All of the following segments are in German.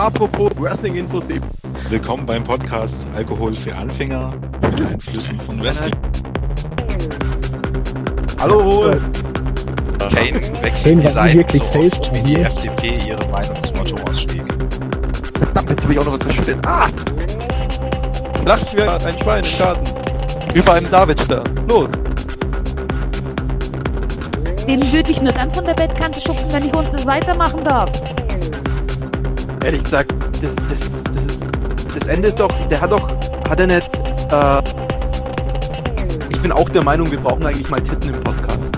Apropos Wrestling-Infos. Willkommen beim Podcast Alkohol für Anfänger und Einflüssen von Wrestling. Hallo, Hol. Kane wechselt Kane wirklich so oft, wie die. FDP ihre Meinungsmotto-Ausschläge. Verdammt, jetzt habe ich auch noch was verschüttet. Ah! Lacht wie ein Schwein im Garten. Über einem Davidstern. Los. Den würde ich nur dann von der Bettkante schubsen, wenn ich unten weitermachen darf. Ehrlich gesagt, das, das, das, das Ende ist doch, der hat doch, hat er nicht, äh, ich bin auch der Meinung, wir brauchen eigentlich mal Titten im Podcast.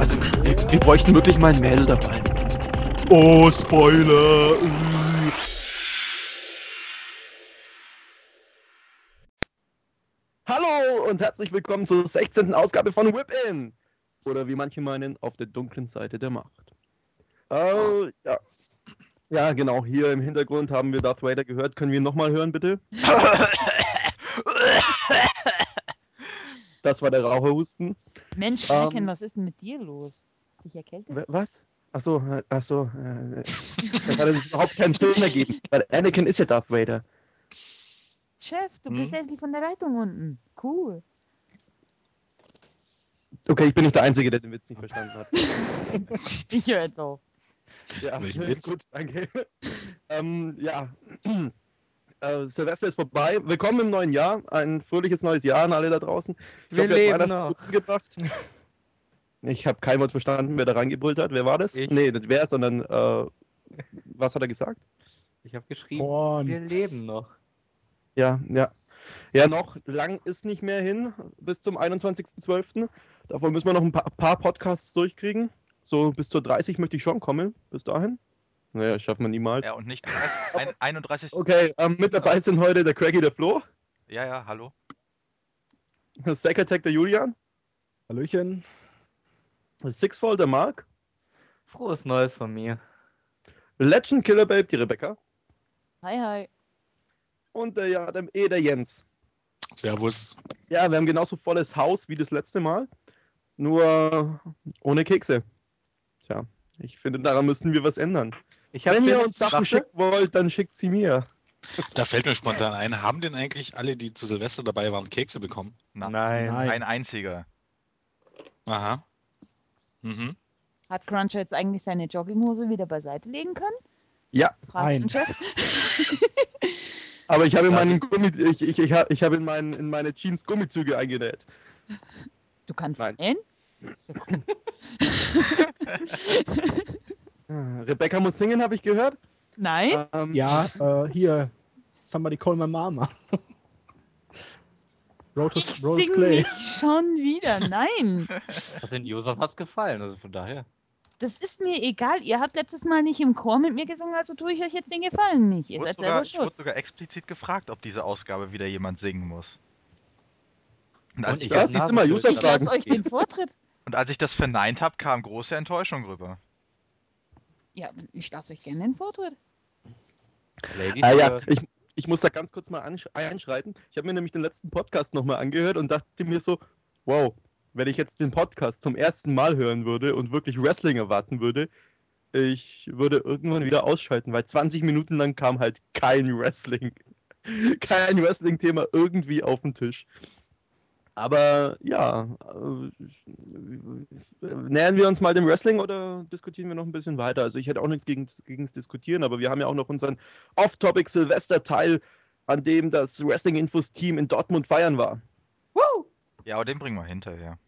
Also, wir, wir bräuchten wirklich mal ein Mädel dabei. Oh, Spoiler. Hallo und herzlich willkommen zur 16. Ausgabe von Whip In. Oder wie manche meinen, auf der dunklen Seite der Macht. Oh, ja. Ja, genau. Hier im Hintergrund haben wir Darth Vader gehört. Können wir ihn nochmal hören, bitte? Das war der Raucherhusten. Mensch, Ähm. Anakin, was ist denn mit dir los? Ist dich erkältet? Was? Achso, äh, achso. Äh, das hat überhaupt keinen Sinn ergeben. Weil Anakin ist ja Darth Vader. Chef, du Hm? bist endlich von der Leitung unten. Cool. Okay, ich bin nicht der Einzige, der den Witz nicht verstanden hat. Ich höre jetzt auf. Ja, gut, danke. ähm, ja. Äh, Silvester ist vorbei. Willkommen im neuen Jahr. Ein fröhliches neues Jahr an alle da draußen. Ich Wir hoffe, ihr habt leben noch. gebracht. Ich habe kein Wort verstanden, wer da reingebrüllt hat. Wer war das? Ich. Nee, nicht wer, sondern äh, was hat er gesagt? Ich habe geschrieben, Porn. wir leben noch. Ja, ja. Ja, noch lang ist nicht mehr hin bis zum 21.12. Davon müssen wir noch ein paar, paar Podcasts durchkriegen. So bis zur 30 möchte ich schon kommen. Bis dahin. Naja, schaffen wir niemals. Ja, und nicht ein, 31. Okay, ähm, mit dabei sind heute der Craggy, der Flo, Ja, ja, hallo. Sack Attack, der Julian, Hallöchen. Sixfold, der Mark, Frohes Neues von mir. Legend Killer Babe, die Rebecca Hi, hi. und der, ja, der, eh, der Jens. Servus. Ja, wir haben genauso volles Haus wie das letzte Mal, nur ohne Kekse. Tja, ich finde, daran müssten wir was ändern. Ich hab Wenn ihr uns Sachen Sache. schicken wollt, dann schickt sie mir. Da fällt mir spontan ein, haben denn eigentlich alle, die zu Silvester dabei waren, Kekse bekommen? Na, Nein. Nein. Ein einziger. Aha. Mhm. Hat Cruncher jetzt eigentlich seine Jogginghose wieder beiseite legen können? Ja, Nein. aber ich habe in meinen Gummi, ich, ich, ich, ich habe in, meinen, in meine Jeans Gummizüge eingenäht. Du kannst Nein. nähen? Ist ja cool. Ah, Rebecca muss singen, habe ich gehört. Nein? Ähm, Ja, äh, hier. Somebody call my mama. Rotus, Ich Rotus sing Clay. nicht schon wieder. Nein. Also den Usern hat's gefallen, also von daher. Das ist mir egal. Ihr habt letztes Mal nicht im Chor mit mir gesungen, also tue ich euch jetzt den Gefallen nicht. Ich Ihr wurde, seid sogar, selber ich schuld. wurde sogar explizit gefragt, ob diese Ausgabe wieder jemand singen muss. Und Und ich, Ja, siehst du mal, Ich lasse euch den Vortritt. Und als ich das verneint habe, kam große Enttäuschung rüber. Ja, ich lasse euch gerne den Vortritt. Ladies Ah, ja, ich, ich muss da ganz kurz mal einschreiten. Ich habe mir nämlich den letzten Podcast nochmal angehört und dachte mir so, wow, wenn ich jetzt den Podcast zum ersten Mal hören würde und wirklich Wrestling erwarten würde, ich würde irgendwann wieder ausschalten, weil 20 Minuten lang kam halt kein Wrestling. kein Wrestling-Thema irgendwie auf den Tisch. Aber ja, äh, nähern wir uns mal dem Wrestling oder diskutieren wir noch ein bisschen weiter? Also ich hätte auch nichts gegen, gegen das Diskutieren, aber wir haben ja auch noch unseren Off-Topic-Silvester-Teil, an dem das Wrestling-Infos-Team in Dortmund feiern war. Ja, aber den bringen wir hinterher.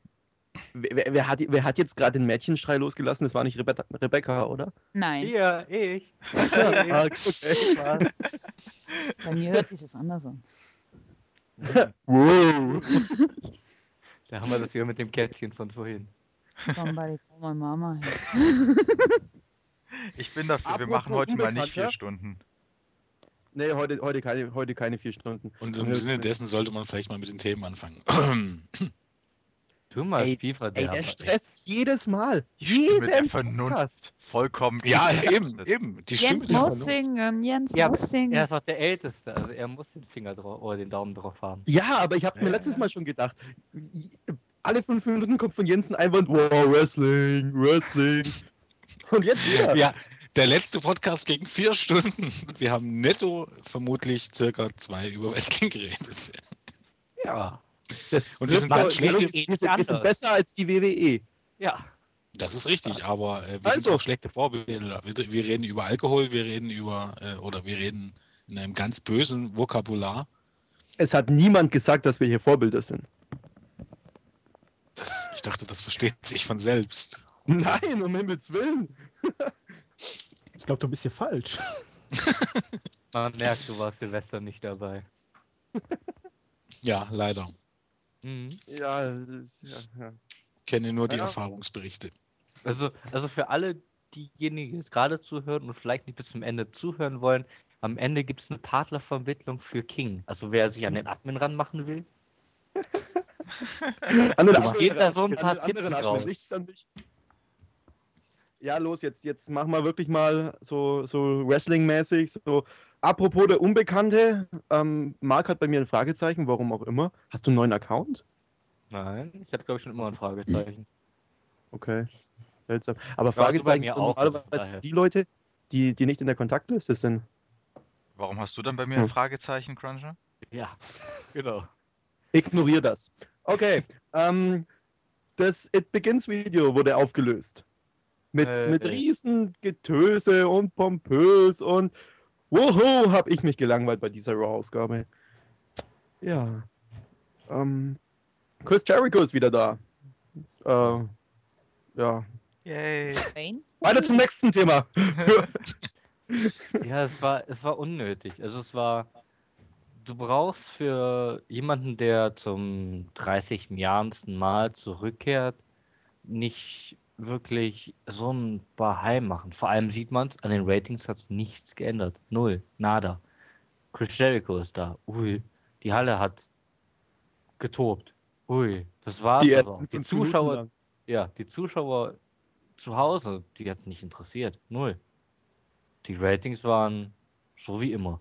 Wer, wer, wer, hat, wer hat jetzt gerade den Mädchenschrei losgelassen? Das war nicht Rebe Rebecca, oder? Nein, Hier, ich. Ah, okay. Was? bei mir hört sich das anders an. Wow. Da haben wir das wieder mit dem Kätzchen von vorhin. Somebody call my mama. Ich bin dafür, wir Apropos machen heute mal nicht vier. Stunden. Nee, heute, heute, keine, heute keine vier Stunden. Und im Sinne dessen sollte man vielleicht mal mit den Themen anfangen. Tu mal Ey, FIFA, Ey, der. der stresst jedes Mal. Der Jeden Vernunft. Podcast. Vollkommen. ja, eben, eben. Die Stimme Jens der muss singen, Jens Ja, muss singen. er ist auch der Älteste, also er muss den Finger drauf oder den Daumen drauf haben. Ja, aber ich habe mir letztes ja. Mal schon gedacht, alle fünf Minuten kommt von Jens ein Einwand, wow, Wrestling, Wrestling. Und jetzt wieder. Ja, Der letzte Podcast ging vier Stunden. Wir haben netto vermutlich circa zwei über Wrestling geredet. Ja. Das Und wir sind wir sind, wir sind besser als die. WWE. Ja. Das ist richtig, aber äh, wir sind Also. auch schlechte Vorbilder. Wir, wir reden über Alkohol, wir reden über, äh, oder wir reden in einem ganz bösen Vokabular. Es hat niemand gesagt, dass wir hier Vorbilder sind. Das, ich dachte, das versteht sich von selbst. Nein, um Himmels Willen. Ich glaube, du bist hier falsch. Man merkt, du warst Silvester nicht dabei. Ja, leider. Mhm. Ja, das, ja, ja. Kenne nur die Ja. Erfahrungsberichte. Also, also für alle diejenigen, die jetzt gerade zuhören und vielleicht nicht bis zum Ende zuhören wollen, am Ende gibt es eine Partnervermittlung für King. Also wer sich an den Admin ranmachen will, An den geht da so ein paar Tipps raus. an mich. Ja, los, jetzt, jetzt machen wir wirklich mal so, so Wrestling-mäßig. So. Apropos der Unbekannte, ähm, Marc hat bei mir ein Fragezeichen, warum auch immer. Hast du einen neuen Account? nein, ich hatte glaube ich schon immer ein Fragezeichen. Okay, seltsam. Aber Fragezeichen von normalerweise die Leute, die, die nicht in der Kontaktliste sind. Warum hast du dann bei mir ein Hm. Fragezeichen, Cruncher? Ja, genau. Ignorier das. Okay, ähm, das It Begins Video wurde aufgelöst. Mit, Äh, mit äh. riesen Getöse und pompös und woho, hab ich mich gelangweilt bei dieser Raw-Ausgabe. Ja. Ähm, Chris Jericho ist wieder da. Äh, ja. Yay. Weiter zum nächsten Thema. Ja, es war, es war unnötig. Also es war, du brauchst für jemanden, der zum 30 Jahrendsten Mal zurückkehrt, nicht wirklich so ein Bahai machen. Vor allem sieht man es, an den Ratings hat es nichts geändert. Null, nada. Chris Jericho ist da. Ui, die Halle hat getobt. Ui, das war's Die Die Zuschauer, ja, die Zuschauer zu Hause, die hat es nicht interessiert. Null. Die Ratings waren so wie immer.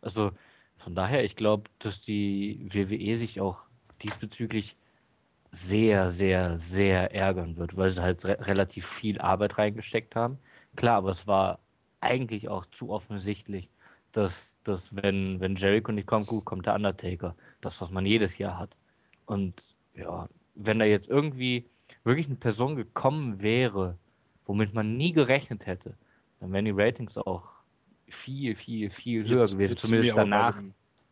Also von daher, ich glaube, dass die WWE sich auch diesbezüglich sehr, sehr, sehr ärgern wird, weil sie halt re relativ viel Arbeit reingesteckt haben. Klar, aber es war eigentlich auch zu offensichtlich, dass, dass wenn, wenn Jericho nicht kommt, gut, kommt der Undertaker. Das, was man jedes Jahr hat. Und ja, wenn da jetzt irgendwie wirklich eine Person gekommen wäre, womit man nie gerechnet hätte, dann wären die Ratings auch viel, viel, viel höher Jetzt- gewesen. jetzt Zumindest danach,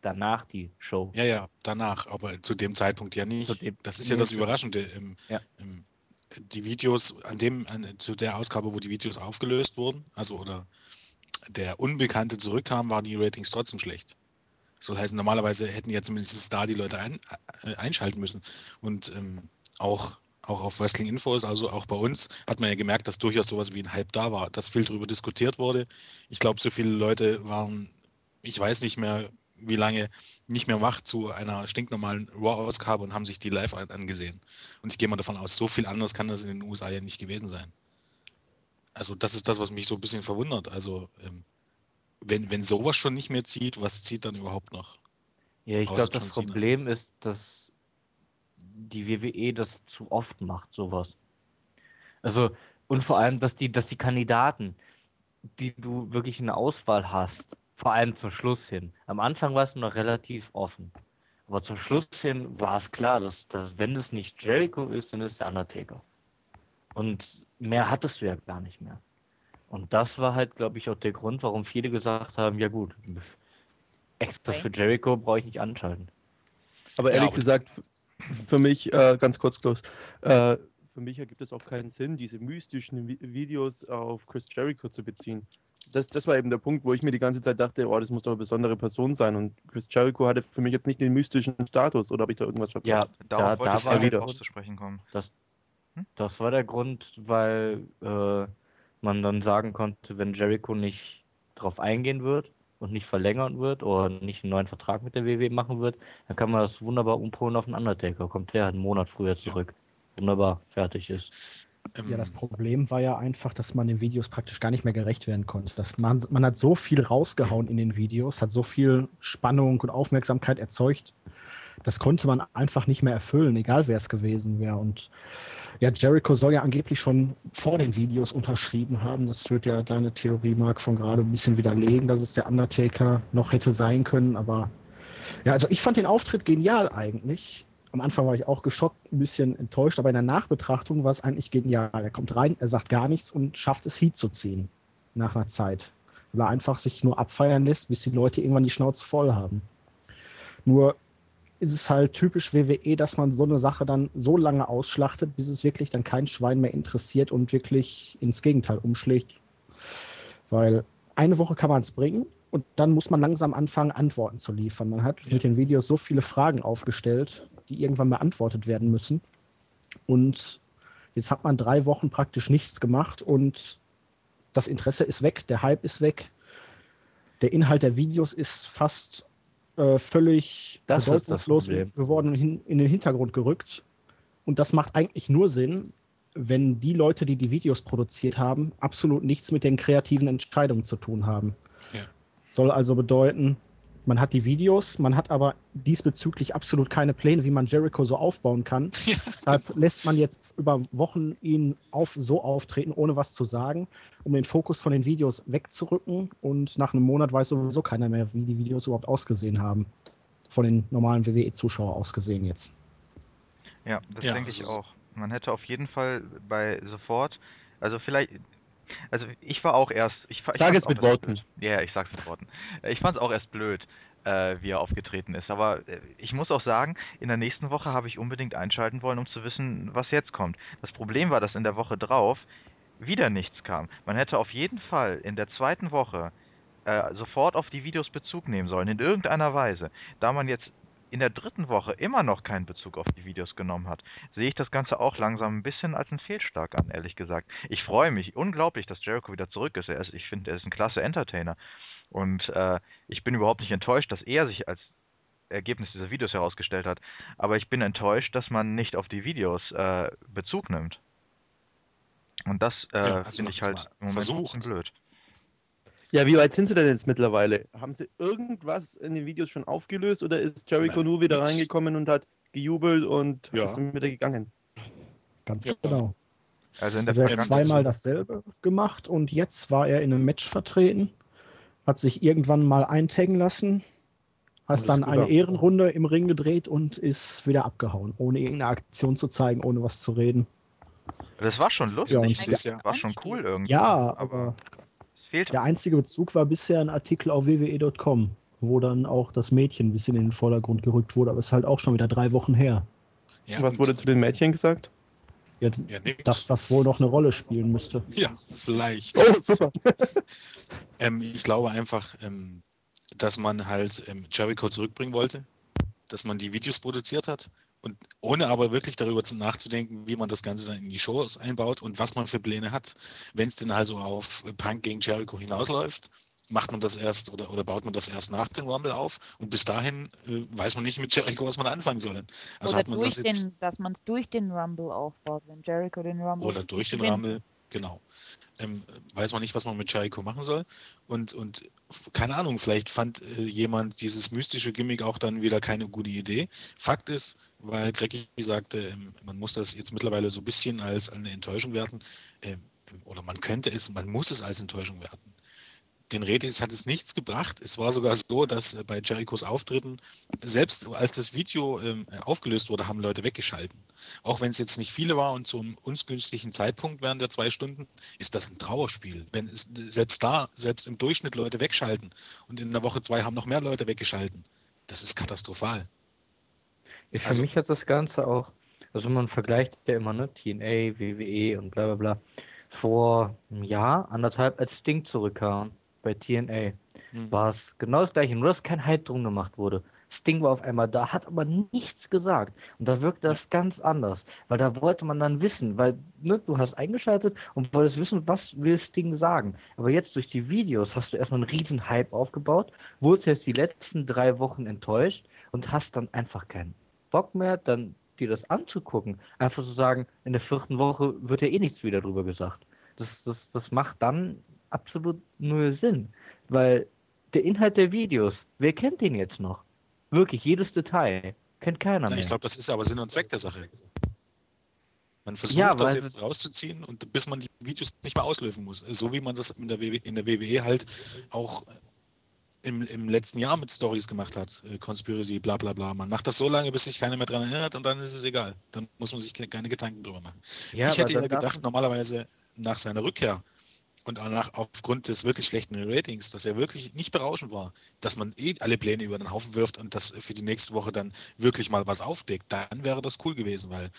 danach die Show. Ja, ja, danach, aber zu dem Zeitpunkt ja nicht. Dem- das ist ja das. Überraschende. Im, Ja. im, die Videos, an dem, an, zu der Ausgabe, wo die Videos aufgelöst wurden, also oder der Unbekannte zurückkam, waren die Ratings trotzdem schlecht. So heißt, normalerweise hätten ja zumindest da die Leute ein, äh, einschalten müssen. Und ähm, auch, auch auf Wrestling Infos, also auch bei uns, hat man ja gemerkt, dass durchaus sowas wie ein Hype da war, dass viel darüber diskutiert wurde. Ich glaube, so viele Leute waren, ich weiß nicht mehr, wie lange, nicht mehr wach zu einer stinknormalen Raw-Ausgabe und haben sich die live an- angesehen. Und ich gehe mal davon aus, so viel anders kann das in den USA ja nicht gewesen sein. Also das ist das, was mich so ein bisschen verwundert. Also ähm, wenn, wenn sowas schon nicht mehr zieht, was zieht dann überhaupt noch? Ja, ich glaube, das. Problem ist, dass die WWE das zu oft macht, sowas. Also, und vor allem, dass die, dass die Kandidaten, die du wirklich in der Auswahl hast, vor allem zum Schluss hin. Am Anfang war es noch relativ offen. Aber zum Schluss hin war es klar, dass, dass wenn es nicht Jericho ist, dann ist es der Undertaker. Und mehr hattest du ja gar nicht mehr. Und das war halt, glaube ich, auch der Grund, warum viele gesagt haben, ja gut, extra Okay. für Jericho brauche ich nicht anschalten. Aber Ja, ehrlich aber das- gesagt, für mich, äh, ganz kurz, Klaus, äh, für mich ergibt es auch keinen Sinn, diese mystischen Vi Videos auf Chris Jericho zu beziehen. Das, das war eben der Punkt, wo ich mir die ganze Zeit dachte, oh, das muss doch eine besondere Person sein. Und Chris Jericho hatte für mich jetzt nicht den mystischen Status, oder habe ich da irgendwas Ja, verpasst? Darauf da, wollte da ich war er wieder. zu sprechen kommen. Das, Hm? das war der Grund, weil äh, man dann sagen konnte, wenn Jericho nicht drauf eingehen wird und nicht verlängern wird oder nicht einen neuen Vertrag mit der WWE machen wird, dann kann man das wunderbar umpolen auf den Undertaker. Kommt der halt einen Monat früher zurück. Wunderbar, fertig ist. Ähm, Ja, das Problem war ja einfach, dass man den Videos praktisch gar nicht mehr gerecht werden konnte. Das man, man hat so viel rausgehauen in den Videos, hat so viel Spannung und Aufmerksamkeit erzeugt. Das konnte man einfach nicht mehr erfüllen, egal wer es gewesen wäre. Und Ja, Jericho soll ja angeblich schon vor den Videos unterschrieben haben. Das wird ja deine Theorie, Mark, von gerade ein bisschen widerlegen, dass es der Undertaker noch hätte sein können. Aber ja, also ich fand den Auftritt genial eigentlich. Am Anfang war ich auch geschockt, ein bisschen enttäuscht, aber in der Nachbetrachtung war es eigentlich genial. Er kommt rein, er sagt gar nichts und schafft es, Heat zu ziehen. Nach einer Zeit. Weil er einfach sich nur abfeiern lässt, bis die Leute irgendwann die Schnauze voll haben. Nur ist es halt typisch WWE, dass man so eine Sache dann so lange ausschlachtet, bis es wirklich dann kein Schwein mehr interessiert und wirklich ins Gegenteil umschlägt. Weil eine Woche kann man es bringen und dann muss man langsam anfangen, Antworten zu liefern. Man hat Ja. mit den Videos so viele Fragen aufgestellt, die irgendwann beantwortet werden müssen. Und jetzt hat man drei Wochen praktisch nichts gemacht und das Interesse ist weg, der Hype ist weg. Der Inhalt der Videos ist fast äh, völlig Das ist das bedeutungslos geworden und hin, in den Hintergrund gerückt. Und das macht eigentlich nur Sinn, wenn die Leute, die die Videos produziert haben, absolut nichts mit den kreativen Entscheidungen zu tun haben. Ja. Soll also bedeuten, man hat die Videos, man hat aber diesbezüglich absolut keine Pläne, wie man Jericho so aufbauen kann. Ja, Deshalb lässt man jetzt über Wochen ihn auf, so auftreten, ohne was zu sagen, um den Fokus von den Videos wegzurücken. Und nach einem Monat weiß sowieso keiner mehr, wie die Videos überhaupt ausgesehen haben. Von den normalen WWE-Zuschauern ausgesehen jetzt. Ja, das Ja, denke ich auch. Man hätte auf jeden Fall bei sofort, also vielleicht, also ich war auch erst, ich, ich Sag fand's es mit Worten. Ja, ja, ich sag's mit Worten. Äh, Ich fand es auch erst blöd, äh, wie er aufgetreten ist. Aber äh, ich muss auch sagen, in der nächsten Woche habe ich unbedingt einschalten wollen, um zu wissen, was jetzt kommt. Das Problem war, dass in der Woche drauf wieder nichts kam. Man hätte auf jeden Fall in der zweiten Woche äh, sofort auf die Videos Bezug nehmen sollen, in irgendeiner Weise. Da man jetzt in der dritten Woche immer noch keinen Bezug auf die Videos genommen hat, sehe ich das Ganze auch langsam ein bisschen als einen Fehlschlag an, ehrlich gesagt. Ich freue mich unglaublich, dass Jericho wieder zurück ist. Er ist ich finde, er ist ein klasse Entertainer. Und äh, ich bin überhaupt nicht enttäuscht, dass er sich als Ergebnis dieser Videos herausgestellt hat. Aber ich bin enttäuscht, dass man nicht auf die Videos äh, Bezug nimmt. Und das äh, Ja, also finde ich halt im Moment versucht. blöd. Ja, wie weit sind sie denn jetzt mittlerweile? Haben sie irgendwas in den Videos schon aufgelöst oder ist Jericho Nein, nur wieder nix. reingekommen und hat gejubelt und Ja. ist wieder gegangen? Ganz Ja. genau. Also in der er hat zweimal dasselbe gemacht und jetzt war er in einem Match vertreten, hat sich irgendwann mal eintaggen lassen, hat dann eine. Ehrenrunde im Ring gedreht und ist wieder abgehauen, ohne irgendeine Aktion zu zeigen, ohne was zu reden. Das war schon lustig. Ja, ja. war schon cool irgendwie. Ja, aber fehlt der einzige Bezug war bisher ein Artikel auf wwe.com, wo dann auch das Mädchen ein bisschen in den Vordergrund gerückt wurde, aber es ist halt auch schon wieder drei Wochen her. Ja, Was wurde zu den Mädchen gesagt? Ja, Ja, dass das wohl noch eine Rolle spielen müsste. Ja, vielleicht. Oh, super. Ähm, ich glaube einfach, ähm, dass man halt ähm, Jericho zurückbringen wollte, dass man die Videos produziert hat und ohne aber wirklich darüber zu nachzudenken, wie man das Ganze dann in die Shows einbaut und was man für Pläne hat. Wenn es denn also auf Punk gegen Jericho hinausläuft, macht man das erst oder, oder baut man das erst nach dem Rumble auf und bis dahin äh, weiß man nicht mit Jericho, was man anfangen soll. Also Oder hat man durch das den, dass man es durch den Rumble aufbaut, wenn Jericho den Rumble oder durch den gewinnt. Rumble, genau. Ähm, weiß man nicht, was man mit Jericho machen soll. Und, und keine Ahnung, vielleicht fand äh, jemand dieses mystische Gimmick auch dann wieder keine gute Idee. Fakt ist, weil Greggy sagte, ähm, man muss das jetzt mittlerweile so ein bisschen als eine Enttäuschung werten, ähm, oder man könnte es, man muss es als Enttäuschung werten. Den Redis hat es nichts gebracht. Es war sogar so, dass äh, bei Jerichos Auftritten, selbst als das Video ähm, aufgelöst wurde, haben Leute weggeschalten. Auch wenn es jetzt nicht viele war und zum uns günstigen Zeitpunkt während der zwei Stunden, ist das ein Trauerspiel. Wenn es selbst da, selbst im Durchschnitt Leute wegschalten und in der Woche zwei haben noch mehr Leute weggeschalten, das ist katastrophal. Ist für Also- mich jetzt das Ganze auch, also man vergleicht ja immer, ne, TNA, WWE und bla bla bla. Vor einem Jahr, anderthalb, als Sting zurückkam bei TNA, Hm. war es genau das gleiche, nur dass kein Hype drum gemacht wurde. Sting war auf einmal da, hat aber nichts gesagt. Und da wirkte das ganz anders, weil da wollte man dann wissen, weil ne, du hast eingeschaltet und wolltest wissen, was will Sting sagen. Aber jetzt durch die Videos hast du erstmal einen riesen Hype aufgebaut, wurdest jetzt die letzten drei Wochen enttäuscht und hast dann einfach keinen Bock mehr, dann dir das anzugucken. Einfach zu sagen, in der vierten Woche wird ja eh nichts wieder drüber gesagt. Das, das, das macht dann absolut null Sinn, weil der Inhalt der Videos, wer kennt den jetzt noch? Wirklich, jedes Detail. Kennt keiner mehr. ich glaube, das ist aber Sinn und Zweck der Sache. Man versucht Ja, das jetzt rauszuziehen und bis man die Videos nicht mehr auslösen muss. So wie man das in der, WW in der WWE halt auch im, im letzten Jahr mit Stories gemacht hat. Äh, Conspiracy, bla bla bla. Man macht das so lange, bis sich keiner mehr dran erinnert und dann ist es egal. Dann muss man sich ke- keine Gedanken drüber machen. Ja, ich hätte ja gedacht, normalerweise nach seiner Rückkehr und auch nach, aufgrund des wirklich schlechten Ratings, dass er wirklich nicht berauschend war, dass man eh alle Pläne über den Haufen wirft und das für die nächste Woche dann wirklich mal was aufdeckt, dann wäre das cool gewesen, weil,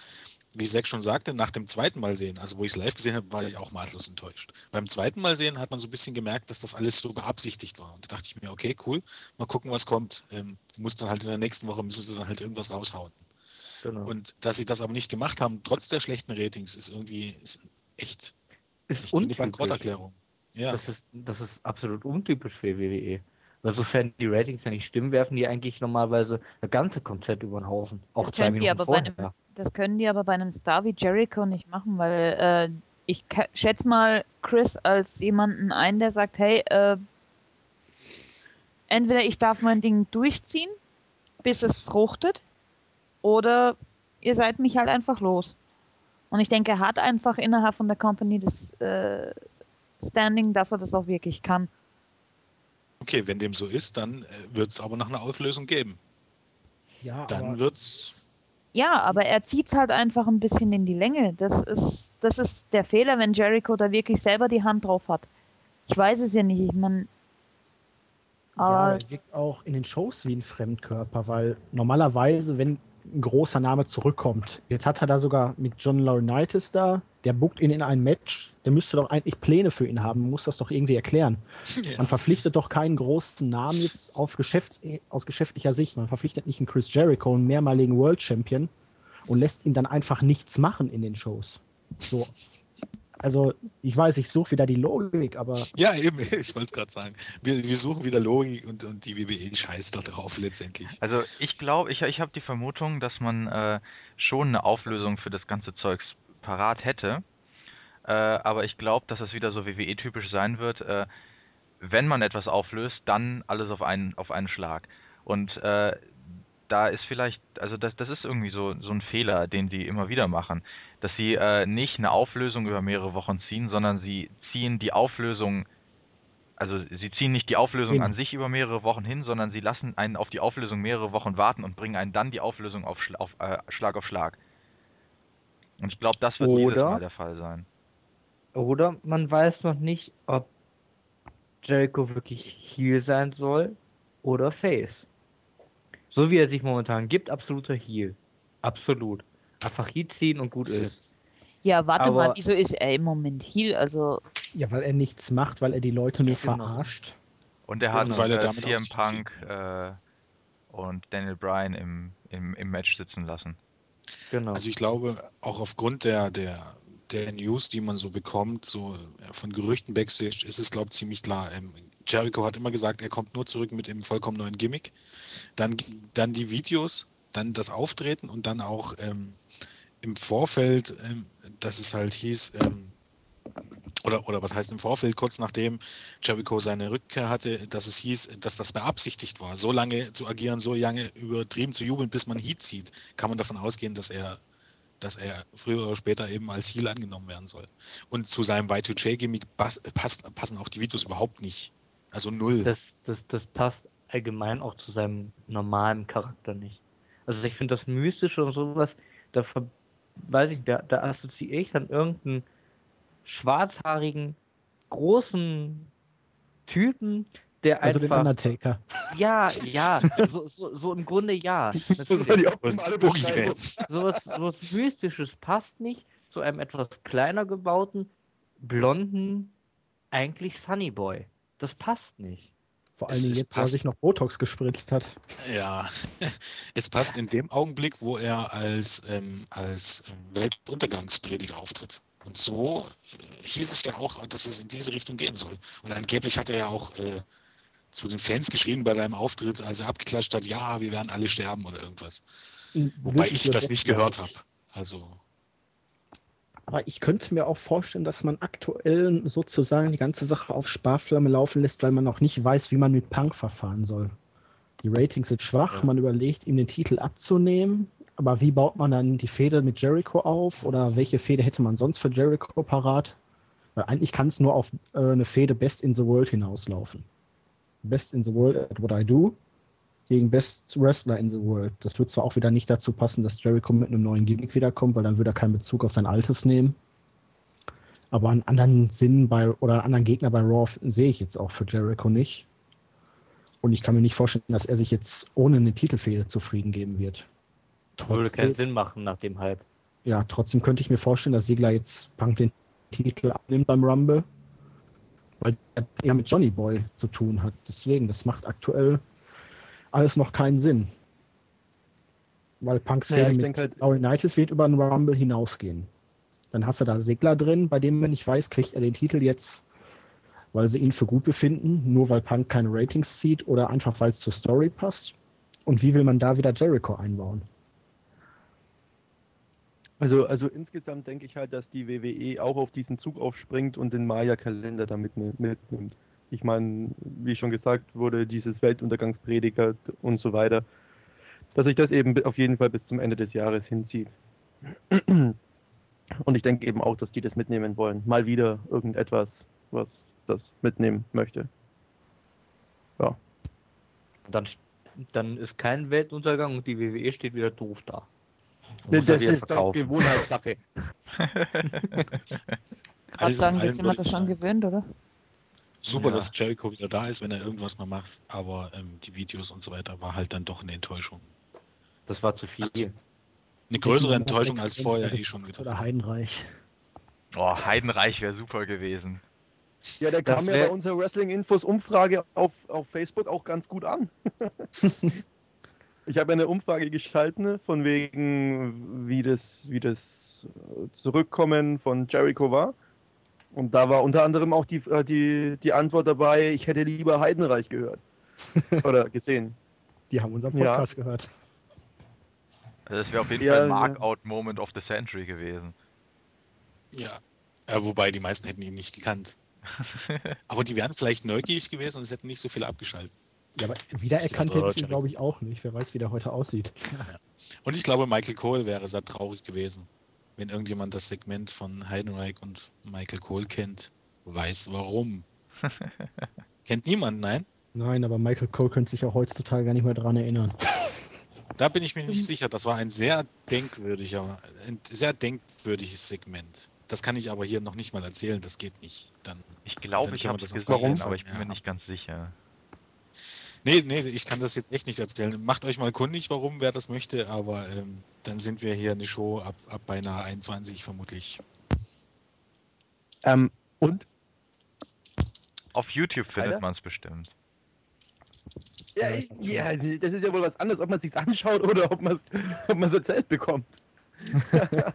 wie Zack schon sagte, nach dem zweiten Mal sehen, also wo ich es live gesehen habe, war ich auch maßlos enttäuscht. Beim zweiten Mal sehen hat man so ein bisschen gemerkt, dass das alles so beabsichtigt war. Und da dachte ich mir, okay, cool, mal gucken, was kommt. Ähm, muss dann halt in der nächsten Woche, müssen sie dann halt irgendwas raushauen. Genau. Und dass sie das aber nicht gemacht haben, trotz der schlechten Ratings, ist irgendwie ist echt, ist untypisch. Ja. Das ist, das ist absolut untypisch für WWE. Weil sofern die Ratings ja nicht stimmen, werfen die eigentlich normalerweise das ganze Konzept über den Haufen. Auch Das zwei können, die Minuten aber bei vorher. einem, das können die aber bei einem Star wie Jericho nicht machen, weil äh, ich schätze mal Chris als jemanden ein, der sagt, hey, äh, entweder ich darf mein Ding durchziehen, bis es fruchtet, oder ihr seid mich halt einfach los. Und ich denke, er hat einfach innerhalb von der Company das äh, Standing, dass er das auch wirklich kann. Okay, wenn dem so ist, dann wird es aber noch eine Auflösung geben. Ja, Dann aber wird's. Ja, aber er zieht es halt einfach ein bisschen in die Länge. Das ist, das ist der Fehler, wenn Jericho da wirklich selber die Hand drauf hat. Ich weiß es ja nicht. Ich meine, Ja, aber er wirkt auch in den Shows wie ein Fremdkörper, weil normalerweise, wenn ein großer Name zurückkommt, jetzt hat er da sogar mit John Laurinaitis da, der buckt ihn in ein Match, der müsste doch eigentlich Pläne für ihn haben, muss das doch irgendwie erklären. Man verpflichtet doch keinen großen Namen jetzt auf Geschäfts aus geschäftlicher Sicht. Man verpflichtet nicht einen Chris Jericho, einen mehrmaligen World Champion und lässt ihn dann einfach nichts machen in den Shows. So. Also, ich weiß, ich suche wieder die Logik, aber Ja, eben, ich wollte es gerade sagen. Wir, wir suchen wieder Logik und, und die WWE scheißt da drauf letztendlich. Also ich glaube, ich, ich habe die Vermutung, dass man äh, schon eine Auflösung für das ganze Zeugs parat hätte. Äh, aber ich glaube, dass es wieder so WWE-typisch sein wird. Äh, wenn man etwas auflöst, dann alles auf einen, auf einen Schlag. Und äh, da ist vielleicht, also das, das ist irgendwie so, so ein Fehler, den die immer wieder machen, dass sie äh, nicht eine Auflösung über mehrere Wochen ziehen, sondern sie ziehen die Auflösung, also sie ziehen nicht die Auflösung Hin. an sich über mehrere Wochen hin, sondern sie lassen einen auf die Auflösung mehrere Wochen warten und bringen einen dann die Auflösung auf, auf äh, Schlag auf Schlag. Und ich glaube, das wird Oder- Mal der Fall sein. Oder man weiß noch nicht, ob Jericho wirklich Heel sein soll oder Face. So wie er sich momentan gibt, absoluter Heel. Absolut. Einfach Heat ziehen und gut ist. ja, warte mal, aber- wieso ist er im Moment Heel? Also, ja, weil er nichts macht, weil er die Leute nur Genau. verarscht. Und er hat und weil er äh, damit CM Punk äh, und Daniel Bryan im, im, im Match sitzen lassen. Genau. Also ich glaube, auch aufgrund der, der, der News, die man so bekommt, so äh, von Gerüchten backstage, ist es, glaube ich, ziemlich klar. Ähm, Jericho hat immer gesagt, er kommt nur zurück mit dem vollkommen neuen Gimmick. Dann, dann die Videos, dann das Auftreten und dann auch ähm, im Vorfeld, ähm, dass es halt hieß, ähm, oder, oder was heißt im Vorfeld, kurz nachdem Jericho seine Rückkehr hatte, dass es hieß, dass das beabsichtigt war, so lange zu agieren, so lange übertrieben zu jubeln, bis man Heat zieht, kann man davon ausgehen, dass er, dass er früher oder später eben als Heel angenommen werden soll. Und zu seinem Y2J-Gimmick pass, passt, passen auch die Videos überhaupt nicht. Also null. das, das, das passt allgemein auch zu seinem normalen Charakter nicht. Also ich finde das Mystische und sowas, da ver- weiß ich, da, da assoziiere ich dann irgendeinen schwarzhaarigen, großen Typen, der Also den einfach. Undertaker. Ja, ja, so, so, so im Grunde ja. Natürlich. optimale Beschreibung. Sowas, sowas Mystisches passt nicht zu einem etwas kleiner gebauten, blonden, eigentlich Sunny Boy. Das passt nicht. Vor Es- allen Dingen es jetzt, wo er passt. sich noch Botox gespritzt hat. Ja, es passt in dem Augenblick, wo er als, ähm, als Weltuntergangsprediger auftritt. Und so hieß es ja auch, dass es in diese Richtung gehen soll. Und angeblich hat er ja auch äh, zu den Fans geschrien bei seinem Auftritt, als er abgeklatscht hat, ja, wir werden alle sterben oder irgendwas. Wobei Wirklich ich das nicht gehört habe. Also, Aber ich könnte mir auch vorstellen, dass man aktuell sozusagen die ganze Sache auf Sparflamme laufen lässt, weil man noch nicht weiß, wie man mit Punk verfahren soll. Die Ratings sind schwach, man überlegt, ihm den Titel abzunehmen, Aber wie baut man dann die Fehde mit Jericho auf? Oder welche Fehde hätte man sonst für Jericho parat? Weil eigentlich kann es nur auf äh, eine Fehde Best in the World hinauslaufen. Best in the World at what I do gegen Best Wrestler in the World. Das wird zwar auch wieder nicht dazu passen, dass Jericho mit einem neuen Gimmick wiederkommt, weil dann würde er keinen Bezug auf sein altes nehmen. Aber einen anderen Sinn bei oder einen anderen Gegner bei Raw sehe ich jetzt auch für Jericho nicht. Und ich kann mir nicht vorstellen, dass er sich jetzt ohne eine Titelfehde zufrieden geben wird. Würde keinen Sinn machen nach dem Hype. ja, trotzdem könnte ich mir vorstellen, dass Sigler jetzt Punk den Titel abnimmt beim Rumble, weil er eher mit Johnny Boy zu tun hat. Deswegen, das macht aktuell alles noch keinen Sinn. Weil Punks Naja, mit halt- Laurinaitis wird über den Rumble hinausgehen. Dann hast du da Sigler drin, bei dem man nicht weiß, kriegt er den Titel jetzt, weil sie ihn für gut befinden, nur weil Punk keine Ratings zieht oder einfach weil es zur Story passt. Und wie will man da wieder Jericho einbauen? Also, also insgesamt denke ich halt, dass die WWE auch auf diesen Zug aufspringt und den Maya-Kalender damit mi- mitnimmt. Ich meine, wie schon gesagt wurde, dieses Weltuntergangsprediger und so weiter, dass sich das eben auf jeden Fall bis zum Ende des Jahres hinzieht. Und ich denke eben auch, dass die das mitnehmen wollen. Mal wieder irgendetwas, was das mitnehmen möchte. Dann, dann ist kein Weltuntergang und die WWE steht wieder doof da. Das er ist doch. Gewohnheitssache. Gerade sagen, das sind wir ich schon gewöhnt, oder? Super, Ja. dass Jericho wieder da ist, wenn er irgendwas mal macht, aber ähm, die Videos und so weiter war halt dann doch eine Enttäuschung. Das war zu viel. Eine größere Enttäuschung als vorher eh schon Oder wieder. Heidenreich. Oh, Heidenreich wäre super gewesen. Ja, der Das kam ja wär- bei unserer Wrestling-Infos-Umfrage auf, auf Facebook auch ganz gut an. ich habe eine Umfrage geschalten, von wegen, wie das, wie das äh, Zurückkommen von Jericho war. Und da war unter anderem auch die, äh, die, die Antwort dabei, ich hätte lieber Heidenreich gehört. Oder gesehen. Die haben unseren Ja. Podcast gehört. Also das wäre auf jeden Ja, Fall ein ja. Markout-Moment of the Century gewesen. Ja. ja. Wobei die meisten hätten ihn nicht gekannt. Aber die wären vielleicht neugierig gewesen und es hätten nicht so viele abgeschaltet. Ja, aber wiedererkannt hätte ich ihn, glaube ich, auch nicht. Wer weiß, wie der heute aussieht. Und ich glaube, Michael Cole wäre sehr traurig gewesen, wenn irgendjemand das Segment von Heidenreich und Michael Cole kennt, weiß warum. Kennt niemand, nein? Nein, aber Michael Cole könnte sich auch heutzutage gar nicht mehr daran erinnern. Da bin ich mir nicht sicher. Das war ein sehr denkwürdiger, ein sehr denkwürdiges Segment. Das kann ich aber hier noch nicht mal erzählen, das geht nicht. Dann, Ich glaube, Dann ich habe das gesehen, Fall aber ich bin mir nicht ganz sicher. Nee, nee, ich kann das jetzt echt nicht erzählen. Macht euch mal kundig, warum, wer das möchte, aber ähm, dann sind wir hier eine Show ab, ab beinahe 21 vermutlich. Ähm, und? Auf YouTube findet man es bestimmt. Ja, ich, ja, das ist ja wohl was anderes, ob man es sich anschaut oder ob man es erzählt bekommt.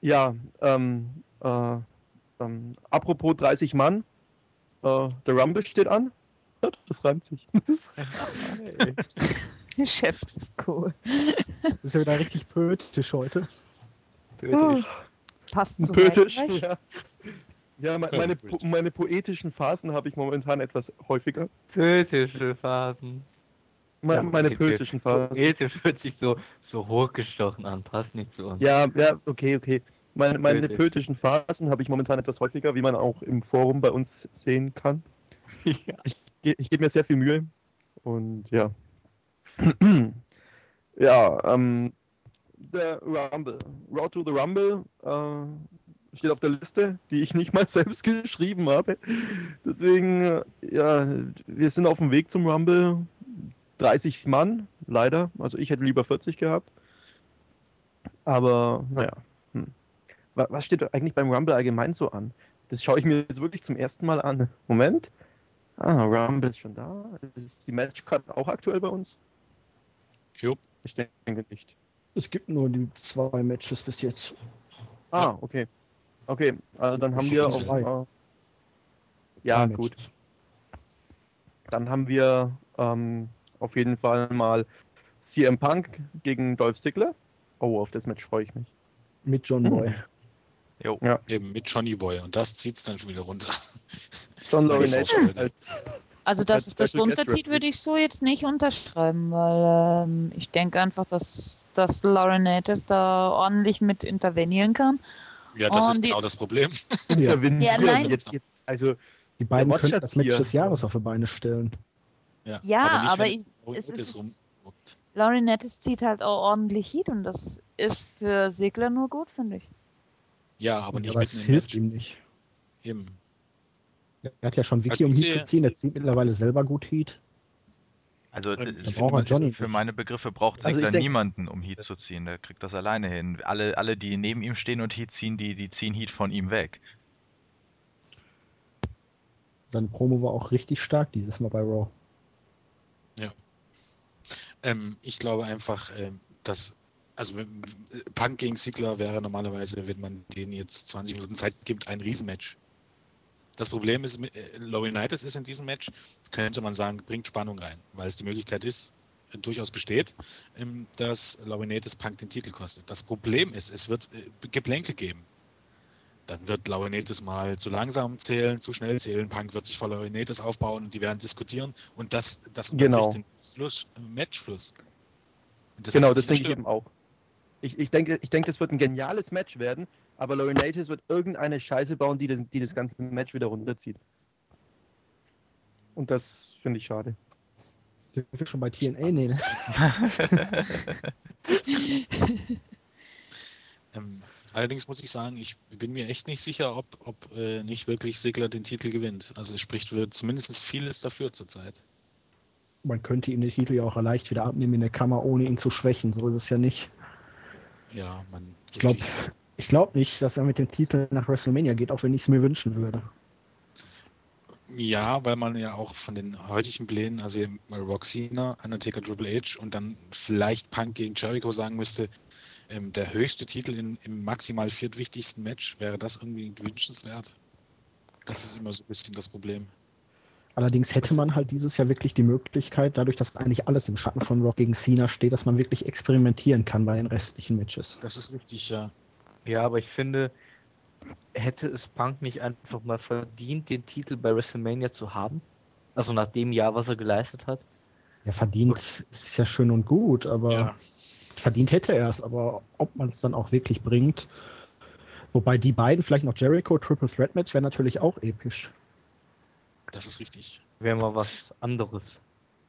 ja, ähm, äh, ähm, apropos 30 Mann, äh, der Rumble steht an. Das reimt sich. Chef ist cool. Das ist ja wieder richtig poetisch heute. Passt zu Poetisch. Ja, ja me- meine, po meine poetischen Phasen habe ich momentan etwas häufiger. Poetische Phasen. Me Ja, meine poetisch. poetischen Phasen. Poetisch hört sich so, so hochgestochen an, passt nicht zu uns. Ja, ja, okay, okay. Meine, meine Poetisch. poetischen Phasen habe ich momentan etwas häufiger, wie man auch im Forum bei uns sehen kann. Ja. Ge- Ich gebe mir sehr viel Mühe. Und ja. ja, ähm, der Rumble. Road to the Rumble äh, steht auf der Liste, die ich nicht mal selbst geschrieben habe. Deswegen, äh, ja, wir sind auf dem Weg zum Rumble. 30 Mann, leider. Also ich hätte lieber 40 gehabt. Aber, naja. Hm. Wa- Was steht eigentlich beim Rumble allgemein so an? Das schaue ich mir jetzt wirklich zum ersten Mal an. Moment. Ah, Rumble ist schon da. Ist die Matchcard auch aktuell bei uns? Jo. Ich denke nicht. Es gibt nur die zwei Matches bis jetzt. Ah, okay. Okay, also dann haben wir auch. Äh, ja, Drei gut. Matches. Dann haben wir ähm, auf jeden Fall mal CM Punk gegen Dolph Ziggler. Oh, auf das Match freue ich mich. Mit John Hm. Boy. Jo. Eben mit Johnny Boy und das zieht es dann schon wieder runter. John Laurinaitis als, Also, dass es das runterzieht, würde ich so jetzt nicht unterschreiben, weil ähm, ich denke einfach, dass, dass Laurinaitis da ordentlich mit intervenieren kann. Ja, das Und ist die- genau das Problem. Ja, Intervenieren. Ja, nein. Jetzt, jetzt, also, die beiden könnten Watcher das Match hier. des Jahres auf die Beine stellen. Ja, Ja, nicht, aber wenn ich- es Laurinaitis ist- rum- Laurinaitis zieht halt auch ordentlich Heat und das ist für Segler nur gut, finde ich. Ja, aber nicht aber mitten es im hilft Match. ihm nicht. Eben. Er hat ja schon Wiki, Also um Heat zu ziehen. Er zieht mittlerweile selber gut Heat. Also für, für meine Begriffe braucht Also Sigler niemanden, um Heat zu ziehen. Der kriegt das alleine hin. Alle, alle, die neben ihm stehen und Heat ziehen, die, die ziehen Heat von ihm weg. Seine Promo war auch richtig stark dieses Mal bei Raw. Ähm, ich glaube einfach, ähm, dass also Punk gegen Ziggler wäre normalerweise, wenn man denen jetzt 20 Minuten Zeit gibt, ein Riesenmatch. Das Problem ist, mit- äh, Laurinaitis ist in diesem Match, könnte man sagen, bringt Spannung rein, weil es die Möglichkeit ist, äh, durchaus besteht, ähm, dass Laurinaitis Punk den Titel kostet. Das Problem ist, es wird äh, Geplänkel geben. Dann wird Laurinaitis mal zu langsam zählen, zu schnell zählen, Punk wird sich vor Laurinaitis aufbauen und die werden diskutieren und das, das Genau. den Fluss, Matchfluss. Das genau, das denke ich eben auch. Ich, ich denke, ich denke, das wird ein geniales Match werden, aber Laurinaitis wird irgendeine Scheiße bauen, die das, die das ganze Match wieder runterzieht. Und das finde ich schade. Sind wir schon bei TNA? Nee, ne? Ähm, allerdings muss ich sagen, ich bin mir echt nicht sicher, ob, ob äh, nicht wirklich Sigler den Titel gewinnt. Also es spricht für zumindest vieles dafür zurzeit. Man könnte ihm den Titel ja auch leicht wieder abnehmen in der Kammer, ohne ihn zu schwächen. So ist es ja nicht. Ja, man. Ich glaube ich glaub nicht, dass er mit dem Titel nach WrestleMania geht, auch wenn ich es mir wünschen würde. Ja, weil man ja auch von den heutigen Plänen, also Roxina, Undertaker Triple H und dann vielleicht Punk gegen Jericho sagen müsste, ähm, der höchste Titel in, im maximal viertwichtigsten Match, wäre das irgendwie wünschenswert? Das ist immer so ein bisschen das Problem. Allerdings hätte man halt dieses Jahr wirklich die Möglichkeit, dadurch, dass eigentlich alles im Schatten von Rock gegen Cena steht, dass man wirklich experimentieren kann bei den restlichen Matches. Das ist richtig, ja. Ja, aber ich finde, hätte es Punk nicht einfach mal verdient, den Titel bei WrestleMania zu haben? Also nach dem Jahr, was er geleistet hat? Ja, verdient ist ja schön und gut, aber ja. verdient hätte er es, aber ob man es dann auch wirklich bringt. Wobei die beiden, vielleicht noch Jericho, Triple Threat Match, wäre natürlich auch episch. Das ist richtig. Wäre mal was anderes.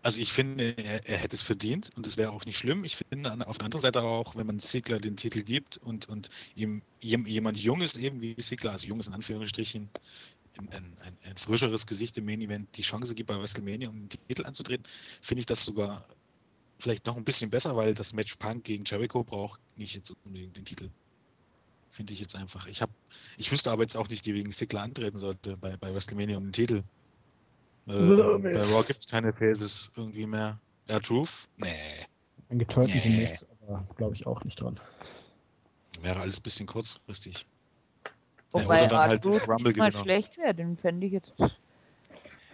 Also ich finde, er, er hätte es verdient und es wäre auch nicht schlimm. Ich finde auf der anderen Seite auch, wenn man Ziegler den Titel gibt und, und ihm jem- jemand Junges eben wie Ziegler, also Junges in Anführungsstrichen, ein, ein, ein, frischeres Gesicht im Main Event die Chance gibt, bei WrestleMania um den Titel anzutreten, finde ich das sogar vielleicht noch ein bisschen besser, weil das Match Punk gegen Jericho braucht nicht jetzt unbedingt den Titel. Finde ich jetzt einfach. Ich habe, ich wüsste aber jetzt auch nicht, gegen Ziggler antreten sollte bei, bei WrestleMania um den Titel. Äh, bei Raw gibt es keine Faces irgendwie mehr. Ja, Truth? Nee. Ein geturnten Nee. Netz, aber glaube ich auch nicht dran. Wäre alles ein bisschen kurzfristig. Ja, Wobei dann halt R-Truth nicht mal schlecht wäre, den fände ich jetzt.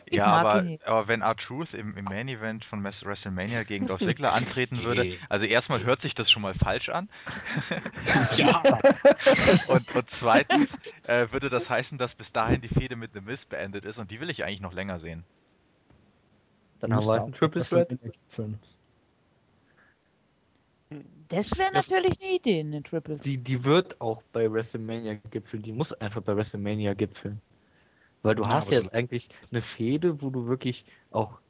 Ich ja, mag aber, ihn nicht. aber wenn R-Truth im, im Main Event von WrestleMania gegen Dolph Ziggler antreten würde, also erstmal hört sich das schon mal falsch an. Ja, und, und zweitens äh, würde das heißen, dass bis dahin die Fehde mit The Miz beendet ist und die will ich eigentlich noch länger sehen. Dann haben wir halt einen Triple Threat. Das wäre Ja, natürlich eine Idee, eine Triple. Die, die wird auch bei WrestleMania gipfeln. Die muss einfach bei WrestleMania gipfeln. Weil du Ja, hast jetzt eigentlich eine Fehde, wo du wirklich auch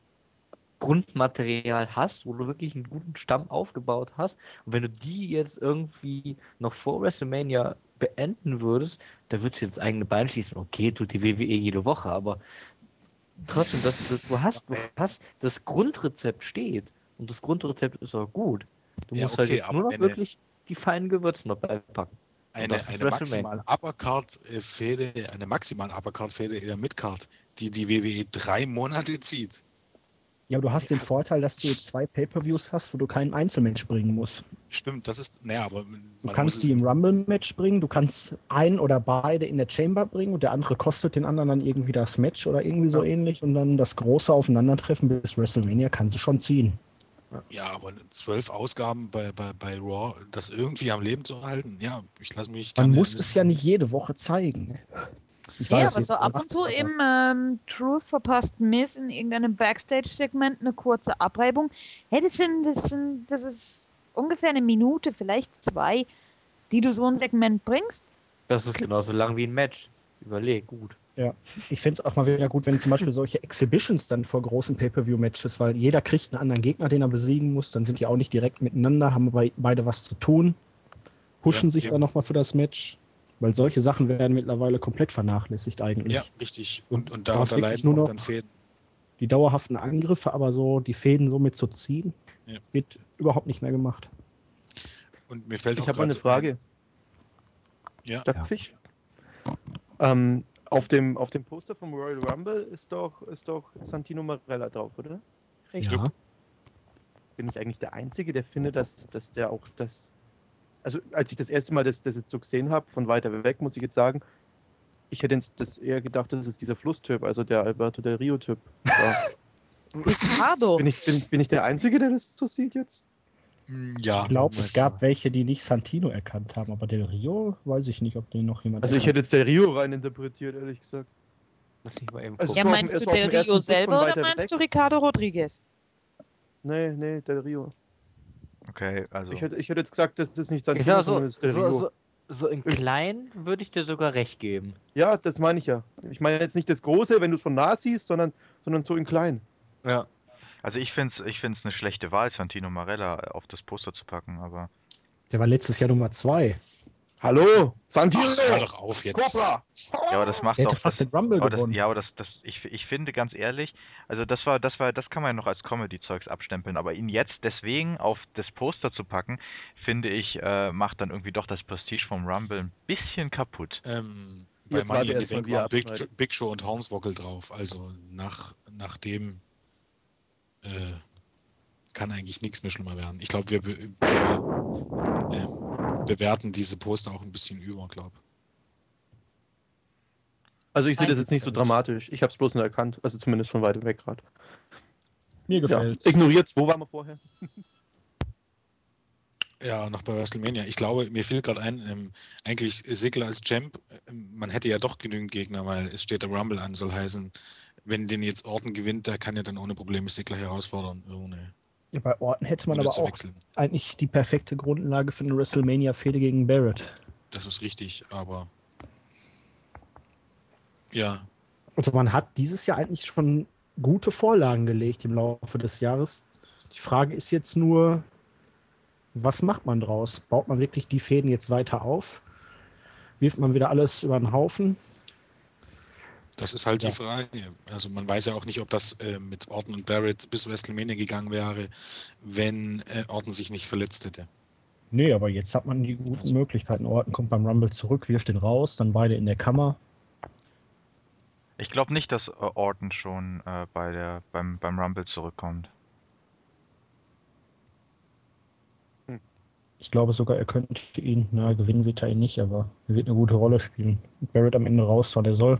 Grundmaterial hast, wo du wirklich einen guten Stamm aufgebaut hast. Und wenn du die jetzt irgendwie noch vor WrestleMania beenden würdest, da würdest du jetzt eigene Beine schießen. Okay, tut die WWE jede Woche, aber trotzdem, das, das, du, hast, du hast, das Grundrezept steht. Und das Grundrezept ist auch gut. Du Ja, musst halt okay, jetzt aber nur noch wirklich die feinen Gewürze noch beipacken. Eine, eine WrestleMania. maximal Uppercard-Fehde, eine maximal Uppercard-Fehde in der Midcard, die die WWE drei Monate zieht. Ja, aber du hast den Vorteil, dass du jetzt zwei Pay-Per-Views hast, wo du keinen Einzelmatch bringen musst. Stimmt, das ist, naja, aber Du kannst die im Rumble-Match bringen, du kannst einen oder beide in der Chamber bringen und der andere kostet den anderen dann irgendwie das Match oder irgendwie so ähnlich und dann das große Aufeinandertreffen bis WrestleMania kannst du schon ziehen. Ja, aber zwölf Ausgaben bei, bei, bei Raw, das irgendwie am Leben zu halten, ja, ich lasse mich Man muss es ja nicht jede Woche zeigen. Ich Ja, aber so ab und zu im ähm, Truth verpasst Miss in irgendeinem Backstage-Segment eine kurze Abreibung. Hey, das, sind, das, sind, das ist ungefähr eine Minute, vielleicht zwei, die du so ein Segment bringst. Das ist genauso lang wie ein Match. Überleg, gut. Ich fände es auch mal wieder gut, wenn zum Beispiel solche Exhibitions dann vor großen Pay-Per-View-Matches, weil jeder kriegt einen anderen Gegner, den er besiegen muss, dann sind die auch nicht direkt miteinander, haben bei- beide was zu tun, pushen Ja, sich eben. dann nochmal für das Match, weil solche Sachen werden mittlerweile komplett vernachlässigt eigentlich. Ja, richtig. Und, und darunter leiden nur noch- dann Fäden. Die dauerhaften Angriffe, aber so die Fäden so mit zu ziehen, Ja. wird überhaupt nicht mehr gemacht. Und mir fällt Ich auch habe eine Frage. Ja. Darf ich? Ähm, auf, dem, auf dem Poster vom Royal Rumble ist doch, ist doch Santino Marella drauf, oder? Richtig. Ja. Bin ich eigentlich der Einzige, der findet, dass, dass der auch das. Also, als ich das erste Mal das, das jetzt so gesehen habe, von weiter weg, muss ich jetzt sagen, ich hätte jetzt das eher gedacht, das ist dieser Flusstyp, also der Alberto del Rio-Typ. Ricardo. bin, ich, bin, bin ich der Einzige, der das so sieht jetzt? Mm, Ja, Ich glaube, es gab welche, die nicht Santino erkannt haben, aber Del Rio weiß ich nicht, ob den noch jemand Also, ich hätte jetzt del Rio rein interpretiert, ehrlich gesagt. Lass mich mal eben Also gucken. Ja, so meinst du so Del Rio selber oder meinst weg. du Ricardo Rodriguez? Nee, nee, del Rio. Okay, also. Ich, hätte, ich hätte jetzt gesagt, das ist nicht Ich Santino, sondern so, das ist del so, Rio. so, so in klein würde ich dir sogar recht geben. Ja, das meine ich ja. Ich meine jetzt nicht das Große, wenn du es von nah siehst, sondern, sondern so in klein. Ja. Also ich finde es ich find's eine schlechte Wahl, Santino Marella auf das Poster zu packen, aber Der war letztes Jahr Nummer zwei. Hallo, Santino! Ach, hör doch auf jetzt. Cobra! ja, aber das macht Der doch hätte fast das, den Rumble aber das, gewonnen. ja, aber das, das ich, ich finde ganz ehrlich, also das war das war das kann man ja noch als Comedy Zeugs abstempeln, aber ihn jetzt deswegen auf das Poster zu packen, finde ich äh, macht dann irgendwie doch das Prestige vom Rumble ein bisschen kaputt. Ähm, bei Money in the Bank waren Big. Big Show und Hornswoggle drauf. Also nach, nach dem äh, kann eigentlich nichts mehr schlimmer werden. Ich glaube, wir, be- wir ähm, bewerten diese Poster auch ein bisschen über, glaube Also ich sehe das jetzt nicht so dramatisch. Ich habe es bloß nur erkannt. Also zumindest von weitem weg gerade. Mir Ja, gefällt's. ignoriert's. Wo waren wir vorher? Ja, noch bei WrestleMania. Ich glaube, mir fiel gerade ein, ähm, eigentlich Sigler als Champ, ähm, man hätte ja doch genügend Gegner, weil es steht der Rumble an, soll heißen, wenn den jetzt Orton gewinnt, der kann ja dann ohne Probleme Sigler herausfordern, ohne, Ja, bei Orten hätte man aber auch wechseln. eigentlich die perfekte Grundlage für eine WrestleMania-Fehde gegen Barrett. Das ist richtig, aber ja, Also man hat dieses Jahr eigentlich schon gute Vorlagen gelegt im Laufe des Jahres. Die Frage ist jetzt nur, was macht man draus? Baut man wirklich die Fäden jetzt weiter auf? Wirft man wieder alles über den Haufen? Das ist halt Ja. die Frage. Also man weiß ja auch nicht, ob das äh, mit Orton und Barrett bis WrestleMania gegangen wäre, wenn äh, Orton sich nicht verletzt hätte. Nee, aber jetzt hat man die guten Also- Möglichkeiten. Orton kommt beim Rumble zurück, wirft den raus, dann beide in der Kammer. Ich glaube nicht, dass äh, Orton schon äh, bei der beim beim Rumble zurückkommt. Ich glaube sogar, er könnte ihn, na, gewinnen wird er ihn nicht, aber er wird eine gute Rolle spielen. Barrett am Ende raus, zwar der soll.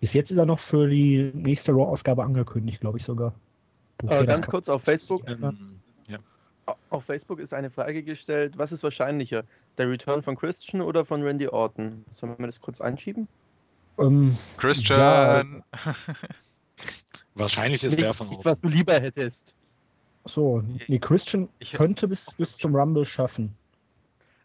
Bis jetzt ist er noch für die nächste Raw-Ausgabe angekündigt, glaube ich sogar. Okay, Äh, ganz kurz auf Facebook. Ähm, ja. Auf Facebook ist eine Frage gestellt, was ist wahrscheinlicher? Der Return von Christian oder von Randy Orton? Sollen wir das kurz einschieben? Ähm, Christian! Wahrscheinlich ist Nicht, der von Orton. was du lieber hättest. so, nee, Christian Ich- könnte bis, bis zum Rumble schaffen.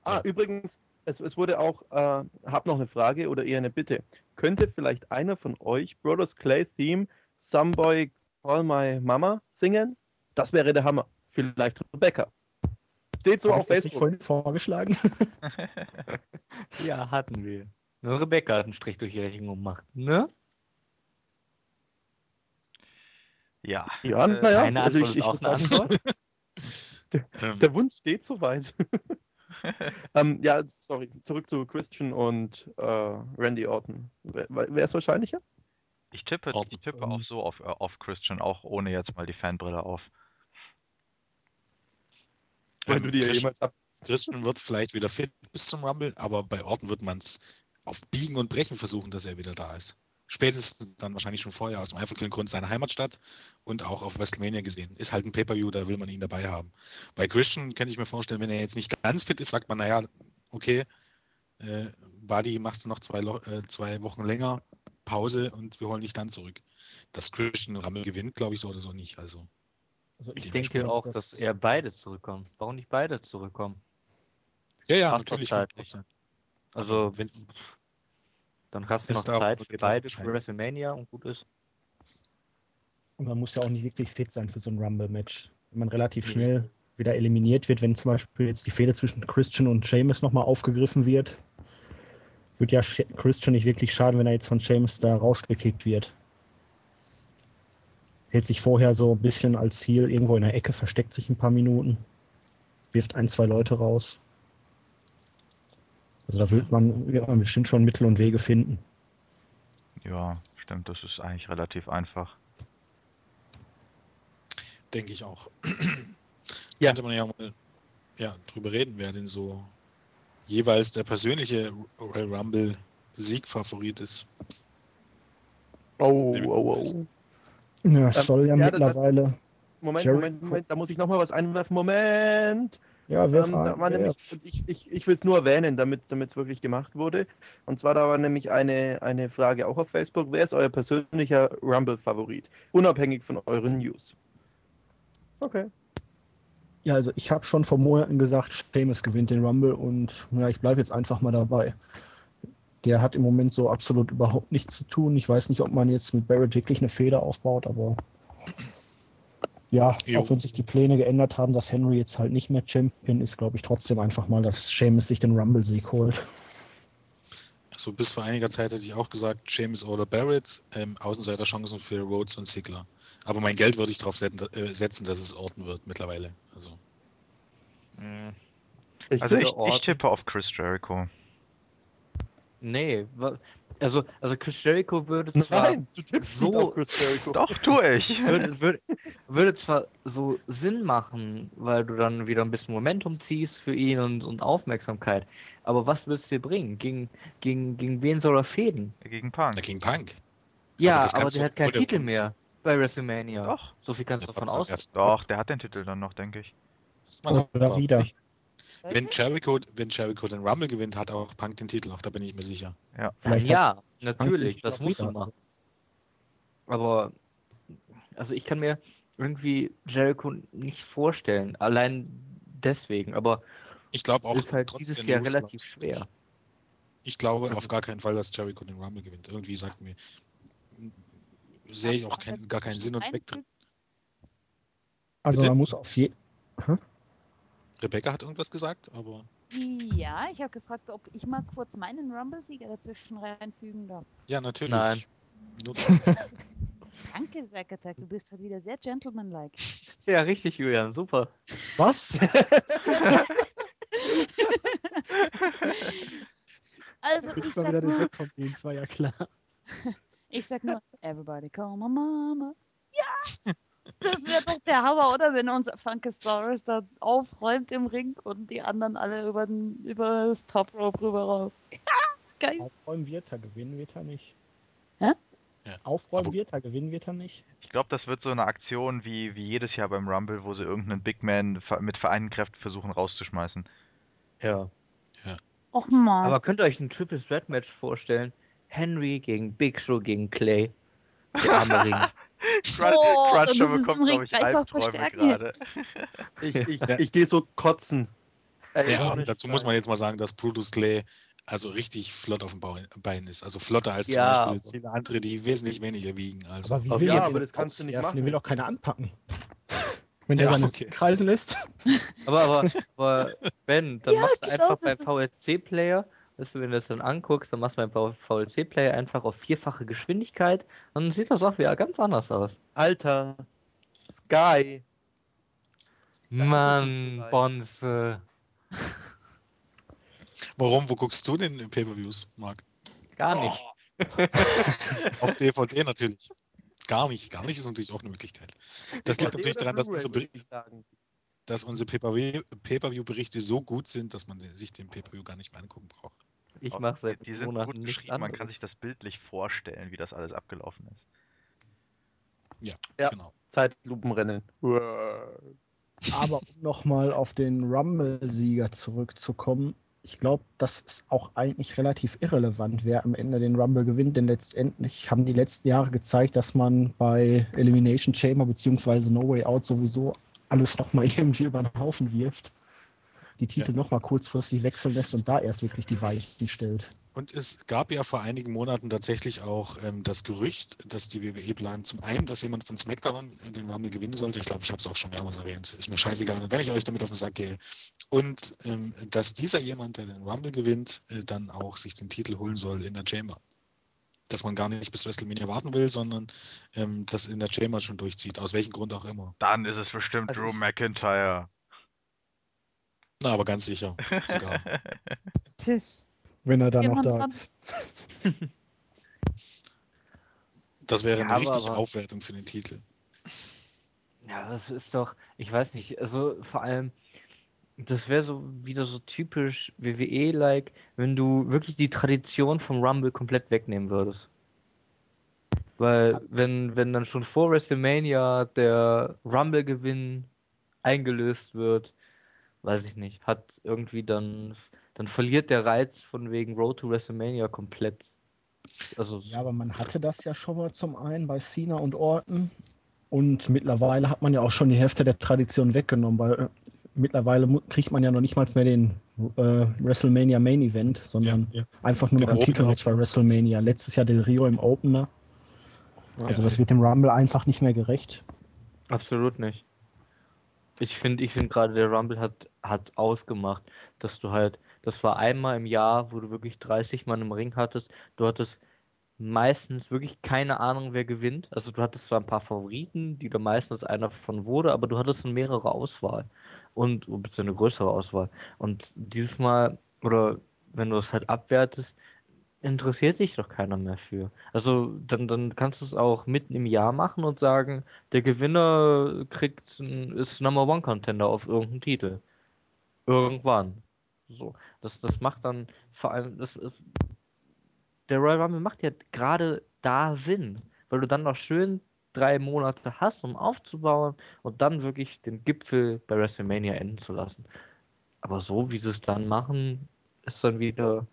Ah, Ja. übrigens, es, es wurde auch, äh, hab noch eine Frage oder eher eine Bitte. Könnte vielleicht einer von euch Brothers Clay Theme Some Boy Call My Mama singen? Das wäre der Hammer. Vielleicht Rebecca. Steht so Hab auf ich das nicht Facebook. vorhin vorgeschlagen? Ja, hatten wir. Nur Rebecca hat einen Strich durch die Rechnung gemacht, ne? ja. Ja, äh, naja, also ich, ich auch würd eine sagen, Antwort. Ähm, der Wunsch steht soweit. ähm, ja, sorry, zurück zu Christian und äh, Randy Orton. Wer, wer ist wahrscheinlicher? Ich tippe, Orton. ich tippe auch so auf, äh, auf Christian, auch ohne jetzt mal die Fanbrille auf. Ähm, du dir Christian- jemals ab. Christian wird vielleicht wieder fit bis zum Rumble, aber bei Orton wird man es auf Biegen und Brechen versuchen, dass er wieder da ist. Spätestens dann wahrscheinlich schon vorher aus dem einfachen Grund seine Heimatstadt und auch auf WrestleMania gesehen. Ist halt ein Pay-Per-View, da will man ihn dabei haben. Bei Christian kann ich mir vorstellen, wenn er jetzt nicht ganz fit ist, sagt man, naja, okay, äh, Buddy, machst du noch zwei, äh, zwei Wochen länger Pause und wir holen dich dann zurück. Dass Christian Rumble gewinnt, glaube ich so oder so nicht. Also Also Ich denke auch, dass eher beide zurückkommen. Warum nicht beide zurückkommen? ja, ja, Passt natürlich. sein. Also, wenn's- dann hast du noch Zeit für beide für. WrestleMania und gut ist. Und man muss ja auch nicht wirklich fit sein für so ein Rumble-Match. Wenn man relativ Nee. schnell wieder eliminiert wird, wenn zum Beispiel jetzt die Fehde zwischen Christian und Sheamus nochmal aufgegriffen wird, wird ja Christian nicht wirklich schaden, wenn er jetzt von Sheamus da rausgekickt wird. Hält sich vorher so ein bisschen als Ziel irgendwo in der Ecke, versteckt sich ein paar Minuten, wirft ein, zwei Leute raus. Also da wird man, wird man bestimmt schon Mittel und Wege finden. Ja, stimmt, das ist eigentlich relativ einfach. Denke ich auch. Ja. Könnte man ja mal ja, drüber reden, wer denn so jeweils der persönliche Royal Rumble Siegfavorit ist. Oh, oh, oh. Ja, Ähm, soll ja, ja, das- mittlerweile. Moment, Moment, Moment, da muss ich nochmal was einwerfen. Moment! Ja, wer Ähm, da war nämlich, ich ich, ich will es nur erwähnen, damit es wirklich gemacht wurde. Und zwar, da war nämlich eine, eine Frage auch auf Facebook. Wer ist euer persönlicher Rumble-Favorit? Unabhängig von euren News. Okay. Ja, also ich habe schon vor Monaten gesagt, Sheamus gewinnt den Rumble und ja, ich bleibe jetzt einfach mal dabei. Der hat im Moment so absolut überhaupt nichts zu tun. Ich weiß nicht, ob man jetzt mit Barrett wirklich eine Feder aufbaut, aber ja, Jo. auch wenn sich die Pläne geändert haben, dass Henry jetzt halt nicht mehr Champion ist, glaube ich trotzdem einfach mal, dass Sheamus sich den Rumble-Sieg holt. Also bis vor einiger Zeit hätte ich auch gesagt, James oder Barrett, ähm, Außenseiterchancen für Rhodes und Ziggler. Aber mein Geld würde ich darauf setzen, äh, setzen, dass es Orton wird mittlerweile. Also Hm, Ich Also ich, ich tippe auf Chris Jericho. Nee, also, also Chris Jericho würde zwar Nein, du tippst so- nicht auf Chris Jericho. Doch, tue ich. würde, würde, würde zwar so Sinn machen, weil du dann wieder ein bisschen Momentum ziehst für ihn und, und Aufmerksamkeit. Aber was willst du dir bringen? Gegen, gegen, gegen wen soll er fäden? Gegen Punk. gegen Punk. Ja, aber, kannst der hat keinen Titel Punkt- mehr bei WrestleMania. Doch. So viel kannst du Ja, davon trotzdem aus. erst- Doch, der hat den Titel dann noch, denke ich. Das man auch Oder wieder. Wenn Jericho, wenn Jericho den Rumble gewinnt, hat auch Punk den Titel noch, da bin ich mir sicher. Vielleicht ja, natürlich, das du wieder. machen. Aber, also ich kann mir irgendwie Jericho nicht vorstellen, allein deswegen, aber Ich glaube auch ist halt dieses Jahr relativ schwer. Ich glaube auf gar keinen Fall, dass Jericho den Rumble gewinnt. Irgendwie sagt mir, sehe ich auch kein, gar keinen Sinn und Zweck drin. Also Bitte? man muss auf jeden Rebecca hat irgendwas gesagt, aber Ja, ich habe gefragt, ob ich mal kurz meinen Rumble-Sieger dazwischen reinfügen darf. ja, natürlich. Nein. Danke, Zackattack, du bist halt wieder sehr gentlemanlike. Ja, richtig, Julian, super. Was? Also, ich wieder sag nur, war ja klar. ich sag nur, everybody call my mama. Ja! Das wäre doch der Hammer, oder? Wenn unser Funkesaurus da aufräumt im Ring und die anderen alle über, den, über das Top Rope rüber rauf. Geil. Aufräumen wird er, gewinnen wird er nicht. Hä? Ja. Aufräumen wird er, gewinnen wird er nicht. Ich glaube, das wird so eine Aktion wie, wie jedes Jahr beim Rumble, wo sie irgendeinen Big Man mit vereinten Kräften versuchen rauszuschmeißen. Ja. Och man. Aber könnt ihr euch ein Triple Threat Match vorstellen? Henry gegen Big Show gegen Clay. Der arme Ring. Crunch, Oh, der müssen sie bekommt, glaube ich, Albträume gerade. Ich, ich, ich gehe so kotzen. Ey, Ja, dazu Scheiß. muss man jetzt mal sagen, dass Brutus Clay also richtig flott auf dem Bein ist. Also flotter als zum Ja, Beispiel aber- viele andere, die wesentlich weniger wiegen. Also Aber wie den aber das kannst du nicht machen. Den will auch keiner anpacken. Wenn der Ja, seine okay. kreisen lässt. Aber, aber, aber Ben, dann Ja, machst du einfach beim VLC-Player, weißt du, wenn du das dann anguckst, dann machst du beim VLC-Player einfach auf vierfache Geschwindigkeit und dann sieht das auch wieder ganz anders aus. Alter. Sky. Mann. Bonze. warum? Wo guckst du denn in Pay-Per-Views, Marc? Gar nicht. Auf DVD natürlich. Gar nicht. Gar nicht ist natürlich auch eine Möglichkeit. Das liegt natürlich daran, dass Blu-ray, unsere, würde Beri- ich sagen. Dass unsere Pay-Per-View- Pay-Per-View-Berichte so gut sind, dass man sich den Pay-Per-View gar nicht mehr angucken braucht. Ich mache seit die, sind Monaten nichts geschrieben, man kann anderes. sich das bildlich vorstellen, wie das alles abgelaufen ist. Ja. Genau. Zeitlupenrennen. Aber um nochmal auf den Rumble-Sieger zurückzukommen, ich glaube, das ist auch eigentlich relativ irrelevant, wer am Ende den Rumble gewinnt, denn letztendlich haben die letzten Jahre gezeigt, dass man bei Elimination Chamber bzw. No Way Out sowieso alles nochmal irgendwie über den Haufen wirft, die Titel Ja. nochmal kurzfristig wechseln lässt und da erst wirklich die Weichen stellt. Und es gab ja vor einigen Monaten tatsächlich auch ähm, das Gerücht, dass die WWE plant, zum einen, dass jemand von SmackDown den Rumble gewinnen sollte. Ich glaube, ich habe es auch schon mehrmals erwähnt. Ist mir scheißegal, wenn ich euch damit auf den Sack gehe. Und ähm, dass dieser jemand, der den Rumble gewinnt, äh, dann auch sich den Titel holen soll in der Chamber. Dass man gar nicht bis WrestleMania warten will, sondern ähm, das in der Chamber schon durchzieht, aus welchem Grund auch immer. Dann ist es bestimmt Also Drew McIntyre. Na, aber ganz sicher. Sogar. Tschüss. Wenn er dann noch da ist. Das wäre Ja, eine richtige aber- Aufwertung für den Titel. Ja, das ist doch, ich weiß nicht, also vor allem, das wäre so wieder so typisch WWE-like, wenn du wirklich die Tradition vom Rumble komplett wegnehmen würdest. Weil, wenn, wenn dann schon vor WrestleMania der Rumble-Gewinn eingelöst wird, weiß ich nicht, hat irgendwie dann, dann verliert der Reiz von wegen Road to WrestleMania komplett. Also, Ja, aber man hatte das ja schon mal zum einen bei Cena und Orton. Und mittlerweile hat man ja auch schon die Hälfte der Tradition weggenommen, weil äh, mittlerweile kriegt man ja noch nicht mal mehr den äh, WrestleMania Main Event, sondern Ja, ja. einfach nur noch ein Titelmatch bei WrestleMania. Letztes Jahr Del Rio im Opener. Also das wird dem Rumble einfach nicht mehr gerecht. Absolut nicht. Ich finde, ich finde gerade der Rumble hat hat's ausgemacht, dass du halt, das war einmal im Jahr, wo du wirklich 30 Mann im Ring hattest. Du hattest meistens wirklich keine Ahnung, wer gewinnt. Also du hattest zwar ein paar Favoriten, die da meistens einer von wurde, aber du hattest eine mehrere Auswahl und bisschen eine größere Auswahl. Und dieses Mal, oder wenn du es halt abwertest, interessiert sich doch keiner mehr für. Also dann, dann kannst du es auch mitten im Jahr machen und sagen, der Gewinner kriegt ist Number One Contender auf irgendeinen Titel. Irgendwann. So. Das, das macht dann vor allem. Das, das, der Royal Rumble macht ja gerade da Sinn, weil du dann noch schön drei Monate hast, um aufzubauen und dann wirklich den Gipfel bei WrestleMania enden zu lassen. Aber so wie sie es dann machen, ist dann wieder,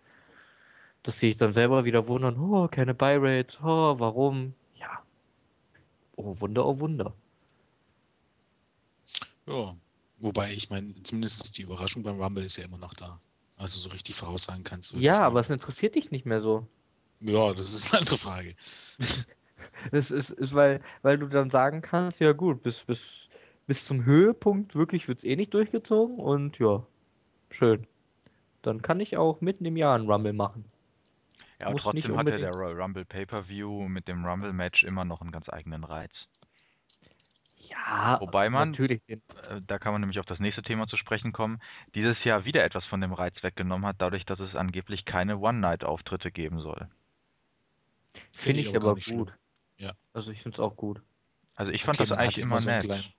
dass sie sich dann selber wieder wundern, oh, keine Buy Rate, oh, warum? Ja. Oh Wunder, oh Wunder. Ja, wobei ich meine, zumindest die Überraschung beim Rumble ist ja immer noch da. Also so richtig voraussagen kannst du. Ja, aber es interessiert dich nicht mehr so. Ja, das ist eine andere Frage. Es ist, ist weil, weil du dann sagen kannst, ja gut, bis, bis, bis zum Höhepunkt wirklich wird es eh nicht durchgezogen und ja, schön. Dann kann ich auch mitten im Jahr einen Rumble machen. Ja, aber Muss nicht trotzdem hatte der Royal Rumble Pay-Per-View mit dem Rumble-Match immer noch einen ganz eigenen Reiz. Ja, Wobei man- natürlich Äh, Da kann man nämlich auf das nächste Thema zu sprechen kommen. Dieses Jahr wieder etwas von dem Reiz weggenommen hat, dadurch, dass es angeblich keine One-Night-Auftritte geben soll. finde ich aber gar aber nicht schlimm. Ja. Also ich finde es auch gut. Also ich fand Okay, das eigentlich hatte immer so nett. kleinen-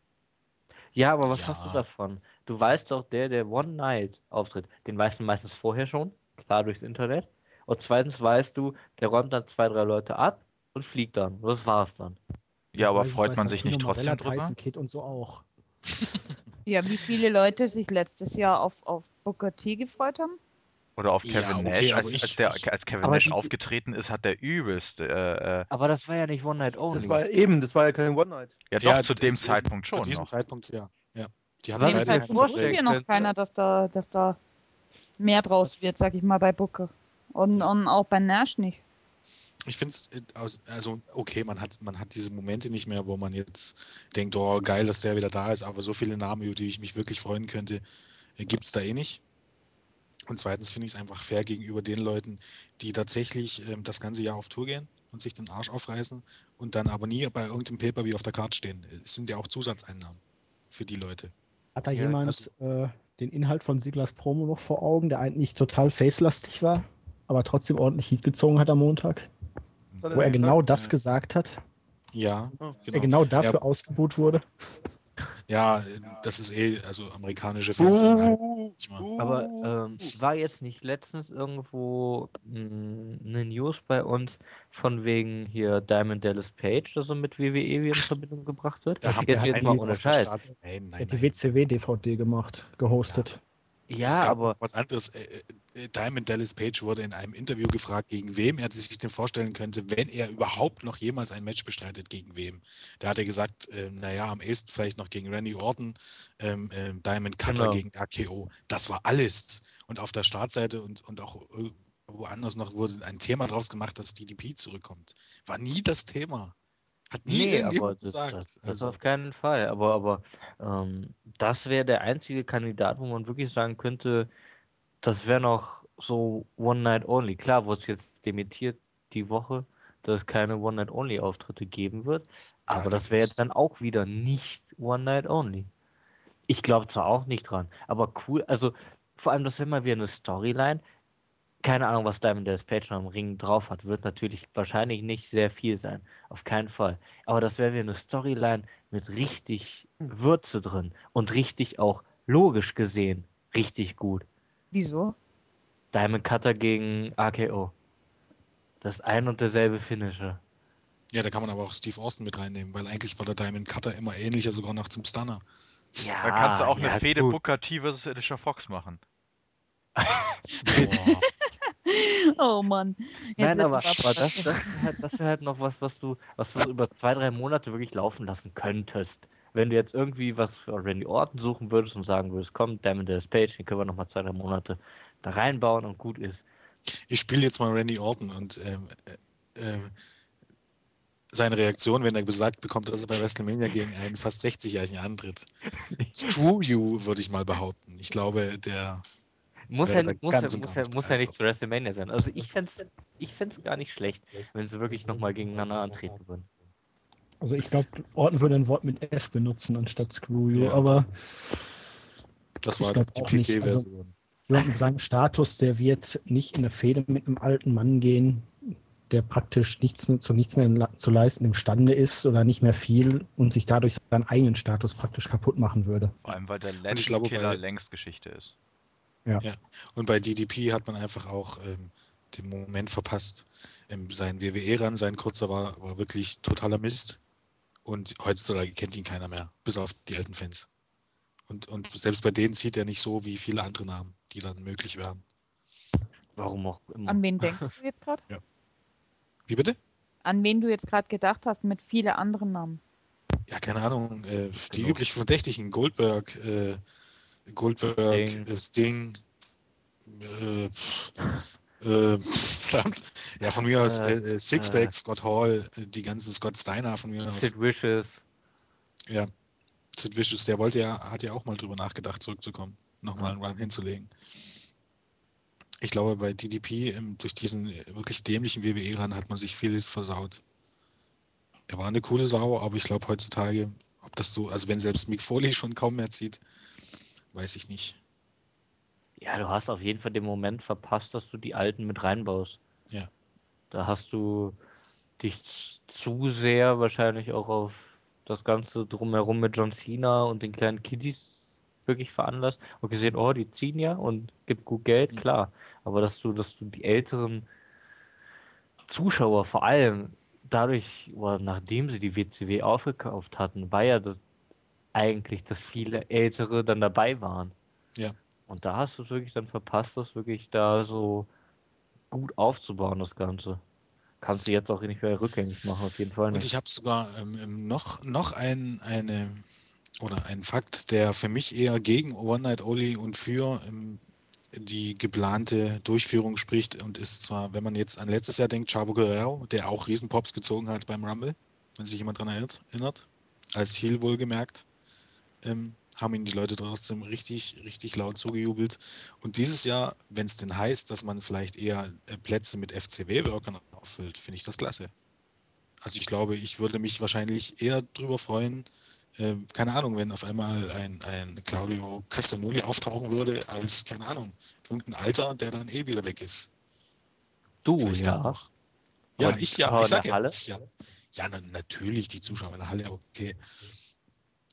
Ja, aber was hast du Ja. davon? Du weißt doch, der, der One Night auftritt, den weißt du meistens vorher schon, klar durchs Internet. Und zweitens weißt du, der räumt dann zwei, drei Leute ab und fliegt dann. Und das war's dann. Ja, aber freut weiß, man dass sich nicht Tino Marella, trotzdem drüber? Tyson Kidd und so auch. Ja, wie viele Leute sich letztes Jahr auf, auf Booker T gefreut haben? Oder auf Ja, Kevin okay, Nash? aber Als, ich- als, der, ich- als Kevin Aber Nash die- aufgetreten ist, hat der übelst. Äh, äh, Aber das war ja nicht One Night Only. Das war eben, das war ja kein One-Night. ja, doch, Ja, zu dem Zeitpunkt Zu schon diesem noch. Zeitpunkt, ja. ja. Die hatten halt beide vorstellen wusste mir noch keiner, dass da, dass da mehr draus wird, sag ich mal, bei Booker. Und, und auch bei Nash nicht. Ich finde es, also okay, man hat, man hat diese Momente nicht mehr, wo man jetzt denkt, oh geil, dass der wieder da ist, aber so viele Namen, über die ich mich wirklich freuen könnte, gibt es da eh nicht. Und zweitens finde ich es einfach fair gegenüber den Leuten, die tatsächlich ähm, das ganze Jahr auf Tour gehen und sich den Arsch aufreißen und dann aber nie bei irgendeinem Paper-View auf der Karte stehen. Es sind ja auch Zusatzeinnahmen für die Leute. Hat da Ja, jemand äh, den Inhalt von Siglers Promo noch vor Augen, der eigentlich total facelastig war, aber trotzdem ordentlich Heat gezogen hat am Montag? Was hat Wo er genau gesagt? das Ja. gesagt hat, Ja, Oh. er genau. genau dafür Ja, ausgebuht wurde. Ja, das ist eh, also amerikanische Fans. sind halt manchmal- Aber ähm, war jetzt nicht letztens irgendwo eine News bei uns von wegen hier Diamond Dallas Page, das so mit WWE wieder in Verbindung gebracht wird? Da haben jetzt wir jetzt mal ohne Scheiß. Nein, nein, hat die nein. WCW-DVD gemacht, gehostet. Es Ja, gab aber was anderes. Äh, äh, Diamond Dallas Page wurde in einem Interview gefragt, gegen wem er sich denn vorstellen könnte, wenn er überhaupt noch jemals ein Match bestreitet, gegen wem. Da hat er gesagt, äh, naja, am ehesten vielleicht noch gegen Randy Orton, ähm, ähm, Diamond Cutter Genau. gegen RKO. Das war alles. Und auf der Startseite und, und auch äh, woanders noch wurde ein Thema draus gemacht, dass DDP zurückkommt. War nie das Thema. Hat nie Nee, aber irgendjemand das, gesagt. das, das Also, auf keinen Fall. Aber, aber ähm, das wäre der einzige Kandidat, wo man wirklich sagen könnte, das wäre noch so One Night Only. Klar wurde es jetzt dementiert die Woche, dass es keine One Night Only Auftritte geben wird. Ja, Aber da das wäre jetzt dann auch wieder nicht One Night Only. Ich glaube zwar auch nicht dran, aber cool. Also vor allem, das wäre mal wieder eine Storyline. Keine Ahnung, was Diamond Dallas Page noch im Ring drauf hat. Wird natürlich wahrscheinlich nicht sehr viel sein. Auf keinen Fall. Aber das wäre wieder eine Storyline mit richtig Würze drin und richtig auch logisch gesehen richtig gut. Wieso? Diamond Cutter gegen AKO. Das ein und derselbe Finisher. ja, da kann man aber auch Steve Austin mit reinnehmen, weil eigentlich war der Diamond Cutter immer ähnlicher, sogar noch zum Stunner. Ja, Da kannst du auch ja, eine Fehde gut. Booker T versus Alicia Fox machen. Boah. Oh Mann. Jetzt Nein, aber, aber aber das, abstrakt. das wäre halt, das wär halt noch was, was du, was du über zwei, drei Monate wirklich laufen lassen könntest. Wenn du jetzt irgendwie was für Randy Orton suchen würdest und sagen würdest, komm, Diamond Dallas Page, den können wir noch mal zwei, drei Monate da reinbauen und gut ist. Ich spiele jetzt mal Randy Orton und ähm, äh, ähm, seine Reaktion, wenn er gesagt bekommt, dass er bei WrestleMania gegen einen fast 60-Jährigen antritt. Screw you, würde ich mal behaupten. Ich glaube, der Muss ja, muss, ja, muss, ja, muss ja nicht zu. WrestleMania sein. Also ich fände es ich fänd's gar nicht schlecht, wenn sie wirklich noch mal gegeneinander antreten würden. Also ich glaube, Orton würde ein Wort mit F benutzen anstatt Screw You, Ja. aber Das Ich war glaub die. Also- PG-Version. mit seinem Status, der wird nicht in eine Fehde mit einem alten Mann gehen, der praktisch nichts mehr, zu nichts mehr zu leisten imstande ist oder nicht mehr viel und sich dadurch seinen eigenen Status praktisch kaputt machen würde. Vor allem, weil der Und ich glaube, Legend-Killer bei- längst Geschichte ist. Und bei DDP hat man einfach auch ähm, den Moment verpasst. Ähm, sein WWE-Run, sein kurzer, war, war wirklich totaler Mist. Und heutzutage kennt ihn keiner mehr, bis auf die alten Fans. Und, und selbst bei denen zieht er nicht so wie viele andere Namen, die dann möglich wären. Warum auch immer. An wen denkst du jetzt gerade? Wie bitte? An wen du jetzt gerade gedacht hast mit viele anderen Namen? Ja, keine Ahnung. Äh, die Genug. üblichen Verdächtigen, Goldberg, äh, Goldberg, Sting. Sting, äh, Sting äh, äh, verdammt. Ja, von mir aus äh, Äh, äh, Sixpack. Scott Hall, die ganzen Scott Steiner von mir aus. Sid Wishes. Ja, Sid Vicious, der wollte ja, hat ja auch mal drüber nachgedacht, zurückzukommen, nochmal einen Run hinzulegen. Ich glaube, bei DDP, durch diesen wirklich dämlichen WWE-Run hat man sich vieles versaut. Er war eine coole Sau, aber ich glaube heutzutage, ob das so, also wenn selbst Mick Foley schon kaum mehr zieht, weiß ich nicht. Ja, du hast auf jeden Fall den Moment verpasst, dass du die Alten mit reinbaust. Ja. Da hast du dich zu sehr wahrscheinlich auch auf das Ganze drumherum mit John Cena und den kleinen Kiddies wirklich veranlasst und gesehen, oh, die ziehen ja und gibt gut Geld, Mhm. klar. Aber dass du, dass du die älteren Zuschauer vor allem dadurch, oder nachdem sie die WCW aufgekauft hatten, war ja das eigentlich, dass viele Ältere dann dabei waren. Ja. Und da hast du es wirklich dann verpasst, das wirklich da so gut aufzubauen, das Ganze. Kannst du jetzt auch nicht mehr rückgängig machen, auf jeden Fall Und nicht. ich habe sogar ähm, ähm, noch, noch ein, eine oder einen Fakt, der für mich eher gegen One Night Only und für ähm, die geplante Durchführung spricht und ist zwar, wenn man jetzt an letztes Jahr denkt, Chavo Guerrero, der auch Riesenpops gezogen hat beim Rumble, wenn sich jemand daran erinnert, erinnert als Heel wohlgemerkt, ähm, haben ihn die Leute trotzdem richtig, richtig laut zugejubelt. Und dieses Jahr, wenn es denn heißt, dass man vielleicht eher äh, Plätze mit FCW-Workern auffüllt, finde ich das klasse. Also ich glaube, ich würde mich wahrscheinlich eher drüber freuen, äh, keine Ahnung, wenn auf einmal ein, ein Claudio Castagnoli auftauchen würde, als, keine Ahnung, irgendein Alter, der dann eh wieder weg ist. Du, Vielleicht ja. auch Ja, ich, ja, ich sag ja, ja, ja, na, natürlich die Zuschauer in der Halle, okay.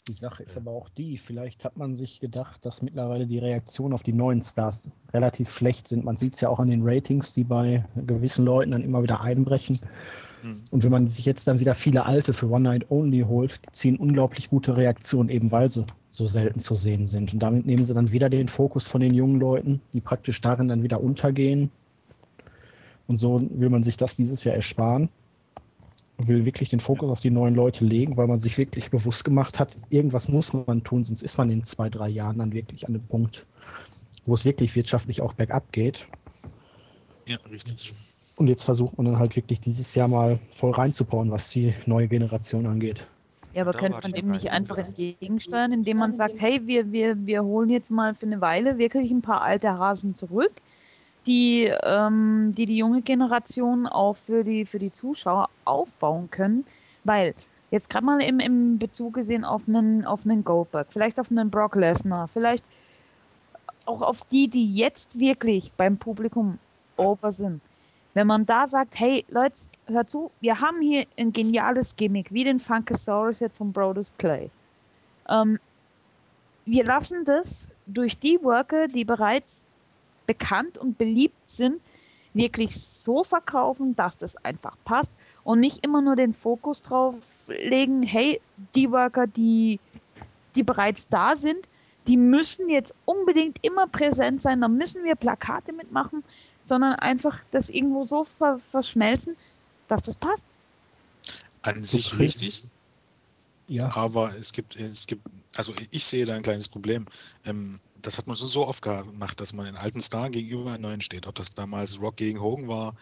Die Sache ist aber auch die, vielleicht hat man sich gedacht, dass mittlerweile die Reaktionen auf die neuen Stars relativ schlecht sind. Man sieht es ja auch an den Ratings, die bei gewissen Leuten dann immer wieder einbrechen. Hm. Und wenn man sich jetzt dann wieder viele alte für One Night Only holt, die ziehen unglaublich gute Reaktionen, eben weil sie so selten zu sehen sind. Und damit nehmen sie dann wieder den Fokus von den jungen Leuten, die praktisch darin dann wieder untergehen. Und so will man sich das dieses Jahr ersparen. Will wirklich den Fokus auf die neuen Leute legen, weil man sich wirklich bewusst gemacht hat, irgendwas muss man tun, sonst ist man in zwei, drei Jahren dann wirklich an dem Punkt, wo es wirklich wirtschaftlich auch bergab geht. Ja, richtig. Und jetzt versucht man dann halt wirklich dieses Jahr mal voll reinzubauen, was die neue Generation angeht. Ja, aber Da könnte man dem nicht einfach entgegensteuern, indem man sagt, hey, wir, wir, wir holen jetzt mal für eine Weile wirklich ein paar alte Hasen zurück, die ähm, die, die junge Generation auch für die, für die Zuschauer aufbauen können. Weil, jetzt gerade mal im, im Bezug gesehen auf einen, auf einen Goldberg, vielleicht auf einen Brock Lesnar, vielleicht auch auf die, die jetzt wirklich beim Publikum over sind. Wenn man da sagt, hey Leute, hört zu, wir haben hier ein geniales Gimmick, wie den Funkasaurus jetzt von Brodus Clay. Ähm, wir lassen das durch die Worker, die bereits bekannt und beliebt sind, wirklich so verkaufen, dass das einfach passt und nicht immer nur den Fokus drauf legen, hey, die Worker, die, die bereits da sind, die müssen jetzt unbedingt immer präsent sein, da müssen wir Plakate mitmachen, sondern einfach das irgendwo so ver verschmelzen, dass das passt. An sich richtig, Ja, aber es gibt, es gibt, also ich sehe da ein kleines Problem. Ähm, das hat man so, so oft gemacht, dass man einen alten Star gegenüber einem neuen steht. Ob das damals Rock gegen Hogan war,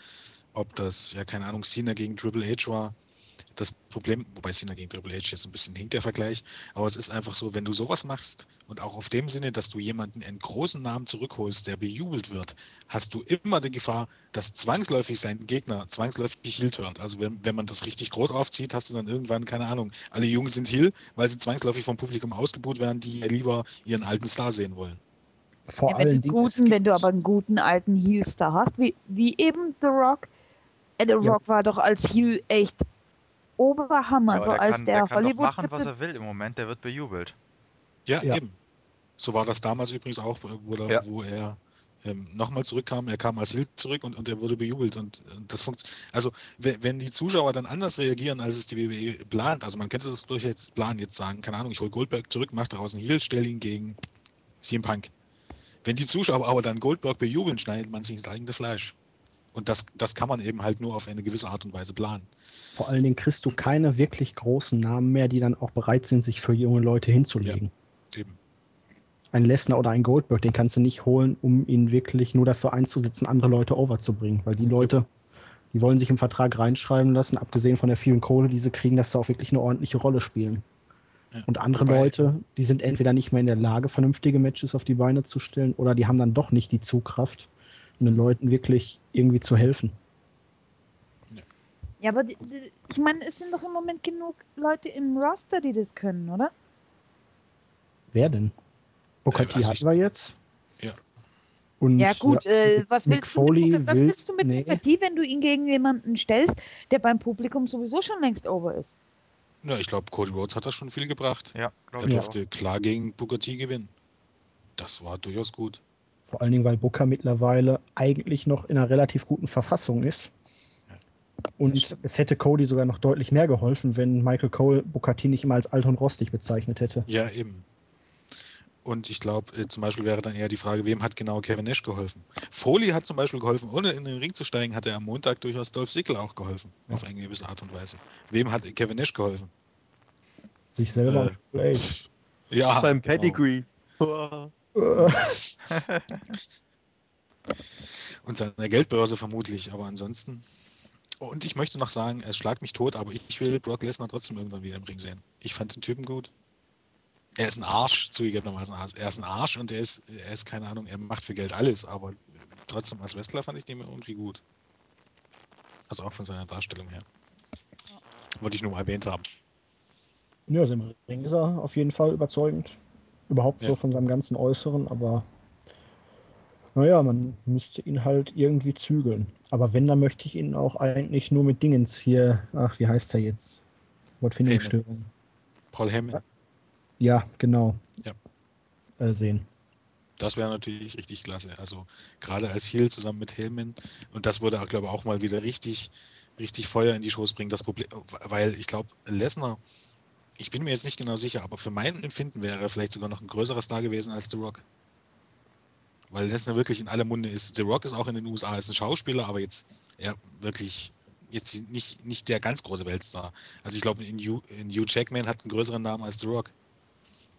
ob das, ja, keine Ahnung, Cena gegen Triple H war. Das Problem, wobei Cena gegen Triple H jetzt ein bisschen hinkt der Vergleich, aber es ist einfach so, wenn du sowas machst und auch auf dem Sinne, dass du jemanden einen großen Namen zurückholst, der bejubelt wird, hast du immer die Gefahr, dass zwangsläufig sein Gegner zwangsläufig Heel turnt. Also wenn, wenn man das richtig groß aufzieht, hast du dann irgendwann, keine Ahnung, alle Jungs sind Heel, weil sie zwangsläufig vom Publikum ausgebuht werden, die ja lieber ihren alten Star sehen wollen. vor Ja, wenn, du guten, wenn du aber einen guten alten Heel-Star hast, wie, wie eben The Rock. Äh, The Ja. Rock war doch als Heel echt Oberhammer, Ja, so der als kann, der, der kann doch Hollywood machen, was er will im Moment, der wird bejubelt. Ja, Ja. eben. So war das damals übrigens auch, wo, er- Ja. wo er ähm, nochmal zurückkam. Er kam als Hild zurück und, und er wurde bejubelt. Und, und das funktioniert. Also, wenn, die Zuschauer dann anders reagieren, als es die WWE plant, also man könnte das durchaus planen, jetzt sagen, keine Ahnung, ich hole Goldberg zurück, mache daraus einen Heel, stelle ihn gegen CM Punk. Wenn die Zuschauer aber dann Goldberg bejubeln, schneidet man sich ins eigene Fleisch. Und das, das kann man eben halt nur auf eine gewisse Art und Weise planen. Vor allen Dingen kriegst du keine wirklich großen Namen mehr, die dann auch bereit sind, sich für junge Leute hinzulegen. Eben. Ein Lesnar oder ein Goldberg, den kannst du nicht holen, um ihn wirklich nur dafür einzusetzen, andere Leute overzubringen. Weil die Leute, die wollen sich im Vertrag reinschreiben lassen, abgesehen von der vielen Kohle, die sie kriegen, dass sie auch wirklich eine ordentliche Rolle spielen. Ja. Und andere Wobei- Leute, die sind entweder nicht mehr in der Lage, vernünftige Matches auf die Beine zu stellen, oder die haben dann doch nicht die Zugkraft, um den Leuten wirklich irgendwie zu helfen. Ja, aber die, die, ich meine, es sind doch im Moment genug Leute im Roster, die das können, oder? Wer denn? Booker Äh, also hatten wir jetzt. Ja. Und, Ja, gut, äh, was, willst Foley du mit was will- willst du mit nee. T, wenn du ihn gegen jemanden stellst, der beim Publikum sowieso schon längst over ist? Ja, ich glaube, Cody Rhodes hat das schon viel gebracht. Ja, Er glaube ich auch. durfte klar gegen Booker T gewinnen. Das war durchaus gut. Vor allen Dingen, weil Booker mittlerweile eigentlich noch in einer relativ guten Verfassung ist. Und es hätte Cody sogar noch deutlich mehr geholfen, wenn Michael Cole T nicht immer als alt und rostig bezeichnet hätte. Ja, eben. Und ich glaube, äh, zum Beispiel wäre dann eher die Frage, wem hat genau Kevin Nash geholfen? Foley hat zum Beispiel geholfen, ohne in den Ring zu steigen, hat er am Montag durchaus Dolph Ziggler auch geholfen, auf eine gewisse Art und Weise. Wem hat Kevin Nash geholfen? Sich selber Äh. Ja, Beim genau. Pedigree. Und seiner Geldbörse vermutlich, aber ansonsten. Und ich möchte noch sagen, es schlagt mich tot, aber ich will Brock Lesnar trotzdem irgendwann wieder im Ring sehen. Ich fand den Typen gut. Er ist ein Arsch, zugegebenermaßen. ein Arsch. Er ist ein Arsch und er ist, er ist, keine Ahnung, er macht für Geld alles, aber trotzdem als Wrestler fand ich den irgendwie gut. Also auch von seiner Darstellung her. Wollte ich nur mal erwähnt haben. ja, also im Ring ist er auf jeden Fall überzeugend. Überhaupt so Ja. von seinem ganzen Äußeren, aber naja, man müsste ihn halt irgendwie zügeln. Aber wenn, dann möchte ich ihn auch eigentlich nur mit Dingens hier, ach, wie heißt er jetzt? Wortfindungsstörung. Paul Heyman, Ja, genau. Ja. Äh, sehen. das wäre natürlich richtig klasse. Also gerade als Heel zusammen mit Heyman. Und das würde glaube ich, auch mal wieder richtig, richtig Feuer in die Shows bringen. Das Problem, weil ich glaube, Lesnar, ich bin mir jetzt nicht genau sicher, aber für mein Empfinden wäre er vielleicht sogar noch ein größerer Star gewesen als The Rock. Weil Lesnar wirklich in aller Munde ist. The Rock ist auch in den USA, ist ein Schauspieler, aber jetzt ja wirklich jetzt nicht, nicht der ganz große Weltstar. Also ich glaube, Hugh, in Hugh Jackman hat einen größeren Namen als The Rock.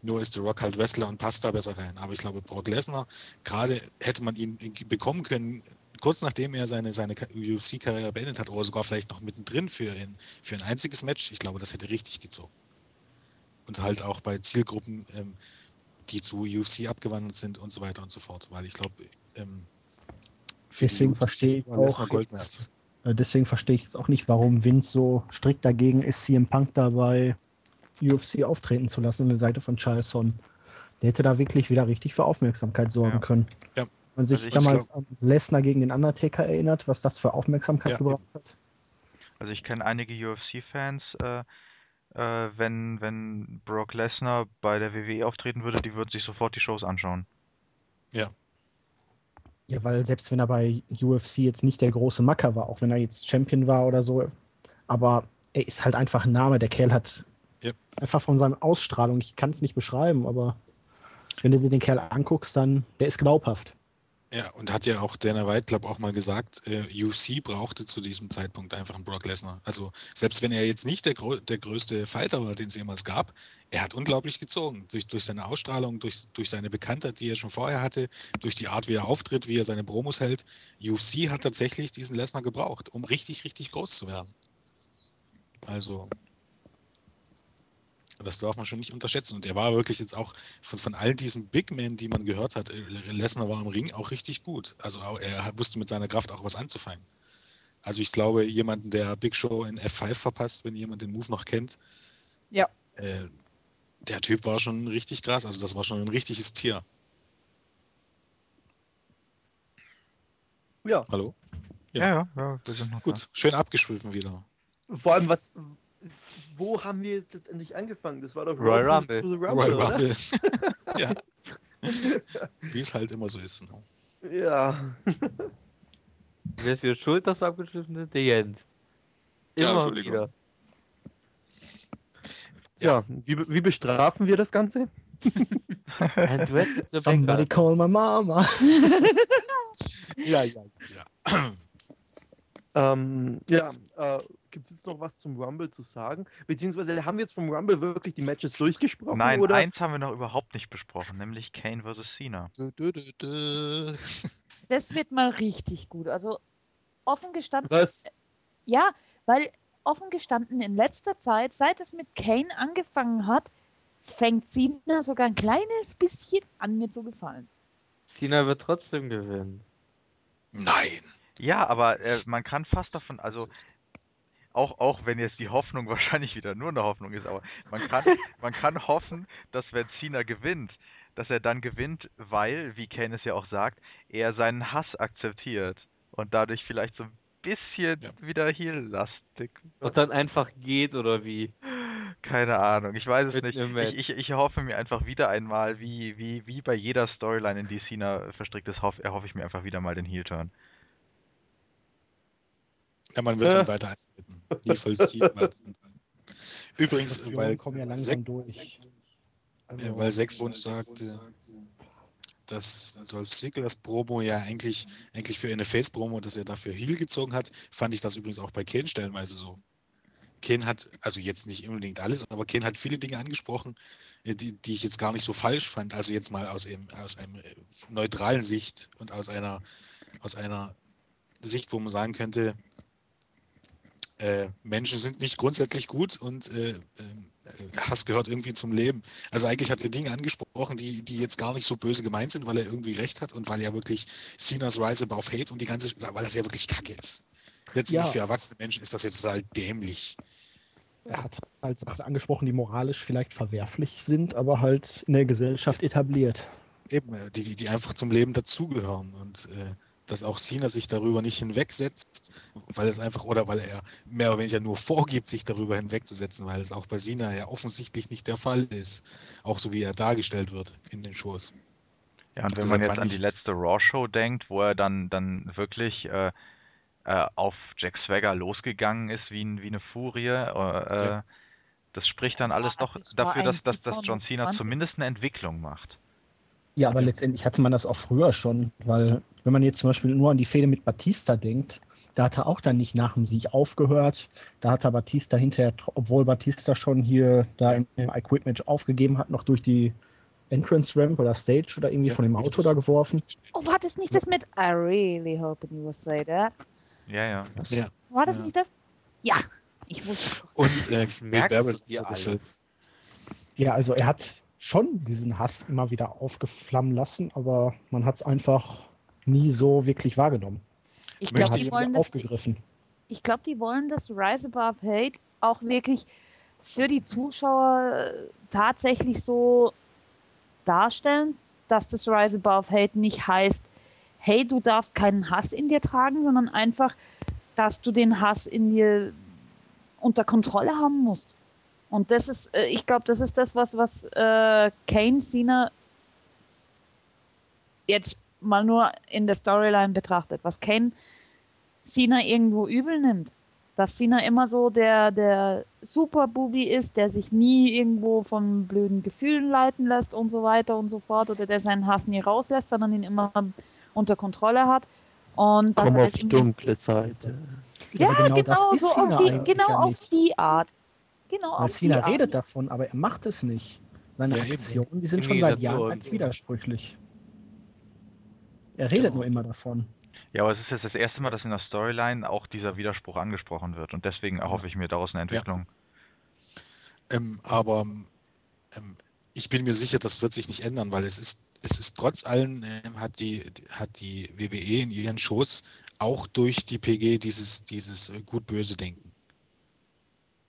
Nur ist The Rock halt Wrestler und passt da besser rein. Aber ich glaube, Brock Lesnar, gerade hätte man ihn bekommen können, kurz nachdem er seine, seine UFC-Karriere beendet hat, oder sogar vielleicht noch mittendrin für ein, für ein einziges Match. Ich glaube, das hätte richtig gezogen. Und halt auch bei Zielgruppen, ähm, die zu UFC abgewandelt sind und so weiter und so fort. Weil ich glaube, ähm, Deswegen verstehe ich auch jetzt, äh, deswegen verstehe ich jetzt auch nicht, warum Vince so strikt dagegen ist, CM Punk dabei UFC auftreten zu lassen an der Seite von Charles Son. Der hätte da wirklich wieder richtig für Aufmerksamkeit sorgen Ja. können. Ja. Man sich Also damals an Lesnar gegen den Undertaker erinnert, was das für Aufmerksamkeit Ja, gebracht hat. Also ich kenne einige UFC-Fans, äh, äh, wenn, wenn Brock Lesnar bei der WWE auftreten würde, die würden sich sofort die Shows anschauen. Ja, weil selbst wenn er bei UFC jetzt nicht der große Macker war, auch wenn er jetzt Champion war oder so, aber er ist halt einfach ein Name. Der Kerl hat Ja. einfach von seiner Ausstrahlung, ich kann es nicht beschreiben, aber wenn du dir den Kerl anguckst, dann, der ist glaubhaft. Ja, und hat ja auch Dana White, glaube auch mal gesagt, äh, UFC brauchte zu diesem Zeitpunkt einfach einen Brock Lesnar. Also selbst wenn er jetzt nicht der, der größte Fighter war, den es jemals gab, er hat unglaublich gezogen. Durch, durch seine Ausstrahlung, durch, durch seine Bekanntheit, die er schon vorher hatte, durch die Art, wie er auftritt, wie er seine Promos hält. UFC hat tatsächlich diesen Lesnar gebraucht, um richtig, richtig groß zu werden. Also, das darf man schon nicht unterschätzen. Und er war wirklich jetzt auch von, von all diesen Big Men, die man gehört hat, äh, Lesnar war im Ring auch richtig gut. Also auch, er wusste mit seiner Kraft auch was anzufangen. Also ich glaube, jemanden, der Big Show in F5 verpasst, wenn jemand den Move noch kennt, Ja. äh, der Typ war schon richtig krass. Also das war schon ein richtiges Tier. Ja, Hallo? Ja, Ja. ja, ja, wir sind noch da. Gut, schön abgeschwiffen wieder. vor allem was. Wo haben wir jetzt letztendlich angefangen? Das war doch Royal Rumble. the Rumble, Royal oder? Rumble. ja, wie es halt immer so ist. Ne? Ja. Wer ist wieder schuld, dass wir abgeschliffen sind? Der Jens. Ja, Immer Entschuldigung. wieder. Ja, wie, be- wie bestrafen wir das Ganze? Somebody call my mama. Ja, ja, ja. Ähm, ja, äh, gibt es jetzt noch was zum Rumble zu sagen? Beziehungsweise haben wir jetzt vom Rumble wirklich die Matches durchgesprochen? Nein, oder? eins haben wir noch überhaupt nicht besprochen, nämlich Kane vs. Cena. Das wird mal richtig gut. Also offen gestanden, Was? ja, weil offen gestanden in letzter Zeit, seit es mit Kane angefangen hat, fängt Cena sogar ein kleines bisschen an mir zu gefallen. Cena wird trotzdem gewinnen. Nein. Ja, aber äh, man kann fast davon, also auch, auch wenn jetzt die Hoffnung wahrscheinlich wieder nur eine Hoffnung ist, aber man kann, man kann hoffen, dass wenn Cena gewinnt, dass er dann gewinnt, weil, wie Kane es ja auch sagt, er seinen Hass akzeptiert und dadurch vielleicht so ein bisschen Ja. wieder heel-lastig. Und dann einfach geht oder wie? Keine Ahnung, ich weiß es Mitten nicht. Ich, ich, ich hoffe mir einfach wieder einmal, wie, wie, wie bei jeder Storyline, in die Cena verstrickt ist, hoff, erhoffe ich mir einfach wieder mal den Heel-Turn. Ja, man wird Äh. dann weiter eintreten. Nie vollziehen. was. Übrigens, Diskussionen weil, kommen ja langsam Zack, durch. Also, äh, weil Wunsch sagte, dass Dolph Ziggler's Promo ja eigentlich, eigentlich für eine Face-Promo, dass er dafür Heel gezogen hat, fand ich das übrigens auch bei Kane stellenweise so. Kane hat, also jetzt nicht unbedingt alles, aber Kane hat viele Dinge angesprochen, äh, die, die ich jetzt gar nicht so falsch fand. Also jetzt mal aus, eben, aus einem äh, neutralen Sicht und aus einer, aus einer Sicht, wo man sagen könnte, äh, Menschen sind nicht grundsätzlich gut und äh, äh, Hass gehört irgendwie zum Leben. Also eigentlich hat er Dinge angesprochen, die, die jetzt gar nicht so böse gemeint sind, weil er irgendwie recht hat und weil er wirklich Cena's Rise Above Hate und die ganze, weil das ja wirklich kacke ist. Letztendlich Ja. für erwachsene Menschen ist das ja total dämlich. er hat halt Sachen angesprochen, die moralisch vielleicht verwerflich sind, aber halt in der Gesellschaft etabliert. Eben, äh, die, die- die einfach zum Leben dazugehören und äh, dass auch Cena sich darüber nicht hinwegsetzt, weil es einfach, oder weil er mehr oder weniger nur vorgibt, sich darüber hinwegzusetzen, weil es auch bei Cena ja offensichtlich nicht der Fall ist, auch so wie er dargestellt wird in den Shows. Ja, und wenn Deshalb man jetzt an die letzte Raw-Show denkt, wo er dann, dann wirklich, äh, äh, auf Jack Swagger losgegangen ist wie, ein, wie eine Furie. Äh, Ja. Das spricht dann alles Ja, doch dafür, dass, dass, dass John Cena 20. zumindest eine Entwicklung macht. Ja, aber letztendlich hatte man das auch früher schon, weil wenn man jetzt zum Beispiel nur an die Fehde mit Batista denkt, da hat er auch dann nicht nach dem Sieg aufgehört. Da hat er Batista hinterher, obwohl Batista schon hier da im I Quit Match aufgegeben hat, noch durch die Entrance Ramp oder Stage oder irgendwie Ja, von dem Auto da geworfen. Oh, war das nicht das mit I really hope you will say that? Ja, ja. Ja. War das Ja. nicht das? Ja, ich wusste. Und äh, merkst du Barrett dir so ein bisschen- alles. Ja, also er hat schon diesen Hass immer wieder aufgeflammen lassen, aber man hat es einfach nie so wirklich wahrgenommen. Ich glaube, die wollen das. Ich glaube, die wollen das Rise Above Hate auch wirklich für die Zuschauer äh, tatsächlich so darstellen, dass das Rise Above Hate nicht heißt, hey, du darfst keinen Hass in dir tragen, sondern einfach, dass du den Hass in dir unter Kontrolle haben musst. Und das ist, äh, ich glaube, das ist das, was, was äh, Kane Cena jetzt mal nur in der Storyline betrachtet, was Kane Cena irgendwo übel nimmt. Dass Cena immer so der, der Super-Bubi ist, der sich nie irgendwo von blöden Gefühlen leiten lässt und so weiter und so fort oder der seinen Hass nie rauslässt, sondern ihn immer unter Kontrolle hat. Und Komm auf die dunkle Seite. Ja, aber genau, ist so auf die, genau ja auf die Art. Genau auf die Cena Art. redet davon, aber er macht es nicht. Seine Ja, eben. Aktionen, die sind schon seit Jahren widersprüchlich. Er redet Genau. nur immer davon. Ja, aber es ist jetzt das erste Mal, dass in der Storyline auch dieser Widerspruch angesprochen wird. Und deswegen erhoffe ich mir daraus eine Entwicklung. Ähm, aber ähm, ich bin mir sicher, das wird sich nicht ändern, weil es ist, es ist trotz allem, ähm, hat, die, hat die WWE in ihren Shows auch durch die PG dieses, dieses äh, gut-böse Denken.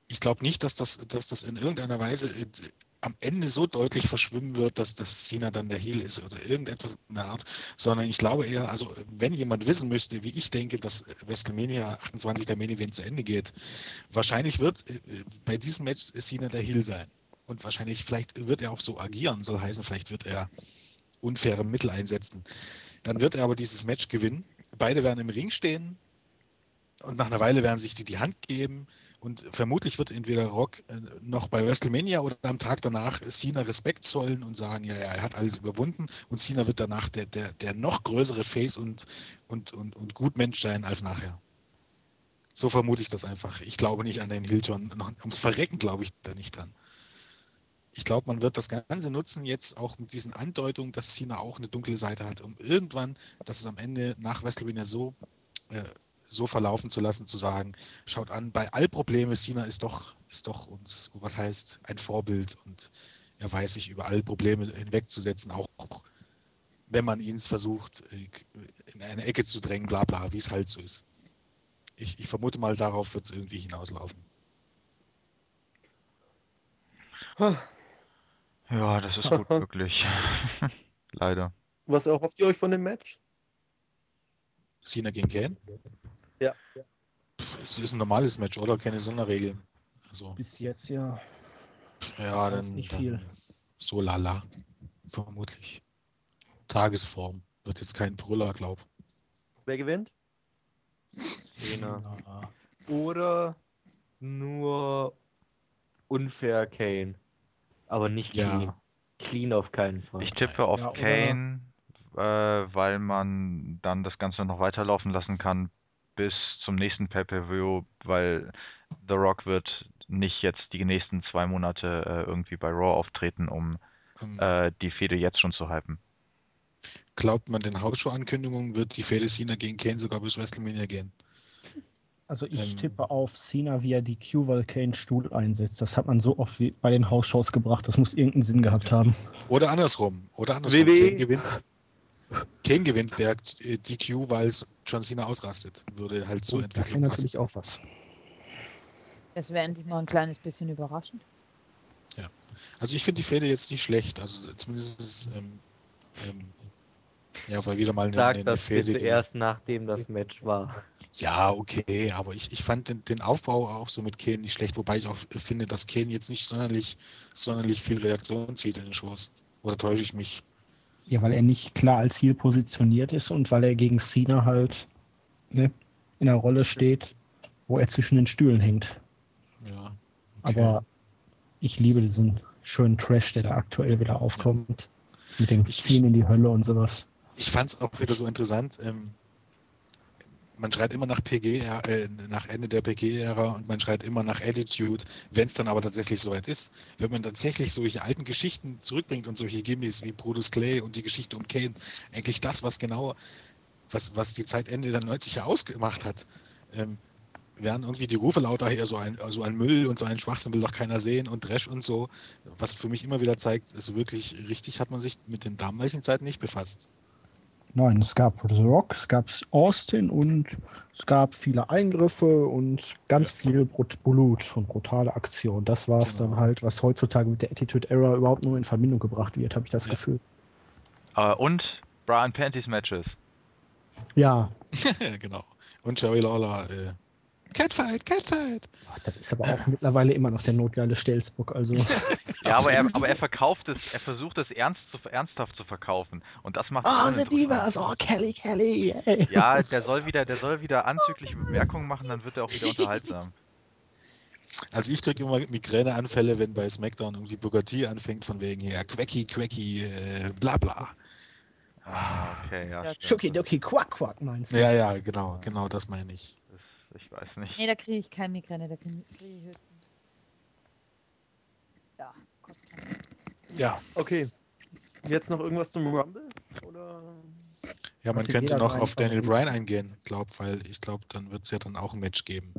Ich glaube nicht, dass das, dass das in irgendeiner Weise äh, am Ende so deutlich verschwimmen wird, dass das Cena dann der Heel ist oder irgendetwas in der Art, sondern ich glaube eher, also wenn jemand wissen müsste, wie ich denke, dass WrestleMania 28 der Main Event zu Ende geht, wahrscheinlich wird äh, bei diesem Match Cena der Heel sein. Und wahrscheinlich, vielleicht wird er auch so agieren, soll heißen, vielleicht wird er unfaire Mittel einsetzen. Dann wird er aber dieses Match gewinnen. Beide werden im Ring stehen und nach einer Weile werden sich die die Hand geben und vermutlich wird entweder Rock äh, noch bei WrestleMania oder am Tag danach Cena Respekt zollen und sagen, ja, ja, er hat alles überwunden und Cena wird danach der, der, der noch größere Face und, und, und, und Gutmensch sein als nachher. So vermute ich das einfach. Ich glaube nicht an den Hilton. Ums Verrecken glaube ich da nicht dran. Ich glaube, man wird das Ganze nutzen, jetzt auch mit diesen Andeutungen, dass Cena auch eine dunkle Seite hat, um irgendwann, dass es am Ende nach WrestleMania so, äh, so verlaufen zu lassen, zu sagen, schaut an, bei all Probleme, Cena ist doch, ist doch uns, was heißt, ein Vorbild und er weiß sich über all Probleme hinwegzusetzen, auch wenn man ihn versucht, in eine Ecke zu drängen, bla bla, wie es halt so ist. Ich, ich vermute mal, darauf wird es irgendwie hinauslaufen. Ja, das ist gut möglich. Leider. Was erhofft ihr euch von dem Match? Cena gegen Kane? Ja. Es ist ein normales Match, oder? Keine Sonderregeln. Also, Bis jetzt ja. ja, dann, nicht dann viel. so lala. Vermutlich. Tagesform. Wird jetzt kein Brüller, glaub. Wer gewinnt? Cena. Oder nur unfair Kane. Aber nicht Ja. clean. Clean auf keinen Fall. Ich tippe auf Ja, Kane, äh, weil man dann das Ganze noch weiterlaufen lassen kann bis zum nächsten Pay-Per-View, weil The Rock wird nicht jetzt die nächsten zwei Monate äh, irgendwie bei Raw auftreten, um Ähm, äh, die Fehde jetzt schon zu hypen. Glaubt man den Hausshow-Ankündigungen, wird die Fehde Cena gegen Kane sogar bis WrestleMania gehen. Also ich Ähm, tippe auf Cena, wie er die Q, weil Kane Stuhl einsetzt. Das hat man so oft wie bei den Hausshows gebracht. Das muss irgendeinen Sinn gehabt Ja. haben. Oder andersrum. Oder andersrum. WWE. Kane gewinnt. Kane gewinnt der äh, DQ, weil es John Cena ausrastet. Würde halt so Und das wäre natürlich auch was. Das wäre endlich mal ein kleines bisschen überraschend. Also ich finde die Fehde jetzt nicht schlecht. Also zumindest ist es, ähm, ähm, ja, weil wieder mal eine, Sag eine das Fehde, bitte erst nachdem das Match war. Ja, okay, aber ich, ich fand den, den Aufbau auch so mit Kane nicht schlecht, wobei ich auch finde, dass Kane jetzt nicht sonderlich, sonderlich viel Reaktion zieht in den Shows. Oder täusche ich mich? Ja, weil er nicht klar als Ziel positioniert ist und weil er gegen Cena halt ne, in einer Rolle steht, wo er zwischen den Stühlen hängt. Ja. Aber ich liebe diesen schönen Trash, der da aktuell wieder aufkommt. Mit dem Ziehen in die Hölle und sowas. ich fand es auch wieder so interessant. Ähm, man schreit immer nach PG, äh, nach Ende der PG-Ära und man schreit immer nach Attitude, wenn es dann aber tatsächlich soweit ist. Wenn man tatsächlich solche alten Geschichten zurückbringt und solche Gimmies wie Brutus Clay und die Geschichte um Kane, eigentlich das, was genau, was, was die Zeit Ende der 90er ausgemacht hat, ähm, werden irgendwie die Rufe lauter hier, so ein, so ein Müll und so ein Schwachsinn will doch keiner sehen und Dresch und so, was für mich immer wieder zeigt, ist wirklich richtig hat man sich mit den damaligen Zeiten nicht befasst. Nein, es gab The Rock, es gab Austin und es gab viele Eingriffe und ganz viel Brut Blut und brutale Aktion. Das war es Genau. dann halt, was heutzutage mit der Attitude Era überhaupt nur in Verbindung gebracht wird, habe ich das Ja. Gefühl. Äh, und Brian Panties Matches. Ja, genau. Und Jerry Lawler, äh, Catfight, Catfight. Ach, das ist aber auch mittlerweile immer noch der notgeile Stelzbock. Also Ja, aber er, aber er verkauft es, er versucht es ernst zu, ernsthaft zu verkaufen. Und das macht es Ah, The. Divas, oh Kelly, Kelly. Ey. Ja, der soll wieder, der soll wieder anzügliche Bemerkungen machen, dann wird er auch wieder unterhaltsam. Also ich kriege immer Migräneanfälle, wenn bei SmackDown irgendwie Booker T anfängt von wegen hier Quacky, Quacky, äh, bla bla. Ah, okay, ja. Ja. Schucki Ducki Quack Quack meinst du? Ja, ja, genau, genau das meine ich. Ich weiß nicht. Nee, da kriege ich keine Migräne, da kriege krieg ich höchstens. Ja, Kopfkrämpfe. Ja, Okay. Jetzt noch irgendwas zum Rumble? Oder? ja, man könnte noch auf Daniel. Bryan eingehen, glaub, weil ich glaube, dann wird es ja dann auch ein Match geben.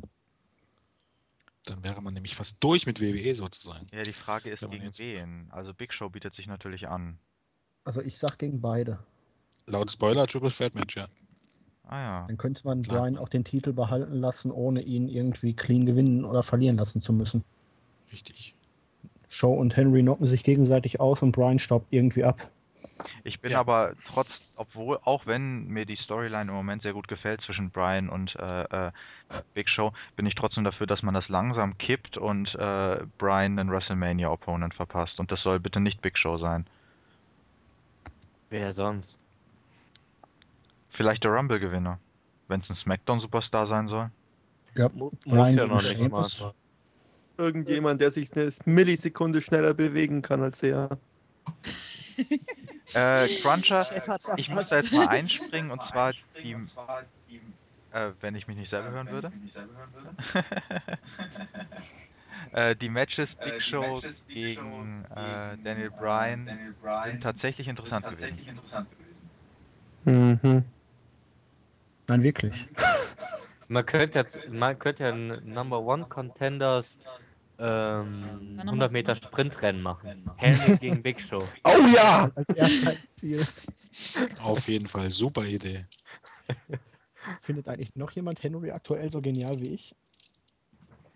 Dann wäre man nämlich fast durch mit WWE sozusagen. Ja, die Frage ist gegen jetzt- wen. Also Big Show bietet sich natürlich an. Also ich sag gegen beide. Laut Spoiler Triple Threat Match, ja. Ah ja. Dann könnte man Klar. Brian auch den Titel behalten lassen, ohne ihn irgendwie clean gewinnen oder verlieren lassen zu müssen. Richtig. Show und Henry knocken sich gegenseitig aus und Brian staubt irgendwie ab. Ich bin Ja. aber trotz, obwohl, auch wenn mir die Storyline im Moment sehr gut gefällt zwischen Brian und äh, äh, Big Show, bin ich trotzdem dafür, dass man das langsam kippt und äh, Brian einen WrestleMania-Opponent verpasst. Und das soll bitte nicht Big Show sein. Wer sonst? Vielleicht der Rumble-Gewinner. Wenn es ein SmackDown-Superstar sein soll. Ja, Mu- Muss Brian ja noch nicht mal. Irgendjemand, der sich eine Millisekunde schneller bewegen kann als er. Äh, Cruncher, ich muss da jetzt mal einspringen und zwar die, äh, wenn ich mich nicht selber hören würde. äh, die Matches Big Show gegen äh, Daniel Bryan sind tatsächlich interessant gewesen. Mhm. Nein, wirklich. Man könnte jetzt, man könnte ja ein Number One Contenders ähm, 100 Meter Sprintrennen machen. Henry gegen Big Show. Oh ja! Als erster Ziel. Auf jeden Fall, super Idee. Findet eigentlich noch jemand Henry aktuell so genial wie ich?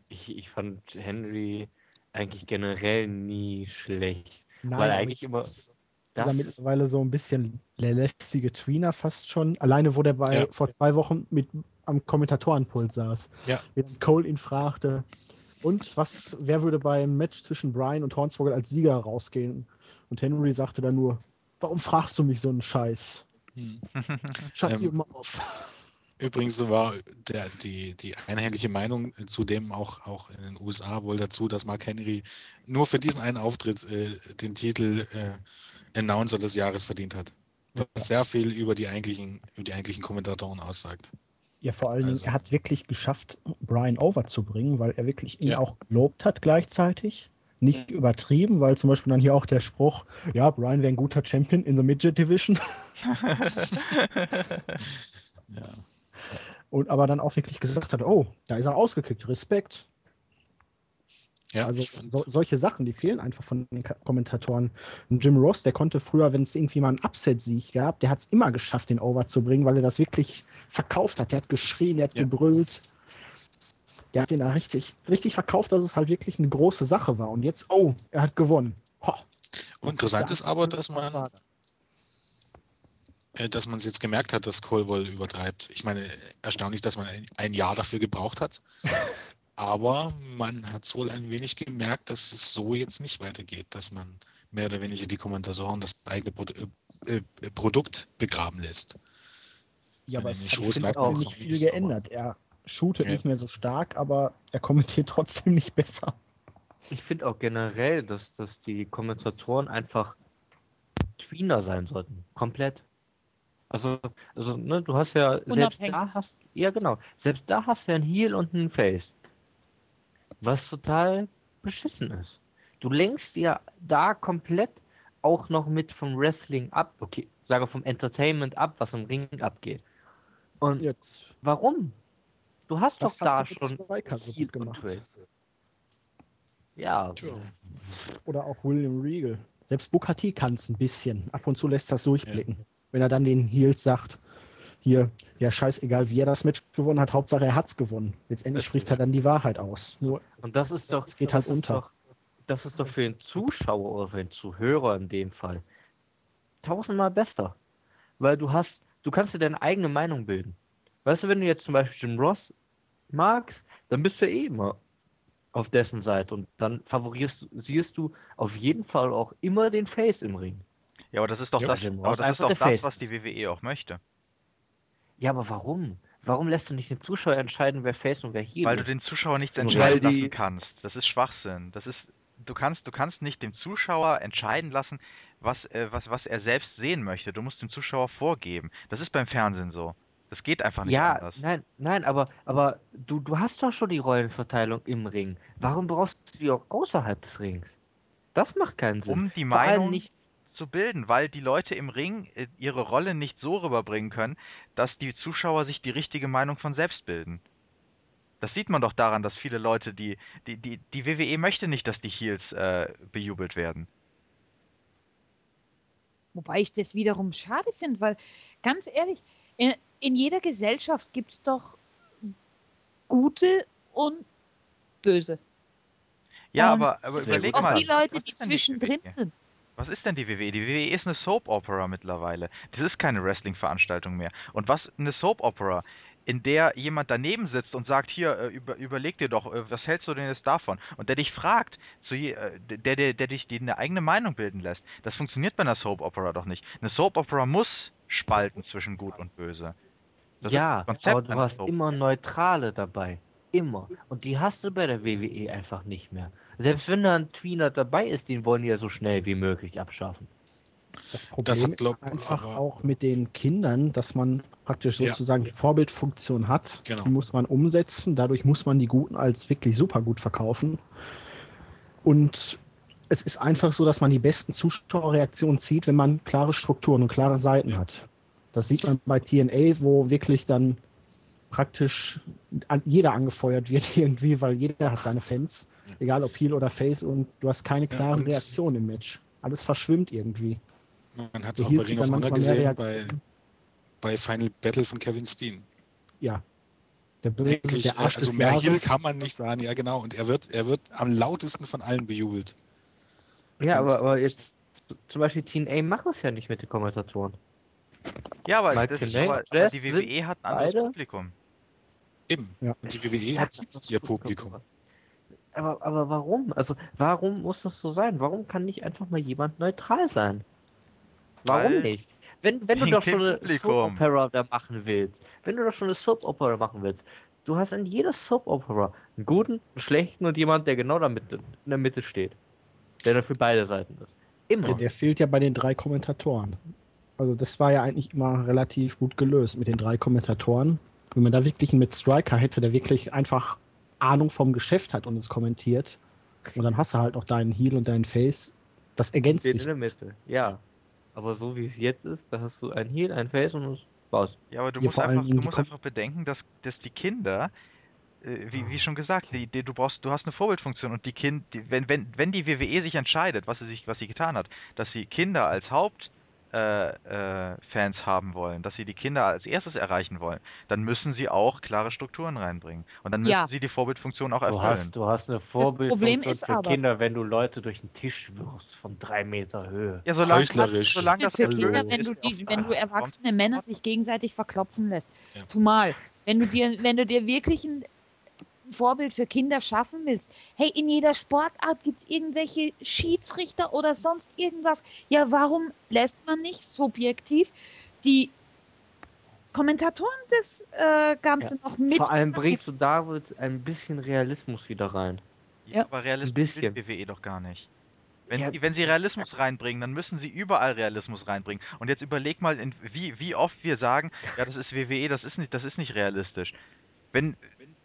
Ich, ich fand Henry eigentlich generell nie schlecht. Nein, weil eigentlich immer Ist er das. mittlerweile so ein bisschen der lästige Tweener fast schon. Alleine, wo der bei Ja. vor zwei Wochen mit am Kommentatorenpult saß. Ja. Während Cole ihn fragte, und was, wer würde beim Match zwischen Brian und Hornswoggle als Sieger rausgehen? Und Henry sagte dann nur, warum fragst du mich so einen Scheiß? Hm. Shut Ähm, your mouth. Übrigens war der, die, die einheitliche Meinung zu dem auch, auch in den USA wohl dazu, dass Mark Henry nur für diesen einen Auftritt äh, den Titel äh, Announcer des Jahres verdient hat. Was sehr viel über die eigentlichen, über die eigentlichen Kommentatoren aussagt. Ja, vor allen Dingen, also- er hat wirklich geschafft, Brian over zu bringen, weil er wirklich ihn Ja. auch gelobt hat gleichzeitig. Nicht übertrieben, weil zum Beispiel dann hier auch der Spruch, ja, Brian wäre ein guter Champion in the Midget Division. Ja. Und aber dann auch wirklich gesagt hat, oh, da ist er ausgekickt, Respekt. Ja, also so, solche Sachen, die fehlen einfach von den Kommentatoren. Und Jim Ross, der konnte früher, wenn es irgendwie mal einen Upset-Sieg gab, der hat es immer geschafft, den Over zu bringen, weil er das wirklich verkauft hat. Der hat geschrien, der hat Ja. gebrüllt. Der hat den da richtig, richtig verkauft, dass es halt wirklich eine große Sache war. Und jetzt, oh, er hat gewonnen. Ho. interessant ist aber, dass man, äh, dass man es jetzt gemerkt hat, dass Cole wohl übertreibt. Ich meine, erstaunlich, dass man ein, ein Jahr dafür gebraucht hat. Aber man hat es wohl ein wenig gemerkt, dass es so jetzt nicht weitergeht, dass man mehr oder weniger die Kommentatoren das eigene Pro äh, äh, Produkt begraben lässt. Ja, aber es hat ist nicht viel geändert. Er shootet Ja. nicht mehr so stark, aber er kommentiert trotzdem nicht besser. Ich finde auch generell, dass, dass die Kommentatoren einfach Tweener sein sollten. Komplett. Also, also ne, du hast ja selbst da hast ja genau, selbst da hast du ja einen Heel und einen Face. Was total beschissen ist. Du lenkst ja da komplett auch noch mit vom Wrestling ab, okay, sage vom Entertainment ab, was im Ring abgeht. Und Jetzt. warum? Du hast Das doch da schon und gemacht. Ja. Oder auch William Regal. Selbst Booker T kann es ein bisschen. Ab und zu lässt das durchblicken. Wenn er dann den Heels sagt, hier, ja scheißegal, wie er das Match gewonnen hat, Hauptsache er hat's gewonnen. Letztendlich Das- spricht er dann die Wahrheit aus. Nur Und das ist doch, Es geht halt das ist unter. Doch, das ist doch für den Zuschauer oder für den Zuhörer in dem Fall tausendmal besser. Weil du hast, du kannst dir deine eigene Meinung bilden. Weißt du, wenn du jetzt zum Beispiel Jim Ross magst, dann bist du eh immer auf dessen Seite und dann favorierst, siehst du auf jeden Fall auch immer den Face im Ring. Ja, aber das ist doch Ja, das, das, ist doch das was die. WWE auch möchte. Ja, aber warum? Warum lässt du nicht den Zuschauer entscheiden, wer Face und wer Heel Weil du den Zuschauer nichts Weil entscheiden die- lassen kannst. Das ist Schwachsinn. Das ist, du kannst, du kannst nicht dem Zuschauer entscheiden lassen, was, äh, was, was er selbst sehen möchte. Du musst dem Zuschauer vorgeben. Das ist beim Fernsehen so. Das geht einfach nicht Ja, anders. nein, nein, aber, aber du, du hast doch schon die Rollenverteilung im Ring. Warum brauchst du die auch außerhalb des Rings? Das macht keinen Sinn. Um die Vor allem Meinung nicht. Zu bilden, weil die Leute im Ring äh, ihre Rolle nicht so rüberbringen können, dass die Zuschauer sich die richtige Meinung von selbst bilden. Das sieht man doch daran, dass viele Leute, die, die, die, die WWE möchte nicht, dass die Heels äh, bejubelt werden. Wobei ich das wiederum schade finde, weil ganz ehrlich, in, in jeder Gesellschaft gibt es doch gute und böse. Ja, Und aber, aber Sehr überleg Auch mal. die Leute, die zwischendrin sind. Was ist denn die WWE? Die WWE ist eine Soap Opera mittlerweile. Das ist keine Wrestling-Veranstaltung mehr. Und was eine Soap Opera, in der jemand daneben sitzt und sagt, hier, äh, über, überleg dir doch, äh, was hältst du denn jetzt davon? Und der dich fragt, zu äh, der, der, der dich die eine eigene Meinung bilden lässt. Das funktioniert bei einer Soap Opera doch nicht. Eine Soap Opera muss spalten zwischen Gut und Böse. Das ja, aber du hast immer Neutrale dabei. Immer. Und die hast du bei der WWE einfach nicht mehr. Selbst wenn da ein Tweener dabei ist, den wollen die ja so schnell wie möglich abschaffen. Das Problem hat, glaub, ist einfach aber- auch mit den Kindern, dass man praktisch Ja. sozusagen die Vorbildfunktion hat. Genau. Die muss man umsetzen. Dadurch muss man die Guten als wirklich super gut verkaufen. Und es ist einfach so, dass man die besten Zuschauerreaktionen zieht, wenn man klare Strukturen und klare Seiten hat. Das sieht man bei TNA, wo wirklich dann praktisch an, jeder angefeuert wird irgendwie, weil jeder hat seine Fans, egal ob Heel oder Face, und du hast keine Ja, klaren und- Reaktionen im Match. Alles verschwimmt irgendwie. Man hat es auch bei Ring of Honor gesehen, bei, bei Final Battle von Kevin Steen. Ja. Der Böse, Eigentlich, der Arsch also mehr Heel Jahres. kann man nicht sagen, ja genau. Und er wird, er wird am lautesten von allen bejubelt. Ja, aber, aber jetzt zum Beispiel TNA macht es ja nicht mit den Kommentatoren. Ja, aber, Mike das, Tenay, aber, aber die WWE hat ein anderes beide- Publikum. Eben. Ja. Und die WWE hat jetzt ihr Publikum. Aber, aber warum? Also, warum muss das so sein? Warum kann nicht einfach mal jemand neutral sein? Warum Weil nicht? Wenn, wenn du doch schon eine. Soap Opera da machen willst, wenn du doch schon eine Soap Opera machen willst, du hast in jeder Soap Opera einen guten, einen schlechten und jemand, der genau da mit, in der Mitte steht. Der dann für beide Seiten ist. Immer. Der, der fehlt ja bei den drei Kommentatoren. Also das war ja eigentlich immer relativ gut gelöst mit den drei Kommentatoren. Wenn man da wirklich einen mit Striker hätte, der wirklich einfach Ahnung vom Geschäft hat und es kommentiert. Und dann hast du halt noch deinen Heel und deinen Face. Das ergänzt Den sich. in der Mitte. Ja. Aber so wie es jetzt ist, da hast du ein Heel, ein Face und das war's. Ja, aber du Hier musst einfach, du musst einfach bedenken, dass, dass die Kinder, äh, wie, wie schon gesagt, die, die, du brauchst, du hast eine Vorbildfunktion und die Kind, die, wenn, wenn, wenn die WWE sich entscheidet, was sie sich, was sie getan hat, dass sie Kinder als Haupt äh, äh, Fans haben wollen, dass sie die Kinder als erstes erreichen wollen, dann müssen sie auch klare Strukturen reinbringen. Und dann müssen Ja. sie die Vorbildfunktion auch Du erfüllen. hast, du hast eine Vorbildfunktion für aber- Kinder, wenn du Leute durch den Tisch wirfst von drei Meter Höhe. ja, solange, Heuchlerisch. solange das für. Kinder, wenn du, ist, die, wenn du erwachsene Männer sich gegenseitig verklopfen lässt. Ja. Zumal, wenn du dir, wenn du dir wirklich ein Vorbild für Kinder schaffen willst, hey, in jeder Sportart gibt es irgendwelche Schiedsrichter oder sonst irgendwas. Ja, warum lässt man nicht subjektiv die Kommentatoren das äh, Ganze Ja, noch mit. Vor allem bringst du damit ein bisschen Realismus wieder rein. Ja. aber Realismus bisschen. will WWE doch gar nicht. Wenn, Ja. sie, wenn sie Realismus reinbringen, dann müssen sie überall Realismus reinbringen. Und jetzt überleg mal, in, wie, wie oft wir sagen, ja, das ist WWE, das ist nicht, das ist nicht realistisch. Wenn,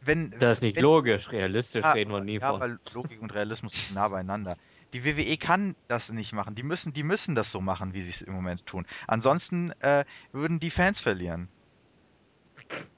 wenn, Das ist nicht wenn, logisch. Realistisch Ja, reden wir nie ja, von. weil Logik und Realismus sind nah beieinander. Die WWE kann das nicht machen. Die müssen, die müssen das so machen, wie sie es im Moment tun. Ansonsten äh, würden die Fans verlieren.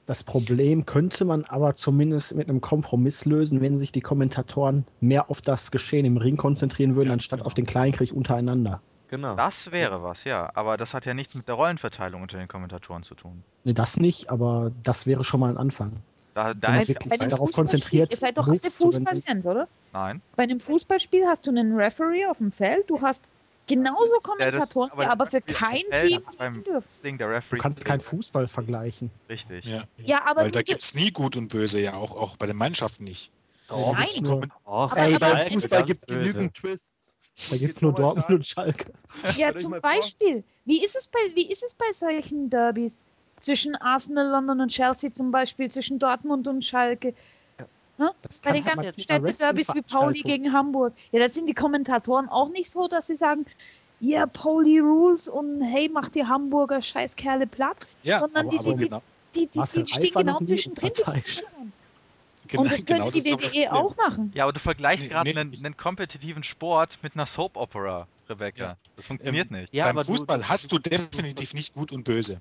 Das Problem könnte man aber zumindest mit einem Kompromiss lösen, wenn sich die Kommentatoren mehr auf das Geschehen im Ring konzentrieren würden, anstatt genau. auf den Kleinkrieg untereinander. Genau. Das wäre was, ja. Aber das hat ja nichts mit der Rollenverteilung unter den Kommentatoren zu tun. Nee, das nicht, aber das wäre schon mal ein Anfang. Da, da ist wirklich Bei darauf konzentriert, Ihr seid doch alle. Fußballfans, oder? nein. Bei einem Fußballspiel hast du einen Referee auf dem Feld, du hast genauso Kommentatoren, aber die aber für kein Team singen dürfen. Du kannst keinen Fußball vergleichen. Richtig. Ja, Ja, aber weil da gibt es nie gut und böse, ja, auch, auch bei den Mannschaften nicht. Doch, Nein. Och, Aber- Ey, aber- beim Fußball gibt es genügend Twists. Da gibt es nur Dortmund sagen. und Schalke. ja, zum. Beispiel, wie ist, es bei, wie ist es bei solchen Derbys? Zwischen Arsenal, London und Chelsea zum Beispiel, zwischen Dortmund und Schalke. Das Bei den ganzen Städte-Derbys wie Pauli gegen Hamburg. Ja, da sind die Kommentatoren auch nicht so, dass sie sagen, ja, yeah, Pauli rules und hey, mach die Hamburger Scheißkerle platt. Ja, Sondern aber, die- aber die- genau, Die, die, Marcel die stehen genau zwischendrin. die unparteiisch. Kommentatoren. genau, Und das genau könnte die ist doch das WWE auch machen. Ja, aber du vergleichst Nee, gerade nee, einen, einen kompetitiven Sport mit einer Soap Opera, Rebecca. Ja. Das funktioniert Ähm, nicht. Ja, Beim Fußball du- hast du definitiv nicht gut und böse.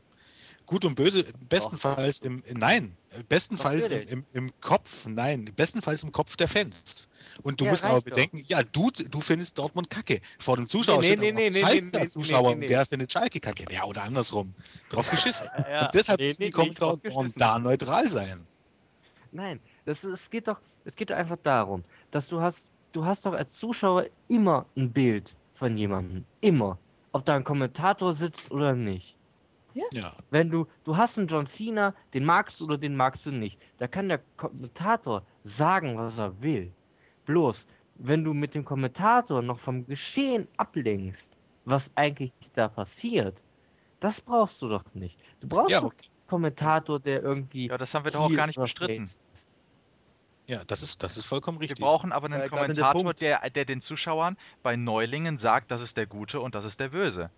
Gut und böse, bestenfalls im, nein, bestenfalls im, im, im Kopf, nein, bestenfalls im Kopf der Fans. Und du Ja, musst aber reicht doch. bedenken, ja, du, du findest Dortmund kacke. Vor dem Zuschauer Nee, nee, nee, nee, Schalker nee, nee, Zuschauer nee, und nee. der findet Schalke kacke. Ja, oder andersrum. Drauf geschissen. Ja, und deshalb nee, müssen die Kommentatoren da neutral sein. Nein, das, es geht doch, es geht doch einfach darum, dass du hast, du hast doch als Zuschauer immer ein Bild von jemandem. Immer. Ob da ein Kommentator sitzt oder nicht. Ja. Wenn du, du hast einen John Cena, den magst du oder den magst du nicht. Da kann der Kommentator sagen, was er will. Bloß, wenn du mit dem Kommentator noch vom Geschehen ablenkst, was eigentlich da passiert, das brauchst du doch nicht. Du brauchst Ja, doch okay. einen Kommentator, der irgendwie. Ja, das haben wir doch auch gar nicht bestritten. Ist. Ja, das ist, das ist vollkommen richtig. Wir brauchen aber einen ja der Kommentator, Punkt. der, der den Zuschauern bei Neulingen sagt, das ist der Gute und das ist der Böse.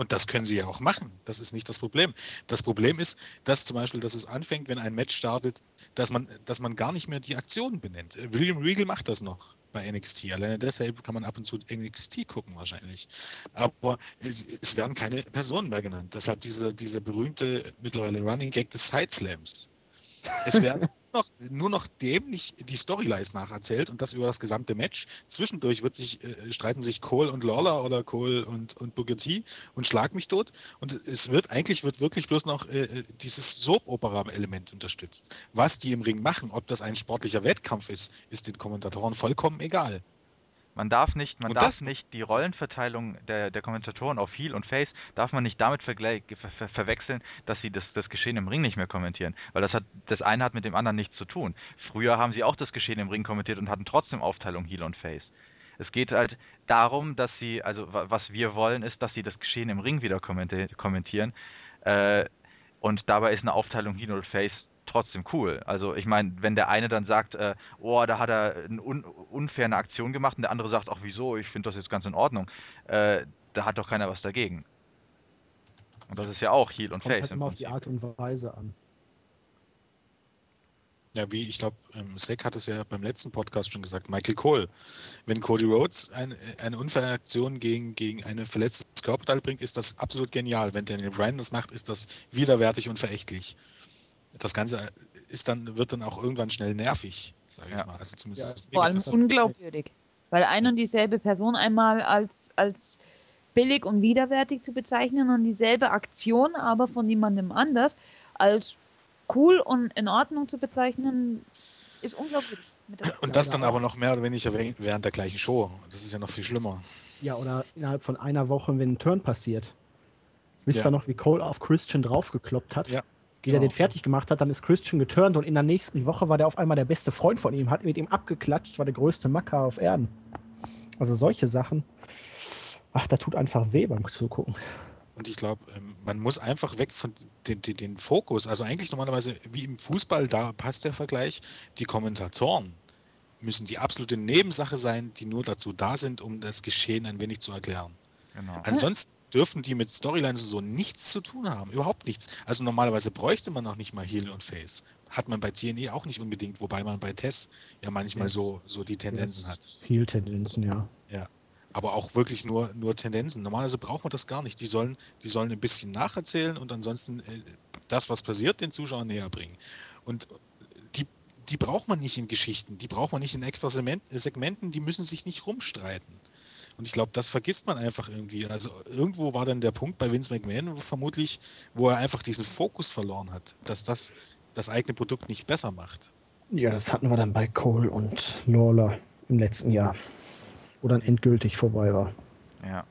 Und das können sie ja auch machen. Das ist nicht das Problem. Das Problem ist, dass zum Beispiel, dass es anfängt, wenn ein Match startet, dass man, dass man gar nicht mehr die Aktionen benennt. William Regal macht das noch bei NXT. Alleine deshalb kann man ab und zu NXT gucken wahrscheinlich. Aber es, es werden keine Personen mehr genannt. Deshalb diese, diese berühmte mittlerweile Running Gag des Sideslams. Es werden noch, nur noch dämlich die Storylines nacherzählt und das über das gesamte Match. Zwischendurch wird sich, äh, streiten sich Cole und Lawler oder Cole und, und Booker T und schlag mich tot. Und es wird eigentlich wird wirklich bloß noch äh, dieses Soap-Opera-Element unterstützt. Was die im Ring machen, ob das ein sportlicher Wettkampf ist, ist den Kommentatoren vollkommen egal. Man darf nicht, man Und darf nicht die Rollenverteilung der, der Kommentatoren auf Heel und Face darf man nicht damit ver ver verwechseln, dass sie das, das Geschehen im Ring nicht mehr kommentieren, weil das hat das eine hat mit dem anderen nichts zu tun. Früher haben sie auch das Geschehen im Ring kommentiert und hatten trotzdem Aufteilung Heel und Face. Es geht halt darum, dass sie, also wa- was wir wollen, ist, dass sie das Geschehen im Ring wieder kommenti- kommentieren. Äh, und dabei ist eine Aufteilung Heel und Face trotzdem cool. Also ich meine, wenn der eine dann sagt, äh, oh, da hat er eine un unfair eine Aktion gemacht und der andere sagt, ach wieso, ich finde das jetzt ganz in Ordnung, äh, da hat doch keiner was dagegen. Und das ist ja auch Heel und Kommt Face. halt im immer auf die. Art und Weise an. Ja, wie ich glaube, ähm, Zack hat es ja beim letzten Podcast schon gesagt, Michael Cole. Wenn Cody Rhodes ein, eine unfaire Aktion gegen, gegen ein verletztes Körperteil bringt, ist das absolut genial. Wenn Daniel Bryan das macht, ist das widerwärtig und verächtlich. Das Ganze ist dann, wird dann auch irgendwann schnell nervig, sage ich Ja. mal. Also zumindest Vor allem unglaubwürdig. Weil ein und dieselbe Person einmal als, als billig und widerwärtig zu bezeichnen und dieselbe Aktion, aber von jemandem anders als cool und in Ordnung zu bezeichnen, ist unglaubwürdig. Und Ja, das dann aber noch mehr oder weniger während der gleichen Show. Das ist ja noch viel schlimmer. Ja, oder innerhalb von einer Woche, wenn ein Turn passiert. Wisst Ja. ihr noch, wie Cole auf Christian draufgekloppt hat? Ja. Wie der Genau. den fertig gemacht hat, dann ist Christian geturnt und in der nächsten Woche war der auf einmal der beste Freund von ihm, hat mit ihm abgeklatscht, war der größte Macker auf Erden. Also solche Sachen. Ach, da tut einfach weh beim Zugucken. Und ich glaube, ähm, man muss einfach weg von den, den, den Fokus. Also eigentlich normalerweise wie im Fußball, da passt der Vergleich. Die Kommentatoren müssen die absolute Nebensache sein, die nur dazu da sind, um das Geschehen ein wenig zu erklären. Genau. Ansonsten dürfen die mit Storylines so nichts zu tun haben, überhaupt nichts. Also normalerweise bräuchte man auch nicht mal Heel und Face. Hat man bei TNE auch nicht unbedingt, wobei man bei Tess ja manchmal Ja. so, so die Tendenzen hat. Viel Tendenzen, ja. Aber auch wirklich nur, nur Tendenzen. Normalerweise braucht man das gar nicht. Die sollen, die sollen ein bisschen nacherzählen und ansonsten äh, das, was passiert, den Zuschauern näher bringen. Und die, die braucht man nicht in Geschichten, die braucht man nicht in extra Segment- Segmenten, die müssen sich nicht rumstreiten. Und ich glaube, das vergisst man einfach irgendwie. Also irgendwo war dann der Punkt bei Vince McMahon vermutlich, wo er einfach diesen Fokus verloren hat, dass das das eigene Produkt nicht besser macht. Ja, das hatten wir dann bei Cole und Lawler im letzten Jahr. Wo dann endgültig vorbei war. Ja.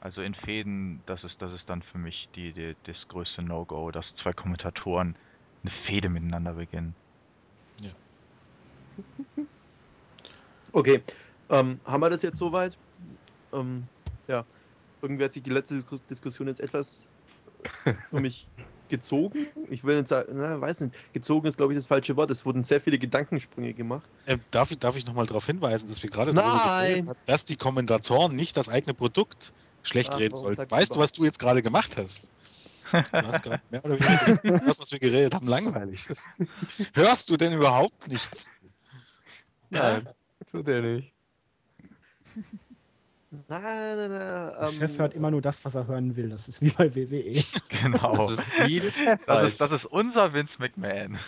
Also in Fäden, das ist, das ist dann für mich die, die, das größte No-Go, dass zwei Kommentatoren eine Fehde miteinander beginnen. Okay, ähm, haben wir das jetzt soweit? Ähm, ja, irgendwie hat sich die letzte Disku- Diskussion jetzt etwas für mich gezogen. Ich will nicht sagen, na, weiß nicht, gezogen ist glaube ich das falsche Wort. Es wurden sehr viele Gedankensprünge gemacht. Ähm, darf ich, darf ich nochmal darauf hinweisen, dass wir gerade haben, dass die Kommentatoren nicht das eigene Produkt schlecht Ach, reden sollten. Weißt du, was du jetzt gerade gemacht hast? Du hast gerade mehr oder weniger das, was wir geredet haben, langweilig ist. Hörst du denn überhaupt nichts? Nein, tut er nicht. Nein, nein, nein. Der Ähm, Chef hört immer nur das, was er hören will. Das ist wie bei. WWE. Genau. Das ist wie der Chef Das halt. ist, das ist unser Vince McMahon.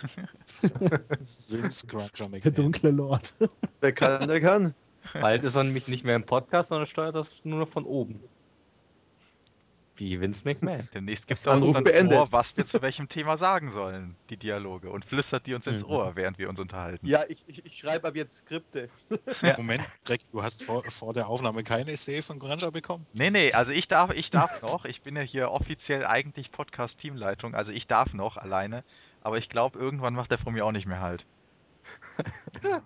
Vince Cruncher Der McMahon. dunkle Lord. wer kann, der kann. Bald ist er nämlich nicht mehr im Podcast, sondern steuert das nur noch von oben. Wie Vince McMahon. Demnächst gibt es Anruf uns beendet. vor, was wir zu welchem Thema sagen sollen, die Dialoge, und flüstert die uns ins Mhm. Ohr, während wir uns unterhalten. Ja, ich, ich, ich schreibe ab jetzt Skripte. Ja. Moment, Greg, du hast vor, vor der Aufnahme keine Essay von Cruncher bekommen? Nee, nee, also ich darf, ich darf noch. Ich bin ja hier offiziell eigentlich Podcast-Teamleitung, also ich darf noch alleine. Aber ich glaube, irgendwann macht der von mir auch nicht mehr halt. Ja,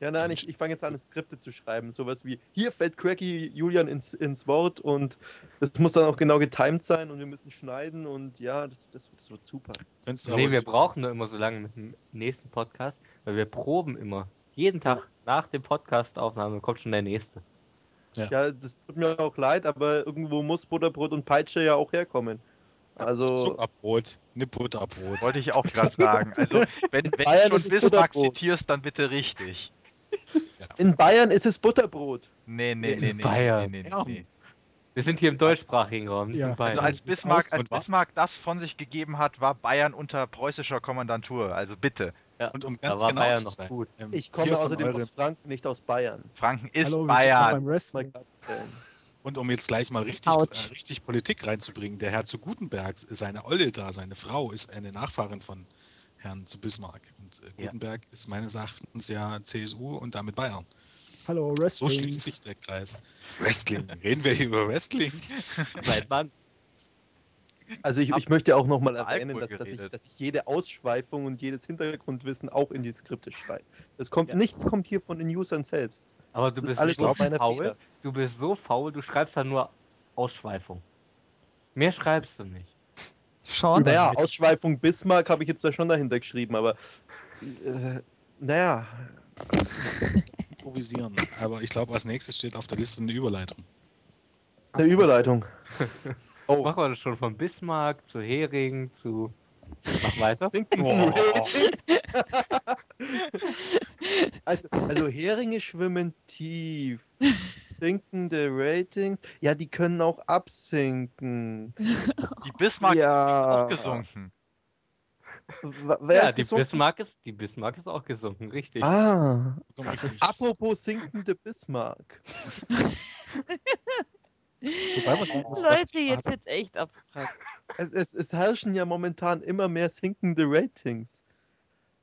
nein, ich, ich fange jetzt an, Skripte zu schreiben. Sowas wie, hier fällt Cracky Julian ins, ins Wort und das muss dann auch genau getimed sein und wir müssen schneiden und ja, das, das, das wird super. Könntest Nee, wir brauchen nur immer so lange mit dem nächsten Podcast, weil wir proben immer. Jeden Tag nach dem Podcast-Aufnahme kommt schon der nächste. Ja, das tut mir auch leid, aber irgendwo muss Butterbrot und Peitsche ja auch herkommen. Also, Zuckerbrot, ne Butterbrot. Wollte ich auch gerade sagen. Also, wenn, wenn Bayern du schon es Bismarck zitierst, dann bitte richtig. In Bayern ist es Butterbrot. Nee, nee, In nee, nee, Bayern. nee, nee, Ja. nee. Wir sind hier im deutschsprachigen Raum, nicht Ja. in Also als Bismarck, als? Bismarck das von sich gegeben hat, war Bayern unter preußischer Kommandantur. Also bitte. ja, Und um da ganz war genau Bayern zu noch sein, gut. ähm, Ich komme außerdem aus Franken, nicht aus Bayern. Franken ist Hallo, wir sind Bayern. Und um jetzt gleich mal richtig, äh, richtig Politik reinzubringen, der Herr zu Gutenberg, seine Olle da, seine Frau, ist eine Nachfahrin von Herrn zu Bismarck. Und äh, Ja. Gutenberg ist meines Erachtens ja CSU und damit Bayern. Hallo, So Wrestling. schließt sich der Kreis. Wrestling. Reden wir hier über Wrestling? Mein Mann. Also ich, ich möchte auch nochmal erwähnen, dass, dass, ich, dass ich jede Ausschweifung und jedes Hintergrundwissen auch in die Skripte schreibe. Es kommt, Ja. Nichts kommt hier von den Usern selbst. Aber Das du ist bist alles so faul. Feder. Du bist so faul, du schreibst da nur Ausschweifung. Mehr schreibst du nicht. Schon. Naja, Ausschweifung Bismarck habe ich jetzt da schon dahinter geschrieben, aber äh, naja, Improvisieren. Aber ich glaube, als nächstes steht auf der Liste eine Überleitung. eine Überleitung. Oh, Machen wir das schon von Bismarck zu Hering zu. Mach weiter. Ratings. also, also Heringe schwimmen tief. Sinkende Ratings. Ja, die können auch absinken. Die Bismarck ja. ist auch gesunken. W- Wer Ja, ist die gesunken? Bismarck, ist, die Bismarck ist auch gesunken, richtig. Ah, richtig. apropos sinkende Bismarck. Wobei man sagen muss, Leute, jetzt hat, wird's echt abstrakt. Es, es, es herrschen ja momentan immer mehr sinkende Ratings.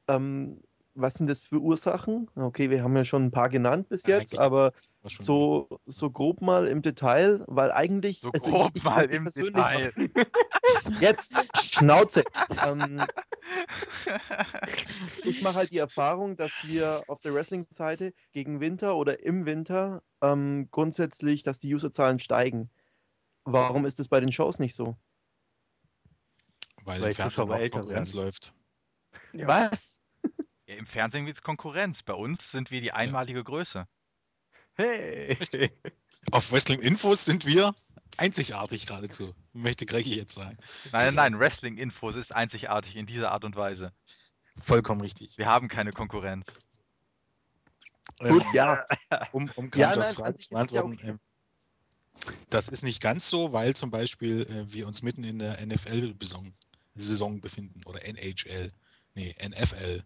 Ähm, was sind das für Ursachen? Okay, wir haben ja schon ein paar genannt bis jetzt, eigentlich aber so, so grob mal im Detail, weil eigentlich. So also grob ich, ich, mal im persönlich- Detail. Jetzt, Schnauze. ähm, ich mache halt die Erfahrung, dass wir auf der Wrestling-Seite gegen Winter oder im Winter ähm, grundsätzlich, dass die Userzahlen steigen. warum ist es bei den Shows nicht so? Weil, Weil im Fernsehen Zuschauer überhaupt älter Konkurrenz werden. läuft. Was? Ja, Im Fernsehen gibt es Konkurrenz. Bei uns sind wir die einmalige Größe. Hey! Auf Wrestling Infos sind wir einzigartig geradezu, möchte Greggy jetzt sagen. Nein, nein, nein, Wrestling-Infos ist einzigartig in dieser Art und Weise. Vollkommen richtig. Wir haben keine Konkurrenz. Gut, Ähm, ja. um, um Ja, nein, Frage zu ist es ja beantworten. okay. ähm, das ist nicht ganz so, weil zum Beispiel äh, wir uns mitten in der NFL-Saison Saison befinden oder NHL. Nee, NFL.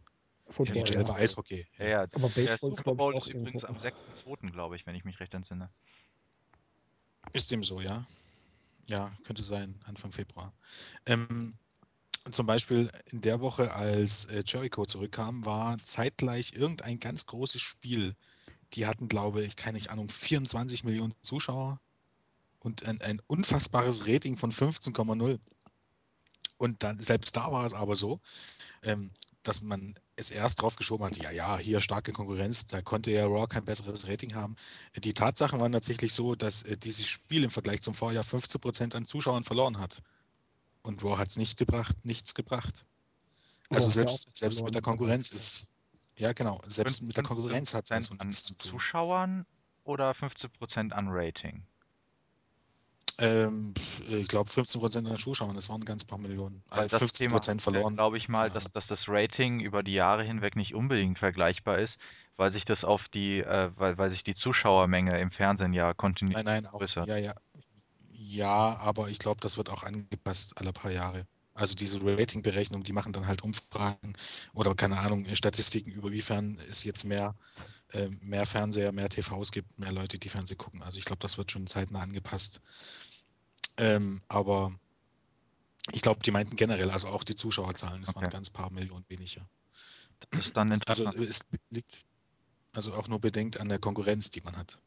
Football, NHL ja. war Eishockey. Ja, ja, Aber der Baseball ist, Super Bowl auch ist übrigens am 6.2., glaube ich, wenn ich mich recht entsinne. Ist dem so, ja? Ja, könnte sein, Anfang Februar. Ähm, zum Beispiel in der Woche, als äh, Jericho zurückkam, war zeitgleich irgendein ganz großes Spiel. Die hatten, glaube ich, keine Ahnung, 24 Millionen Zuschauer und ein, ein unfassbares Rating von 15,0. Und dann, selbst da war es aber so, ähm, dass man es erst drauf geschoben hat, ja, ja, hier starke Konkurrenz, da konnte ja Raw kein besseres Rating haben. Die Tatsachen waren tatsächlich so, dass äh, dieses Spiel im Vergleich zum Vorjahr 15% an Zuschauern verloren hat. Und Raw hat es nicht gebracht, nichts gebracht. Also ja selbst, selbst mit der Konkurrenz ist, ja genau, selbst mit der Konkurrenz hat es 15% an. Zuschauern oder 15% an Rating? Ähm, ich glaube 15% an den Zuschauern, das waren ein ganz paar Millionen. Also das Thema, 15% verloren. glaube ich mal, keine dass, dass das Rating über die Jahre hinweg nicht unbedingt vergleichbar ist, weil sich das auf die, äh, weil, weil sich die Zuschauermenge im Fernsehen ja kontinuierlich Nein, nein, auch, größert. ja, ja. Ja, aber ich glaube, das wird auch angepasst alle paar Jahre. Also diese Ratingberechnung, die machen dann halt Umfragen oder keine Ahnung, Statistiken über wiefern es jetzt mehr, äh, mehr Fernseher, mehr TVs gibt, mehr Leute, die Fernsehen gucken. Also ich glaube, das wird schon zeitnah angepasst. Ähm, aber ich glaube, die meinten generell, also auch die Zuschauerzahlen, es waren Okay. ganz paar Millionen weniger. Das ist dann Also es liegt also auch nur bedingt an der Konkurrenz, die man hat.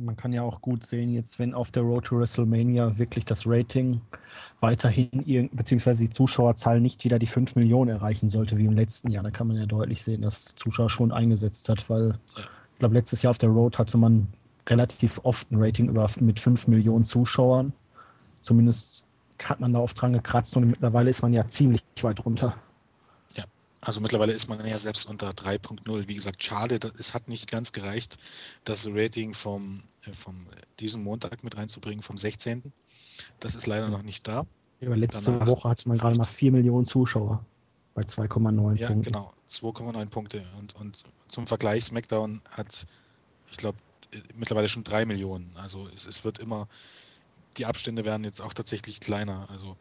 Man kann ja auch gut sehen, jetzt wenn auf der Road to WrestleMania wirklich das Rating weiterhin, beziehungsweise die Zuschauerzahl nicht wieder die 5 Millionen erreichen sollte wie im letzten Jahr. Da kann man ja deutlich sehen, dass Zuschauer schon eingesetzt hat, weil ich glaube, letztes Jahr auf der Road hatte man relativ oft ein Rating über, mit 5 Millionen Zuschauern. Zumindest hat man da oft dran gekratzt und mittlerweile ist man ja ziemlich weit runter. Also mittlerweile ist man ja selbst unter 3.0. Wie gesagt, schade, dass, es hat nicht ganz gereicht, das Rating vom, äh, vom äh, diesen Montag mit reinzubringen, vom 16. Das ist leider noch nicht da. Aber letzte Danach- Woche hatte man gerade mal 4 Millionen Zuschauer bei 2,9 Ja, Punkten. genau, 2,9 Punkte. Und, und zum Vergleich, SmackDown hat, ich glaube, mittlerweile schon 3 Millionen. Also es, es wird immer, die Abstände werden jetzt auch tatsächlich kleiner. Also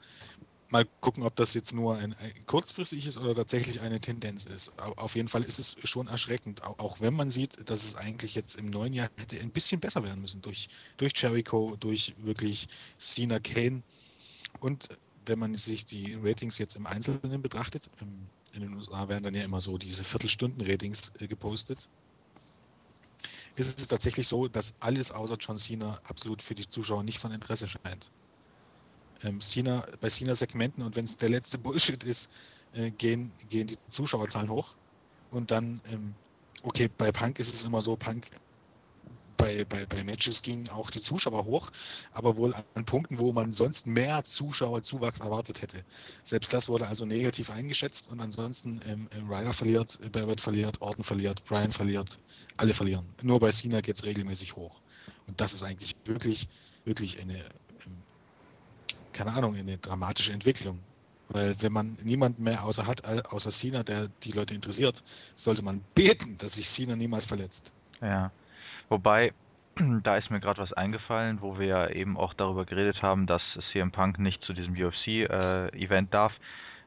mal gucken, ob das jetzt nur ein, ein kurzfristig ist oder tatsächlich eine Tendenz ist. Au- Auf jeden Fall ist es schon erschreckend, auch, auch wenn man sieht, dass es eigentlich jetzt im neuen Jahr hätte ein bisschen besser werden müssen durch, durch Jericho, durch wirklich Cena Kane und wenn man sich die Ratings jetzt im Einzelnen betrachtet, im, in den USA werden dann ja immer so diese Viertelstunden-Ratings äh, gepostet, ist es tatsächlich so, dass alles außer John Cena absolut für die Zuschauer nicht von Interesse scheint. Ähm, Cena, bei Cena-Segmenten und wenn es der letzte Bullshit ist, äh, gehen, gehen die Zuschauerzahlen hoch. Und dann, ähm, okay, bei Punk ist es immer so, Punk bei, bei, bei Matches gingen auch die Zuschauer hoch, aber wohl an Punkten, wo man sonst mehr Zuschauerzuwachs erwartet hätte. Selbst das wurde also negativ eingeschätzt und ansonsten ähm, äh, Ryder verliert, äh, Barrett verliert, Orton verliert, Bryan verliert, alle verlieren. Nur bei Cena geht es regelmäßig hoch. Und das ist eigentlich wirklich, wirklich eine, keine Ahnung, eine dramatische Entwicklung. Weil wenn man niemanden mehr außer hat, äh, außer Cena, der die Leute interessiert, sollte man beten, dass sich Cena niemals verletzt. Ja. Wobei, da ist mir gerade was eingefallen, wo wir ja eben auch darüber geredet haben, dass CM Punk nicht zu diesem UFC-Event darf.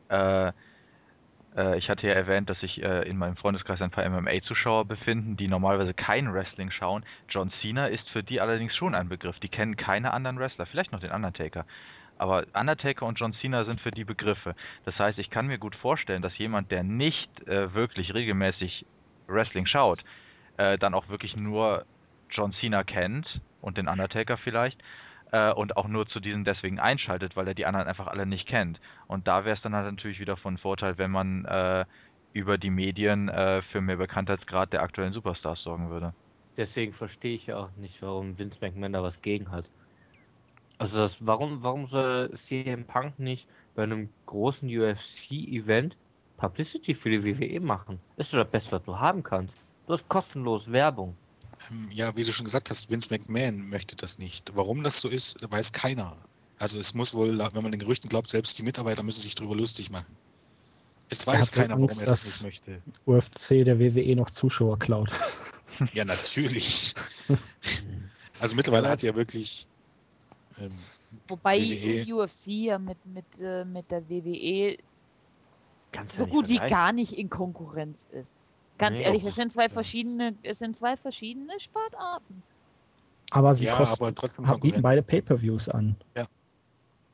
Äh, äh, ich hatte ja erwähnt, dass sich äh, in meinem Freundeskreis ein paar MMA-Zuschauer befinden, die normalerweise kein Wrestling schauen. John Cena ist für die allerdings schon ein Begriff. Die kennen keine anderen Wrestler, vielleicht noch den Undertaker. Aber Undertaker und John Cena sind für die Begriffe. Das heißt, ich kann mir gut vorstellen, dass jemand, der nicht äh, wirklich regelmäßig Wrestling schaut, äh, dann auch wirklich nur John Cena kennt und den Undertaker vielleicht äh, und auch nur zu diesen deswegen einschaltet, weil er die anderen einfach alle nicht kennt. Und da wäre es dann halt natürlich wieder von Vorteil, wenn man äh, über die Medien äh, für mehr Bekanntheitsgrad der aktuellen Superstars sorgen würde. Deswegen verstehe ich ja auch nicht, warum Vince McMahon da was gegen hat. Also das, warum, warum soll CM Punk nicht bei einem großen UFC-Event Publicity für die WWE machen? Ist doch das Beste, was du haben kannst. Du hast kostenlos Werbung. Ähm, Ja, wie du schon gesagt hast, Vince McMahon möchte das nicht. Warum das so ist, weiß keiner. Also es muss wohl, wenn man den Gerüchten glaubt, selbst die Mitarbeiter müssen sich darüber lustig machen. Es Er weiß keiner, warum Angst, er das nicht möchte. UFC der WWE noch Zuschauer klaut. Ja, natürlich. Also mittlerweile hat ja wirklich ähm, Wobei WWE. UFC ja mit, mit, äh, mit der WWE Kannst so nicht gut wie gar nicht in Konkurrenz ist. Ganz Nee. ehrlich, es sind zwei ja. verschiedene, es sind zwei verschiedene Sportarten. Aber sie ja, kosten, aber bieten beide Pay-Per-Views an. Ja.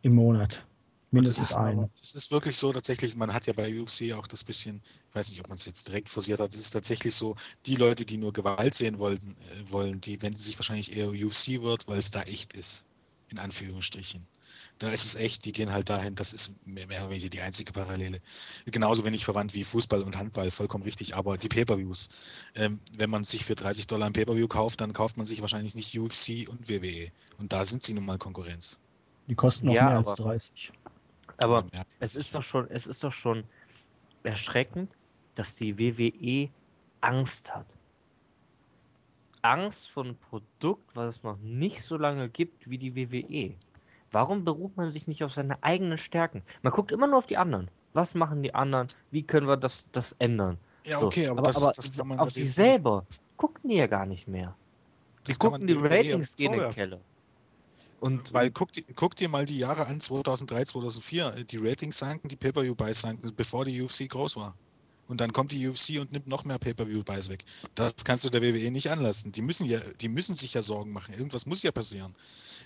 Im Monat. Mindestens einen. es ist wirklich so tatsächlich, man hat ja bei UFC auch das bisschen, ich weiß nicht, ob man es jetzt direkt forciert hat, es ist tatsächlich so, die Leute, die nur Gewalt sehen wollten, äh, wollen, die wenden sich wahrscheinlich eher UFC wird, weil es da echt ist. In Anführungsstrichen. Da ist es echt, die gehen halt dahin, das ist mehr, mehr oder weniger die einzige Parallele. Genauso wenig verwandt wie Fußball und Handball, vollkommen richtig, aber die Pay-Per-Views. Ähm, wenn man sich für 30 Dollar ein Pay-Per-View kauft, dann kauft man sich wahrscheinlich nicht UFC und WWE. Und da sind sie nun mal Konkurrenz. Die kosten noch Ja, mehr als aber- 30. Aber Ja, es ist doch schon, es ist doch schon erschreckend, dass die WWE Angst hat. Angst vor einem Produkt, was es noch nicht so lange gibt wie die WWE. Warum beruht man sich nicht auf seine eigenen Stärken? Man guckt immer nur auf die anderen. Was machen die anderen? Wie können wir das, das ändern? Ja, So, okay, aber, aber, das, aber das kann man auf sich selber gucken die ja gar nicht mehr. Die Das gucken, die Ratings gehen in den. Keller. Und Weil guck, dir- guck dir mal die Jahre an, 2003, 2004. äh, Die Ratings sanken, die Pay-Per-View-Buys sanken, bevor die UFC groß war. Und dann kommt die UFC und nimmt noch mehr Pay-Per-View-Buys weg. Das kannst du der WWE nicht anlassen. Die müssen ja, die müssen sich ja Sorgen machen. Irgendwas muss ja passieren.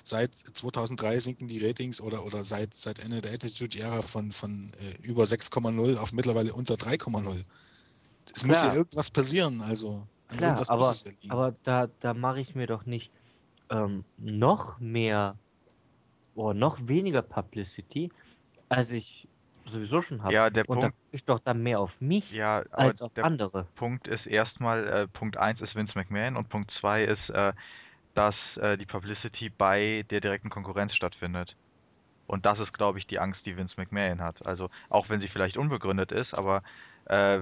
Seit 2003 sinken die Ratings oder, oder seit, seit Ende der Attitude-Ära von, von äh, über 6,0 auf mittlerweile unter 3,0. Es muss ja irgendwas passieren. Also Klar, aber, ja aber da, da mache ich mir doch nicht ähm, noch mehr oder noch weniger Publicity, als ich sowieso schon habe. Ja, der Und da Punkt, gucke ich doch dann mehr auf mich ja, als auf der andere. Punkt ist erstmal, äh, Punkt 1 ist Vince McMahon und Punkt 2 ist, äh, dass äh, die Publicity bei der direkten Konkurrenz stattfindet. Und das ist, glaube ich, die Angst, die Vince McMahon hat. Also auch wenn sie vielleicht unbegründet ist, aber äh,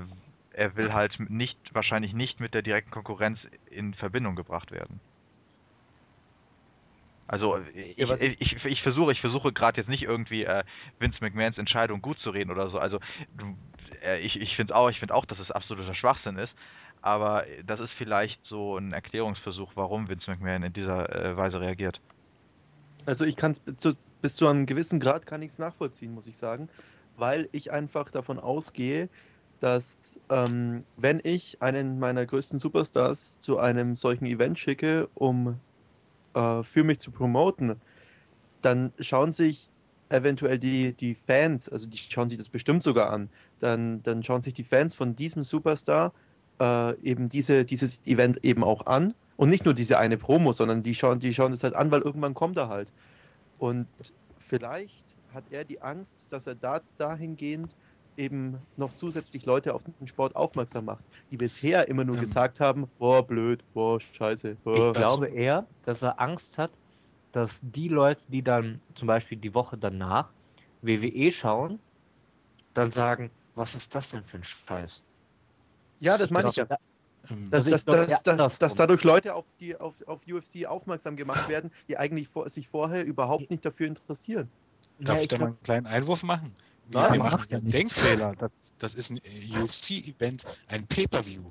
er will halt nicht, wahrscheinlich nicht mit der direkten Konkurrenz in Verbindung gebracht werden. Also ich, Ja, ich, ich, ich versuche, ich versuche gerade jetzt nicht irgendwie äh, Vince McMahons Entscheidung gut zu reden oder so. Also äh, ich, ich finde auch, ich finde auch, dass es absoluter Schwachsinn ist. Aber das ist vielleicht so ein Erklärungsversuch, warum Vince McMahon in dieser äh, Weise reagiert. Also ich kann es zu, bis zu einem gewissen Grad kann ich es nachvollziehen, muss ich sagen, weil ich einfach davon ausgehe, dass ähm, wenn ich einen meiner größten Superstars zu einem solchen Event schicke, um äh, für mich zu promoten, dann schauen sich eventuell die, die Fans, also die schauen sich das bestimmt sogar an, dann, dann schauen sich die Fans von diesem Superstar äh, eben diese, dieses Event eben auch an. Und nicht nur diese eine Promo, sondern die schauen, die schauen das halt an, weil irgendwann kommt er halt. Und vielleicht hat er die Angst, dass er da dahingehend eben noch zusätzlich Leute auf den Sport aufmerksam macht, die bisher immer nur Ähm. gesagt haben, boah, blöd, boah, scheiße. Ich Boah. glaube eher, dass er Angst hat, dass die Leute, die dann zum Beispiel die Woche danach WWE schauen, dann sagen, was ist das denn für ein Scheiß? Ja, das meine ich ja. Ähm, Dass, ich dass, dass, dass, dadurch Leute auf, die, auf, auf UFC aufmerksam gemacht werden, die eigentlich vor, sich vorher überhaupt nicht dafür interessieren. Darf Ja, ich ich da mal einen kleinen Einwurf machen? Nein, wir macht machen ja einen. Denkfehler. Das, das ist ein äh, UFC-Event, ein Pay-Per-View.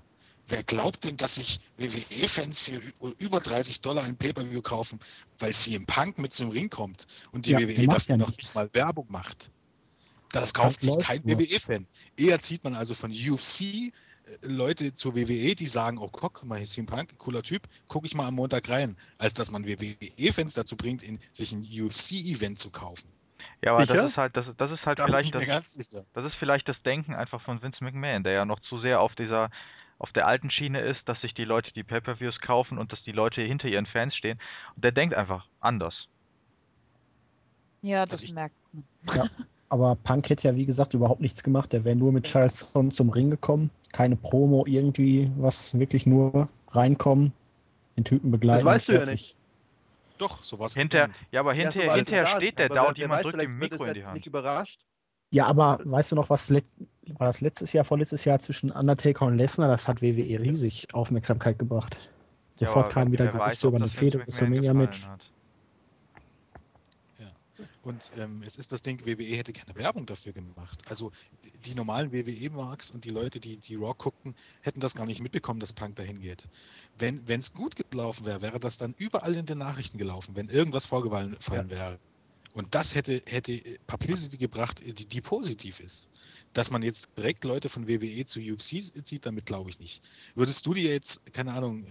Wer glaubt denn, dass sich WWE-Fans für über 30 Dollar ein Pay-Per-View kaufen, weil CM Punk mit zum Ring kommt und die Ja, WWE dafür ja noch nicht mal Werbung macht? Das kauft sich kein. WWE-Fan. Eher zieht man also von UFC äh, Leute zur WWE, die sagen, oh guck mal, hier ist CM Punk, cooler Typ, gucke ich mal am Montag rein, als dass man WWE-Fans dazu bringt, in, sich ein UFC-Event zu kaufen. Ja, aber Sicher? das ist halt, das, das ist halt Da vielleicht das, das ist vielleicht das Denken einfach von Vince McMahon, der ja noch zu sehr auf dieser, auf der alten Schiene ist, dass sich die Leute die Pay-per-Views kaufen und dass die Leute hinter ihren Fans stehen. Und der denkt einfach anders. Ja, das ich- merkt man. Aber Punk hätte ja, wie gesagt, überhaupt nichts gemacht. Der wäre nur mit Charleston zum Ring gekommen. Keine Promo, irgendwie was, wirklich nur reinkommen, den Typen begleiten. Das weißt du ja fertig. Doch, so war es Hinter, ja, aber Ja, so hinterher, hinterher geplant, steht der da und jemand drückt vielleicht ihm Mikro in die Hand. nicht überrascht. Ja, aber weißt du noch, was letzt, war das letztes Jahr, vorletztes Jahr zwischen Undertaker und Lesnar? Das hat WWE riesig Aufmerksamkeit gebracht. Ja, Sofort aber kam wieder Gerüchte über eine Fehde WrestleMania-Match. hat. Und ähm, es ist das Ding, WWE hätte keine Werbung dafür gemacht. Also die, normalen WWE-Marks und die Leute, die die Raw guckten, hätten das gar nicht mitbekommen, dass Punk dahin geht. Wenn es gut gelaufen wäre, wäre das dann überall in den Nachrichten gelaufen, wenn irgendwas vorgefallen fallen wäre. Und das hätte, hätte Publicity gebracht, die, die positiv ist. Dass man jetzt direkt Leute von WWE zu UFC zieht, damit glaube ich nicht. Würdest du dir jetzt, keine Ahnung,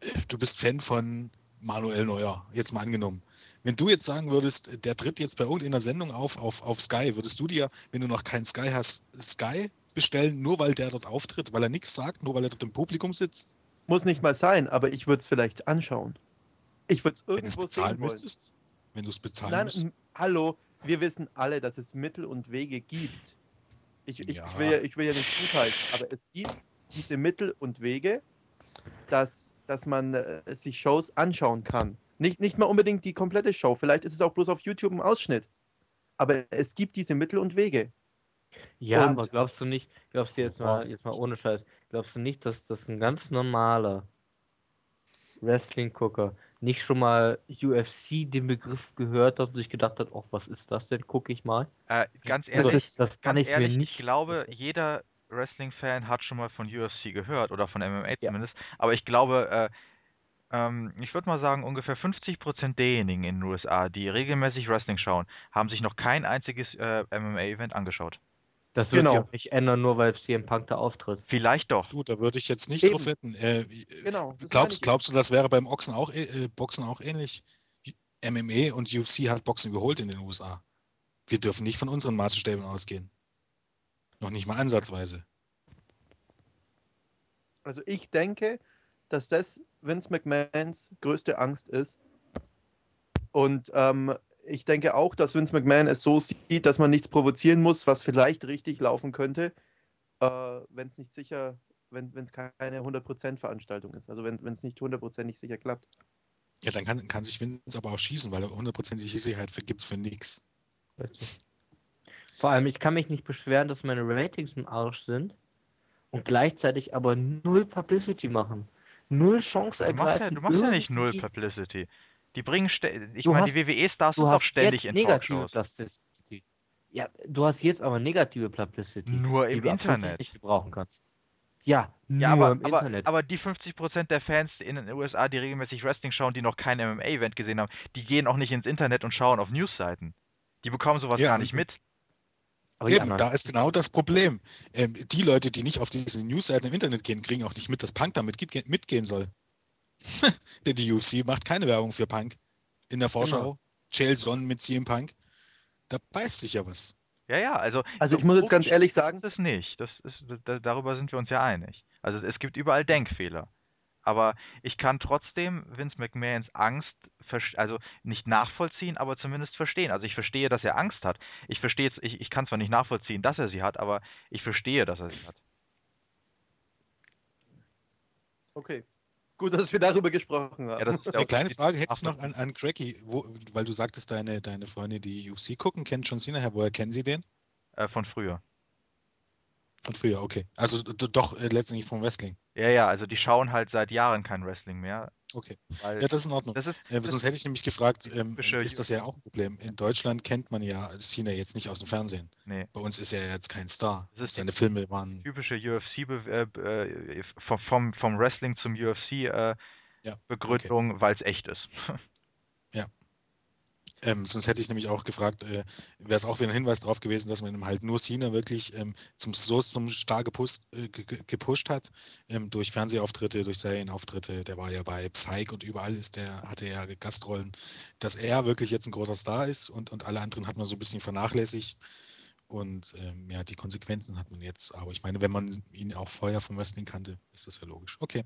äh, du bist Fan von Manuel Neuer, jetzt mal angenommen. Wenn du jetzt sagen würdest, der tritt jetzt bei irgendeiner Sendung auf, auf, auf Sky, würdest du dir, wenn du noch keinen Sky hast, Sky bestellen, nur weil der dort auftritt, weil er nichts sagt, nur weil er dort im Publikum sitzt? Muss nicht mal sein, aber ich würde es vielleicht anschauen. Ich würde es irgendwo sehen wollen. müsstest? Wenn du es bezahlen Nein, müsstest? hallo, wir wissen alle, dass es Mittel und Wege gibt. Ich, ich, Ja. will, ja, ich will ja nicht gutheißen, aber es gibt diese Mittel und Wege, dass, dass man äh, sich Shows anschauen kann. Nicht, nicht mal unbedingt die komplette Show, vielleicht ist es auch bloß auf YouTube ein Ausschnitt. Aber es gibt diese Mittel und Wege. Ja, Und- aber glaubst du nicht, glaubst du jetzt mal, jetzt mal ohne Scheiß, glaubst du nicht, dass das ein ganz normaler Wrestling-Gucker nicht schon mal UFC den Begriff gehört hat und sich gedacht hat, oh, was ist das denn? Gucke ich mal. Äh, ganz Also ehrlich, das- das kann ich ehrlich, mir nicht. ich glaube, jeder Wrestling-Fan hat schon mal von UFC gehört oder von MMA Ja. zumindest. Aber ich glaube, äh, ähm, ich würde mal sagen, ungefähr 50% derjenigen in den USA, die regelmäßig Wrestling schauen, haben sich noch kein einziges äh, MMA-Event angeschaut. das wird sich Genau. auch nicht ändern, nur weil CM Punk da auftritt. Vielleicht doch. Du, da würde ich jetzt nicht Eben. drauf wetten. Äh, Genau, das meine glaubst, glaubst du, das wäre beim Boxen auch, äh, Boxen auch ähnlich? MMA und UFC hat Boxen überholt in den USA. Wir dürfen nicht von unseren Maßstäben ausgehen. Noch nicht mal ansatzweise. Also ich denke, dass das Vince McMahons größte Angst ist. Und ähm, ich denke auch, dass Vince McMahon es so sieht, dass man nichts provozieren muss, was vielleicht richtig laufen könnte, äh, wenn es nicht sicher, wenn es keine 100% Veranstaltung ist. Also wenn es nicht hundertprozentig sicher klappt. Ja, dann kann, kann sich Vince aber auch schießen, weil hundertprozentige Sicherheit gibt es für nichts. Vor allem, ich kann mich nicht beschweren, dass meine Ratings im Arsch sind und gleichzeitig aber null Publicity machen. Null Chance Du machst ja, du machst ja nicht null Publicity. Die bringen, ich meine, die WWE-Stars Du sind doch hast ständig jetzt in negative Talkshows. Publicity. Ja, du hast jetzt aber negative Publicity. Nur im Internet. nicht gebrauchen kannst. Ja, Ja, nur aber, im aber, Internet. aber die 50% der Fans in den USA, die regelmäßig Wrestling schauen, die noch kein MMA-Event gesehen haben, die gehen auch nicht ins Internet und schauen auf Newsseiten. Die bekommen sowas Ja, gar nicht mit. Aber Eben, da ist genau das Problem. Ähm, die Leute, die nicht auf diese Newsseiten im Internet gehen, kriegen auch nicht mit, dass Punk damit mitge- mitgehen soll. Denn die UFC macht keine Werbung für Punk. In der Vorschau, Chael Sonnen mit CM Punk. Da beißt sich ja was. Ja, ja, also. Also so ich muss jetzt ganz ehrlich sagen, ist es nicht. Das ist, da, darüber sind wir uns ja einig. Also es gibt überall Denkfehler. Aber ich kann trotzdem Vince McMahons Angst, also nicht nachvollziehen, aber zumindest verstehen. Also ich verstehe, dass er Angst hat. Ich verstehe jetzt, ich, ich kann zwar nicht nachvollziehen, dass er sie hat, aber ich verstehe, dass er sie hat. okay. Gut, dass wir darüber gesprochen haben. Ja, Eine kleine Frage hättest du noch an, an Cracky, wo, weil du sagtest, deine, deine Freunde, die UFC gucken, kennen John Cena her. Woher kennen sie den? Äh, von früher. Von früher, okay. Also doch äh, letztendlich vom Wrestling. Ja, ja, also die schauen halt seit Jahren kein Wrestling mehr. Okay. Weil Ja, das ist in Ordnung. das ist, Äh, das sonst hätte ich nämlich gefragt, ähm, ist das ja auch ein Problem. In Deutschland kennt man ja Cena jetzt nicht aus dem Fernsehen. nee, Bei uns ist er jetzt kein Star. Seine Filme waren. typische UFC äh, äh, vom, vom, vom Wrestling zum UFC äh, Ja, Begründung, weil es echt ist. Ähm, sonst hätte ich nämlich auch gefragt, äh, wäre es auch wieder ein Hinweis darauf gewesen, dass man halt nur Cena wirklich ähm, zum, so zum Star gepusht, äh, ge- ge- gepusht hat, ähm, durch Fernsehauftritte, durch Serienauftritte. Der war ja bei Psych und überall ist der, hatte er ja Gastrollen, dass er wirklich jetzt ein großer Star ist und, und alle anderen hat man so ein bisschen vernachlässigt. Und ähm, ja, die Konsequenzen hat man jetzt. Aber ich meine, wenn man ihn auch vorher vom Wrestling kannte, ist das ja logisch. Okay.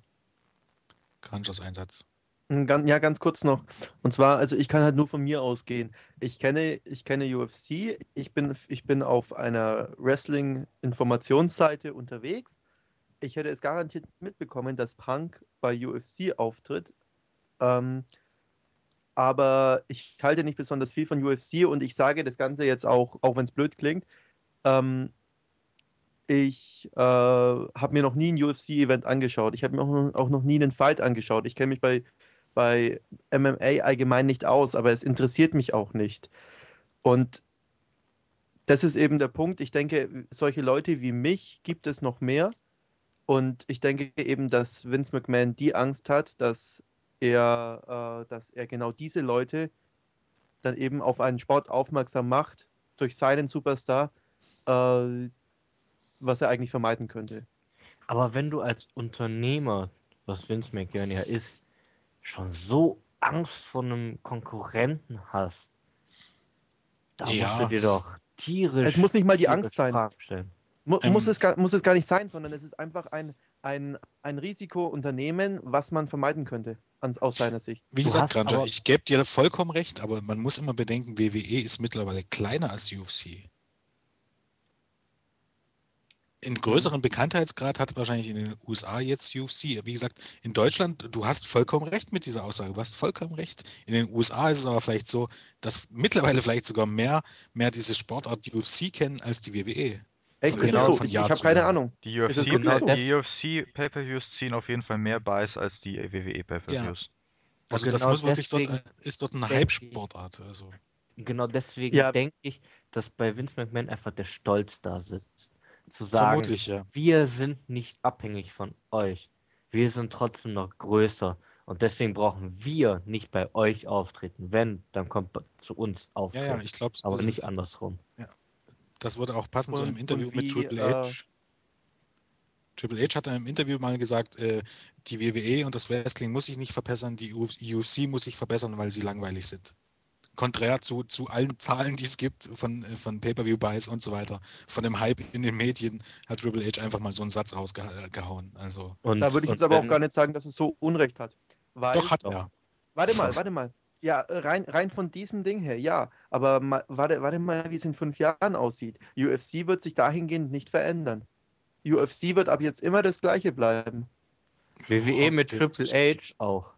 Crunchers Einsatz. Mm, gan- Ja, ganz kurz noch. Und zwar, also ich kann halt nur von mir ausgehen. Ich kenne, ich kenne UFC, ich bin, ich bin auf einer Wrestling-Informationsseite unterwegs. Ich hätte es garantiert mitbekommen, dass Punk bei UFC auftritt. Ähm, aber ich halte nicht besonders viel von UFC und ich sage das Ganze jetzt auch, auch wenn es blöd klingt. Ähm, ich äh, habe mir noch nie ein UFC-Event angeschaut. Ich habe mir auch noch, auch noch nie einen Fight angeschaut. Ich kenne mich bei, bei MMA allgemein nicht aus, aber es interessiert mich auch nicht. Und das ist eben der Punkt. Ich denke, solche Leute wie mich gibt es noch mehr. Und ich denke eben, dass Vince McMahon die Angst hat, dass er, äh, dass er genau diese Leute dann eben auf einen Sport aufmerksam macht durch seinen Superstar, äh, was er eigentlich vermeiden könnte. Aber wenn du als Unternehmer, was Vince McMahon ja ist, schon so Angst vor einem Konkurrenten hast, da musst Ja. du dir doch tierisch, Es muss nicht mal die Angst sein. Mu Ähm, muss, es gar, muss es gar nicht sein, sondern es ist einfach ein, ein, ein Risikounternehmen, was man vermeiden könnte, ans, aus seiner Sicht. Wie Du gesagt, aber- ich gebe dir vollkommen recht, aber man muss immer bedenken, WWE ist mittlerweile kleiner als UFC. In größeren Bekanntheitsgrad hat wahrscheinlich in den USA jetzt UFC. Wie gesagt, in Deutschland, du hast vollkommen recht mit dieser Aussage. Du hast vollkommen recht. In den USA ist es aber vielleicht so, dass mittlerweile vielleicht sogar mehr, mehr diese Sportart UFC kennen als die WWE. Echt, Von genau so? von Ich, Jahr ich habe keine Jahr. Ahnung. Die UFC, die UFC Pay-Per-Views ziehen auf jeden Fall mehr Buys als die WWE Pay-Per-Views. Also Und das genau muss wirklich dort, ist dort eine Hype-Sportart. Also. Genau deswegen Ja. denke ich, dass bei Vince McMahon einfach der Stolz da sitzt. Zu sagen, ja. wir sind nicht abhängig von euch. Wir sind trotzdem noch größer. Und deswegen brauchen wir nicht bei euch auftreten. Wenn, dann kommt zu uns Ja, auftreten. ja, ich glaube, aber nicht andersrum. das würde auch passen zu Und- einem Interview und mit wie, Triple äh, H. Triple H hat in einem Interview mal gesagt, äh, die WWE und das Wrestling muss sich nicht verbessern, die UFC muss sich verbessern, weil sie langweilig sind. Konträr zu, zu allen Zahlen, die es gibt, von, von Pay-Per-View-Buys und so weiter, von dem Hype in den Medien, hat Triple H einfach mal so einen Satz rausgehauen. Also, Und, Da würde ich jetzt aber auch gar nicht sagen, dass es so Unrecht hat. Weil, doch hat er. Warte mal, warte mal. Ja, rein, rein von diesem Ding her, ja. Aber ma, warte, warte mal, wie es in fünf Jahren aussieht. UFC wird sich dahingehend nicht verändern. UFC wird ab jetzt immer das gleiche bleiben. WWE mit Okay, Triple das ist- H auch.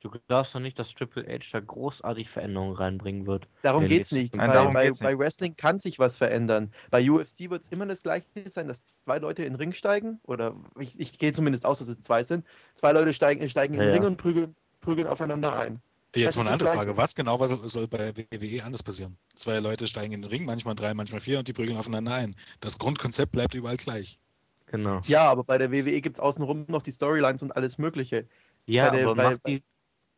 Du glaubst doch nicht, dass Triple H da großartig Veränderungen reinbringen wird. Darum in den geht es nächsten nicht. Nein, bei, darum bei, geht's bei nicht. Wrestling kann sich was verändern. Bei UFC wird es immer das gleiche sein, dass zwei Leute in den Ring steigen. Oder ich, ich gehe zumindest aus, dass es zwei sind. Zwei Leute steigen, steigen in Ja, den Ring ja. und prügeln, prügeln aufeinander ein. Das Jetzt ist mal eine das andere. Frage. Was genau was soll, soll bei WWE anders passieren? Zwei Leute steigen in den Ring, manchmal drei, manchmal vier und die prügeln aufeinander ein. Das Grundkonzept bleibt überall gleich. Genau. Ja, aber bei der WWE gibt es außenrum noch die Storylines und alles Mögliche. Ja, bei der- aber bei- macht die,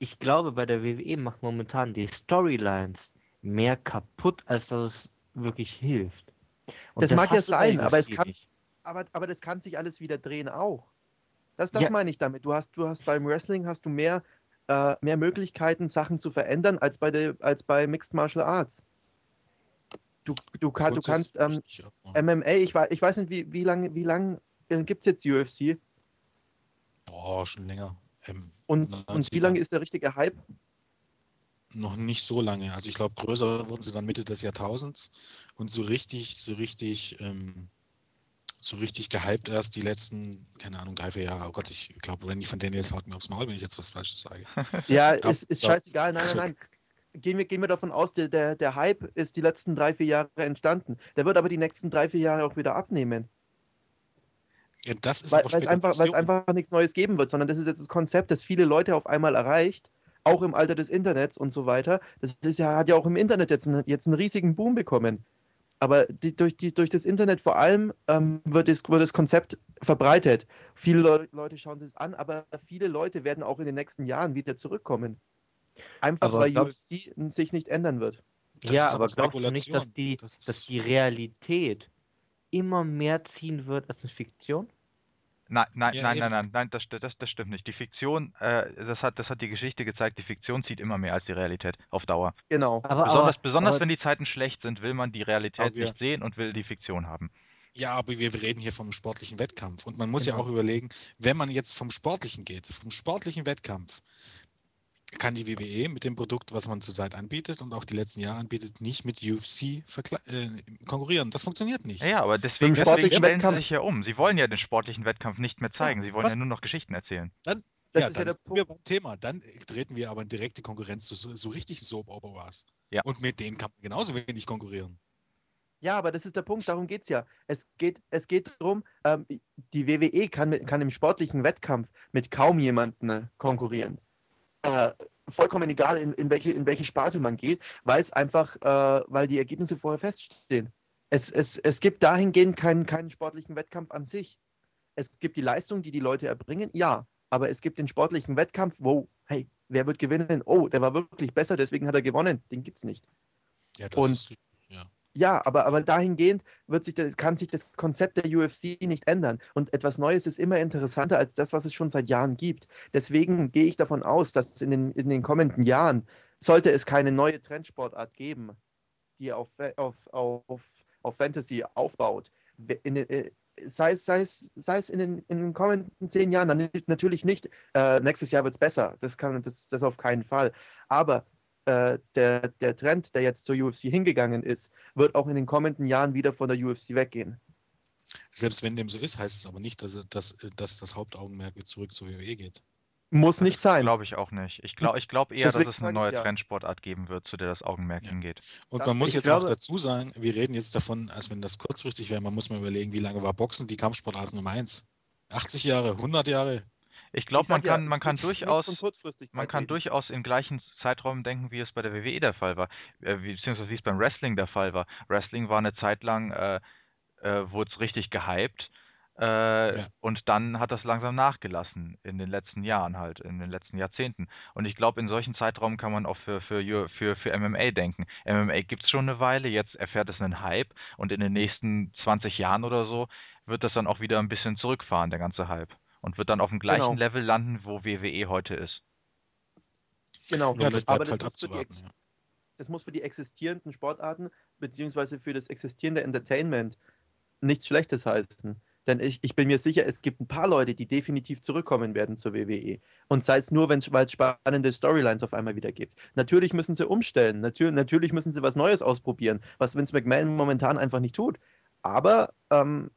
ich glaube, bei der WWE macht momentan die Storylines mehr kaputt, als dass es wirklich hilft. Und Das mag ja sein, aber es kann-. Aber, aber das kann sich alles wieder drehen auch. Das, das Ja. meine ich damit. Du hast, du hast beim Wrestling hast du mehr, äh, mehr Möglichkeiten, Sachen zu verändern, als bei, der, als bei Mixed Martial Arts. Du, du, kann, du kannst ähm. MMA, ich, wei- ich weiß nicht, wie, wie lange wie lang, äh, gibt es jetzt UFC? Boah, schon länger. Ähm, Und, 90er. und wie lange ist der richtige Hype? Noch nicht so lange. Also ich glaube, größer wurden sie dann Mitte des Jahrtausends und so richtig, so richtig, ähm, so richtig gehypt erst die letzten, keine Ahnung, drei, vier Jahre. Oh Gott, ich glaube, Randy von Daniels haut mir aufs Maul, wenn ich jetzt was Falsches sage. Ja, Ja, ist, ist scheißegal. Nein, nein, nein. Gehen wir, gehen wir davon aus, der, der, der Hype ist die letzten drei, vier Jahre entstanden. Der wird aber die nächsten drei, vier Jahre auch wieder abnehmen. Ja, das ist weil, es einfach, weil es Spekulation. einfach nichts Neues geben wird, sondern das ist jetzt das Konzept, das viele Leute auf einmal erreicht, auch im Alter des Internets und so weiter. Das ist ja, hat ja auch im Internet jetzt, einen- jetzt einen riesigen Boom bekommen. Aber die, durch, die, durch das Internet vor allem ähm, wird, das, wird das Konzept verbreitet. Viele Leu- Leute schauen sich es an, aber viele Leute werden auch in den nächsten Jahren wieder zurückkommen. Einfach Aber weil glaubst- UFC sich nicht ändern wird. Das ja, aber glaubst du nicht, dass die, Das dass die Realität immer mehr ziehen wird als eine Fiktion? Nein, nein, Ja, nein, nein, nein, nein, das, das, das stimmt nicht. Die Fiktion, äh, das hat, das hat die Geschichte gezeigt, die Fiktion zieht immer mehr als die Realität auf Dauer. Genau. Aber, besonders aber, besonders aber, wenn die Zeiten schlecht sind, will man die Realität nicht sehen und will die Fiktion haben. Ja, aber wir reden hier vom sportlichen Wettkampf. Und man muss ja Genau. auch überlegen, wenn man jetzt vom sportlichen geht, vom sportlichen Wettkampf, kann die WWE mit dem Produkt, was man zurzeit anbietet und auch die letzten Jahre anbietet, nicht mit UFC äh, konkurrieren. Das funktioniert nicht. Ja, ja, aber deswegen, deswegen stellen sie sich ja um. Sie wollen ja den sportlichen Wettkampf nicht mehr zeigen. Sie wollen was- ja nur noch Geschichten erzählen. Das ja, ist dann ja der sind wir Punkt. beim Thema. Dann treten wir aber in direkte Konkurrenz zu so, so richtig Soap-Operas. Ja. Und mit denen kann man genauso wenig konkurrieren. Ja, aber das ist der Punkt, darum geht es ja. Es geht, es geht darum, ähm, die WWE kann, mit, kann im sportlichen Wettkampf mit kaum jemandem äh, konkurrieren. Äh, vollkommen egal, in, in, welche, in welche Sparte man geht, weil es einfach, äh, weil die Ergebnisse vorher feststehen. Es, es, es gibt dahingehend keinen, keinen sportlichen Wettkampf an sich. Es gibt die Leistung, die die Leute erbringen, ja, aber es gibt den sportlichen Wettkampf, wo, hey, wer wird gewinnen? Oh, der war wirklich besser, deswegen hat er gewonnen. Den gibt es nicht. Ja, das Und- ist, ja. Ja, aber, aber dahingehend wird sich, das- kann sich das Konzept der UFC nicht ändern. Und etwas Neues ist immer interessanter als das, was es schon seit Jahren gibt. Deswegen gehe ich davon aus, dass in den, in den kommenden Jahren, sollte es keine neue Trendsportart geben, die auf, auf, auf, auf Fantasy aufbaut, in äh, sei, es, sei, sei es in den, in den kommenden zehn Jahren, dann natürlich nicht, äh, nächstes Jahr wird es besser. Das, kann, das, das auf keinen Fall. Aber äh, der, der Trend, der jetzt zur UFC hingegangen ist, wird auch in den kommenden Jahren wieder von der UFC weggehen. Selbst wenn dem so ist, heißt es aber nicht, dass, dass, dass das Hauptaugenmerk wieder zurück zur WWE geht. Muss nicht sein. Glaube ich auch nicht. Ich glaube ich glaub eher, Deswegen dass es eine sage ich neue ja. Trendsportart geben wird, zu der das Augenmerk Ja. hingeht. Und Das- man muss jetzt glaube- auch dazu sagen, wir reden jetzt davon, als wenn das kurzfristig wäre, man muss mal überlegen, wie lange war Boxen die Kampfsportart Nummer 1? 80 Jahre, 100 Jahre? Ich glaube, man ja, kann, man kann durchaus. Man kann reden. durchaus in gleichen Zeiträumen denken, wie es bei der WWE der Fall war, äh, beziehungsweise wie es beim Wrestling der Fall war. Wrestling war eine Zeit lang, äh, äh, wurde es richtig gehypt äh, Ja. und dann hat das langsam nachgelassen in den letzten Jahren halt, in den letzten Jahrzehnten. Und ich glaube, in solchen Zeitraum kann man auch für, für, für, für MMA denken. MMA gibt es schon eine Weile, jetzt erfährt es einen Hype und in den nächsten 20 Jahren oder so wird das dann auch wieder ein bisschen zurückfahren, der ganze Hype. Und wird dann auf dem gleichen Genau. Level landen, wo WWE heute ist. Genau. Nur das aber bleibt das halt muss, Ja. das muss für die existierenden Sportarten beziehungsweise für das existierende Entertainment nichts Schlechtes heißen. Denn ich, ich bin mir sicher, es gibt ein paar Leute, die definitiv zurückkommen werden zur WWE. Und sei es nur, weil es spannende Storylines auf einmal wieder gibt. Natürlich müssen sie umstellen. Natürlich, natürlich müssen sie was Neues ausprobieren, was Vince McMahon momentan einfach nicht tut. Aber ähm,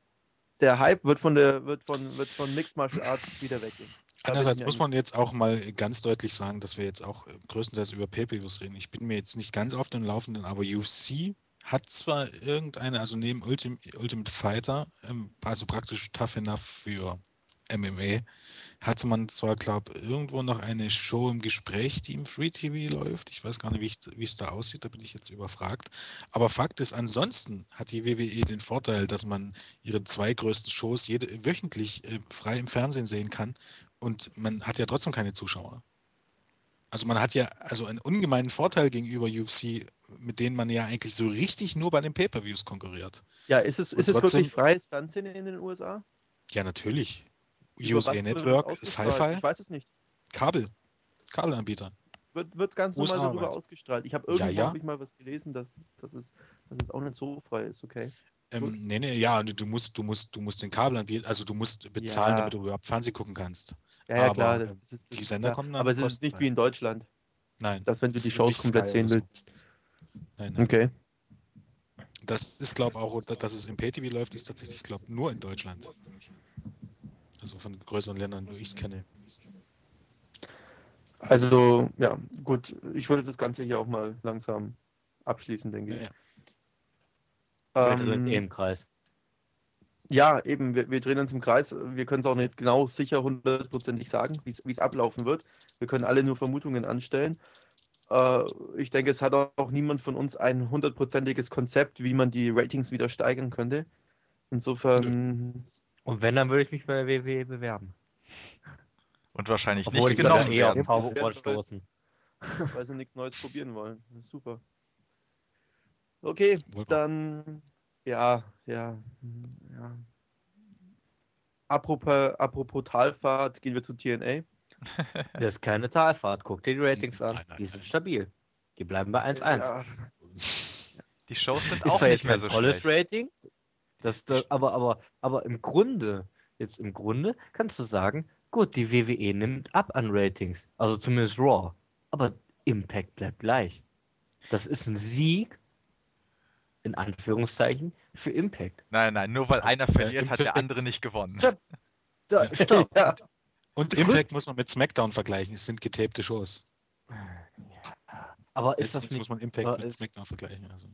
der Hype wird von, der, wird, von, wird von Mixed Martial Arts wieder weggehen. Da Andererseits muss man jetzt auch mal ganz deutlich sagen, dass wir jetzt auch äh, größtenteils über Pay-Per-Views reden. Ich bin mir jetzt nicht ganz auf dem Laufenden, aber UFC hat zwar irgendeine, also neben Ultim, Ultimate Fighter, ähm, also praktisch Tough Enough für MMA, hatte man zwar, glaube irgendwo noch eine Show im Gespräch, die im Free TV läuft. Ich weiß gar nicht, wie ich- wie es da aussieht, da bin ich jetzt überfragt. Aber Fakt ist, ansonsten hat die WWE den Vorteil, dass man ihre zwei größten Shows jede, wöchentlich äh, frei im Fernsehen sehen kann und man hat ja trotzdem keine Zuschauer. Also man hat ja also einen ungemeinen Vorteil gegenüber UFC, mit denen man ja eigentlich so richtig nur bei den Pay-Per-Views konkurriert. Ja, ist es, Und ist es trotzdem- wirklich freies Fernsehen in den USA? Ja, natürlich. USA Network? Sci-Fi, Ich weiß es nicht. Kabel, Kabelanbieter. Wird, wird ganz normal USA darüber ausgestrahlt. Ich habe Ja, irgendwo ja. hab ich mal was gelesen, dass, dass, es, dass es auch nicht so frei ist, okay. Ähm, nee, nee, ja, du musst, du musst, du musst den Kabelanbieter, also du musst bezahlen, Ja. damit du überhaupt Fernsehen gucken kannst. Ja, ja, Aber, klar. Das, das ist, das die Sender klar. kommen dann Aber es ist nicht wie in Deutschland, Nein. dass wenn du das die Shows komplett sehen so. willst. Nein, nein. Okay. Das ist, glaube ich, auch, dass es im Pay-TV läuft, ist tatsächlich, ich glaube, nur in Deutschland. Also von größeren Ländern, wo ich es kenne. Also, ja, gut. Ich würde das Ganze hier auch mal langsam abschließen, denke ich. Ja. Wir drehen uns Ähm, eh im Kreis. Ja, eben, wir, wir drehen uns im Kreis. Wir können es auch nicht genau sicher hundertprozentig sagen, wie es ablaufen wird. Wir können alle nur Vermutungen anstellen. Äh, ich denke, es hat auch niemand von uns ein hundertprozentiges Konzept, wie man die Ratings wieder steigern könnte. Insofern, Und wenn, dann würde ich mich bei der WWE bewerben. Und wahrscheinlich Obwohl nicht ich genommen eh aus werden. dem taube werden. Ohr stoßen. weil sie nichts Neues probieren wollen. Super. Okay, dann, ja, ja, ja. Apropos, apropos Talfahrt, gehen wir zu TNA. Das ist keine Talfahrt. Guck dir die Ratings an. Nein, nein, die sind nein. stabil. Die bleiben bei 1-1. Ja, Die Shows sind Ist auch nicht jetzt mehr so tolles schlecht. Rating, das, das, aber, aber, aber im Grunde, jetzt im Grunde kannst du sagen, gut, die WWE nimmt ab an Ratings, also zumindest Raw, aber Impact bleibt gleich. Das ist ein Sieg, in Anführungszeichen, für Impact. Nein, nein, nur weil einer verliert, hat der andere nicht gewonnen. Stopp. Da, stopp. ja. Und Impact muss man mit SmackDown vergleichen. Es sind getapte Shows. Aber ist das nicht. muss man Impact mit ist, SmackDown vergleichen. Also.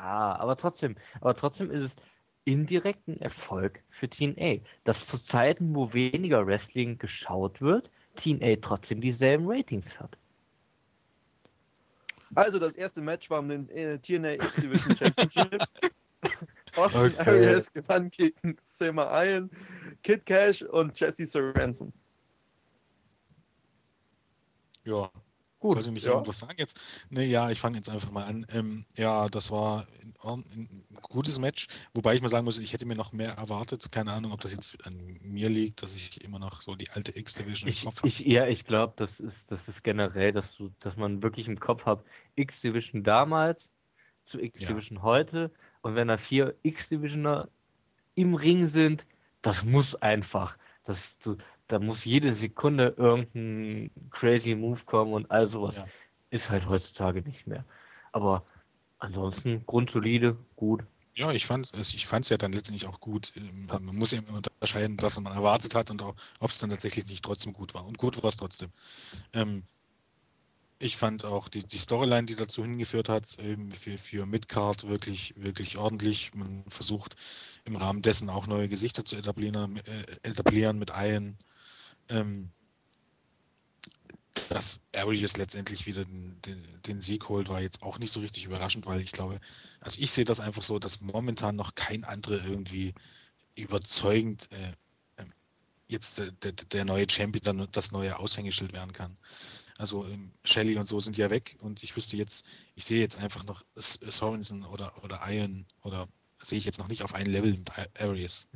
Ja, aber trotzdem, aber trotzdem ist es indirekt ein Erfolg für TNA, dass zu Zeiten, wo weniger Wrestling geschaut wird, TNA trotzdem dieselben Ratings hat. Also, das erste Match war um den äh, TNA X Division Championship. Austin Okay. Arias gewann gegen Selma Iron, Kid Cash und Jesse Sorensen. Ja. Gut, Sollte nicht ja. irgendwas sagen jetzt? Ne, ja, ich fange jetzt einfach mal an. Ähm, ja, das war in Ordn- ein gutes Match, wobei ich mal sagen muss, ich hätte mir noch mehr erwartet. Keine Ahnung, ob das jetzt an mir liegt, dass ich immer noch so die alte X-Division im Ich, Kopf habe. ich, ja, ich glaube, das ist, das ist generell, dass du, dass man wirklich im Kopf hat, X-Division damals zu X-Division heute und wenn da vier X-Divisioner im Ring sind, das muss einfach. Das, du, da muss jede Sekunde irgendein crazy Move kommen und all sowas. Ja. Ist halt heutzutage nicht mehr. Aber ansonsten grundsolide, gut. Ja, ich fand es ich fand's ja dann letztendlich auch gut. Ähm, Man muss immer unterscheiden, was man erwartet hat und ob es dann tatsächlich nicht trotzdem gut war. Und gut war es trotzdem. Ähm, ich fand auch die, die Storyline, die dazu hingeführt hat, eben für, für Midcard wirklich, wirklich ordentlich. Man versucht im Rahmen dessen auch neue Gesichter zu etablieren, äh, etablieren mit Ian. Ähm, dass Arius letztendlich wieder den, den, den Sieg holt, war jetzt auch nicht so richtig überraschend, weil ich glaube, also ich sehe das einfach so, dass momentan noch kein anderer irgendwie überzeugend äh, ähm, jetzt der, der, der neue Champion das neue Aushängeschild werden kann. Also ähm, Shelley und so sind ja weg und ich wüsste jetzt, ich sehe jetzt einfach noch Sorensen oder, oder Iron oder sehe ich jetzt noch nicht auf ein Level mit A- Arius.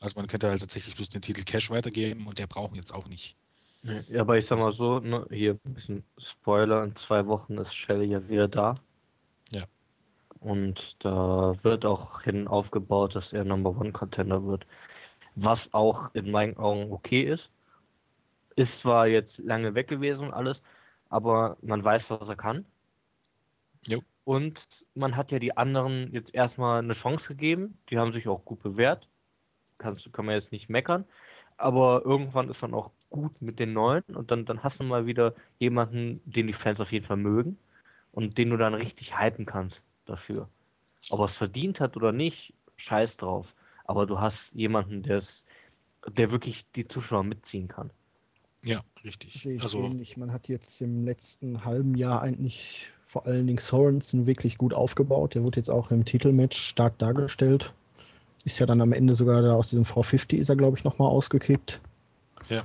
Also man könnte halt tatsächlich bloß den Titel Cash weitergeben und der brauchen jetzt auch nicht. Ja, aber ich sag mal so, ne, hier ein bisschen Spoiler, in zwei Wochen ist Shelly ja wieder da. Ja. Und da wird auch hin aufgebaut, dass er Number One Contender wird. Was auch in meinen Augen okay ist. Ist zwar jetzt lange weg gewesen und alles, aber man weiß, was er kann. Jo. Und man hat ja die anderen jetzt erstmal eine Chance gegeben. Die haben sich auch gut bewährt. Kannst, kann man jetzt nicht meckern. Aber irgendwann ist dann auch gut mit den Neuen und dann, dann hast du mal wieder jemanden, den die Fans auf jeden Fall mögen und den du dann richtig hypen kannst dafür. Ob er es verdient hat oder nicht, scheiß drauf. Aber du hast jemanden, der's, der wirklich die Zuschauer mitziehen kann. Ja, richtig. Sehe ich Also ähnlich. Man hat jetzt im letzten halben Jahr eigentlich vor allen Dingen Sorensen wirklich gut aufgebaut. Der wurde jetzt auch im Titelmatch stark dargestellt. Ist ja dann am Ende sogar da aus diesem 450 ist er, glaube ich, nochmal ausgekickt. Ja.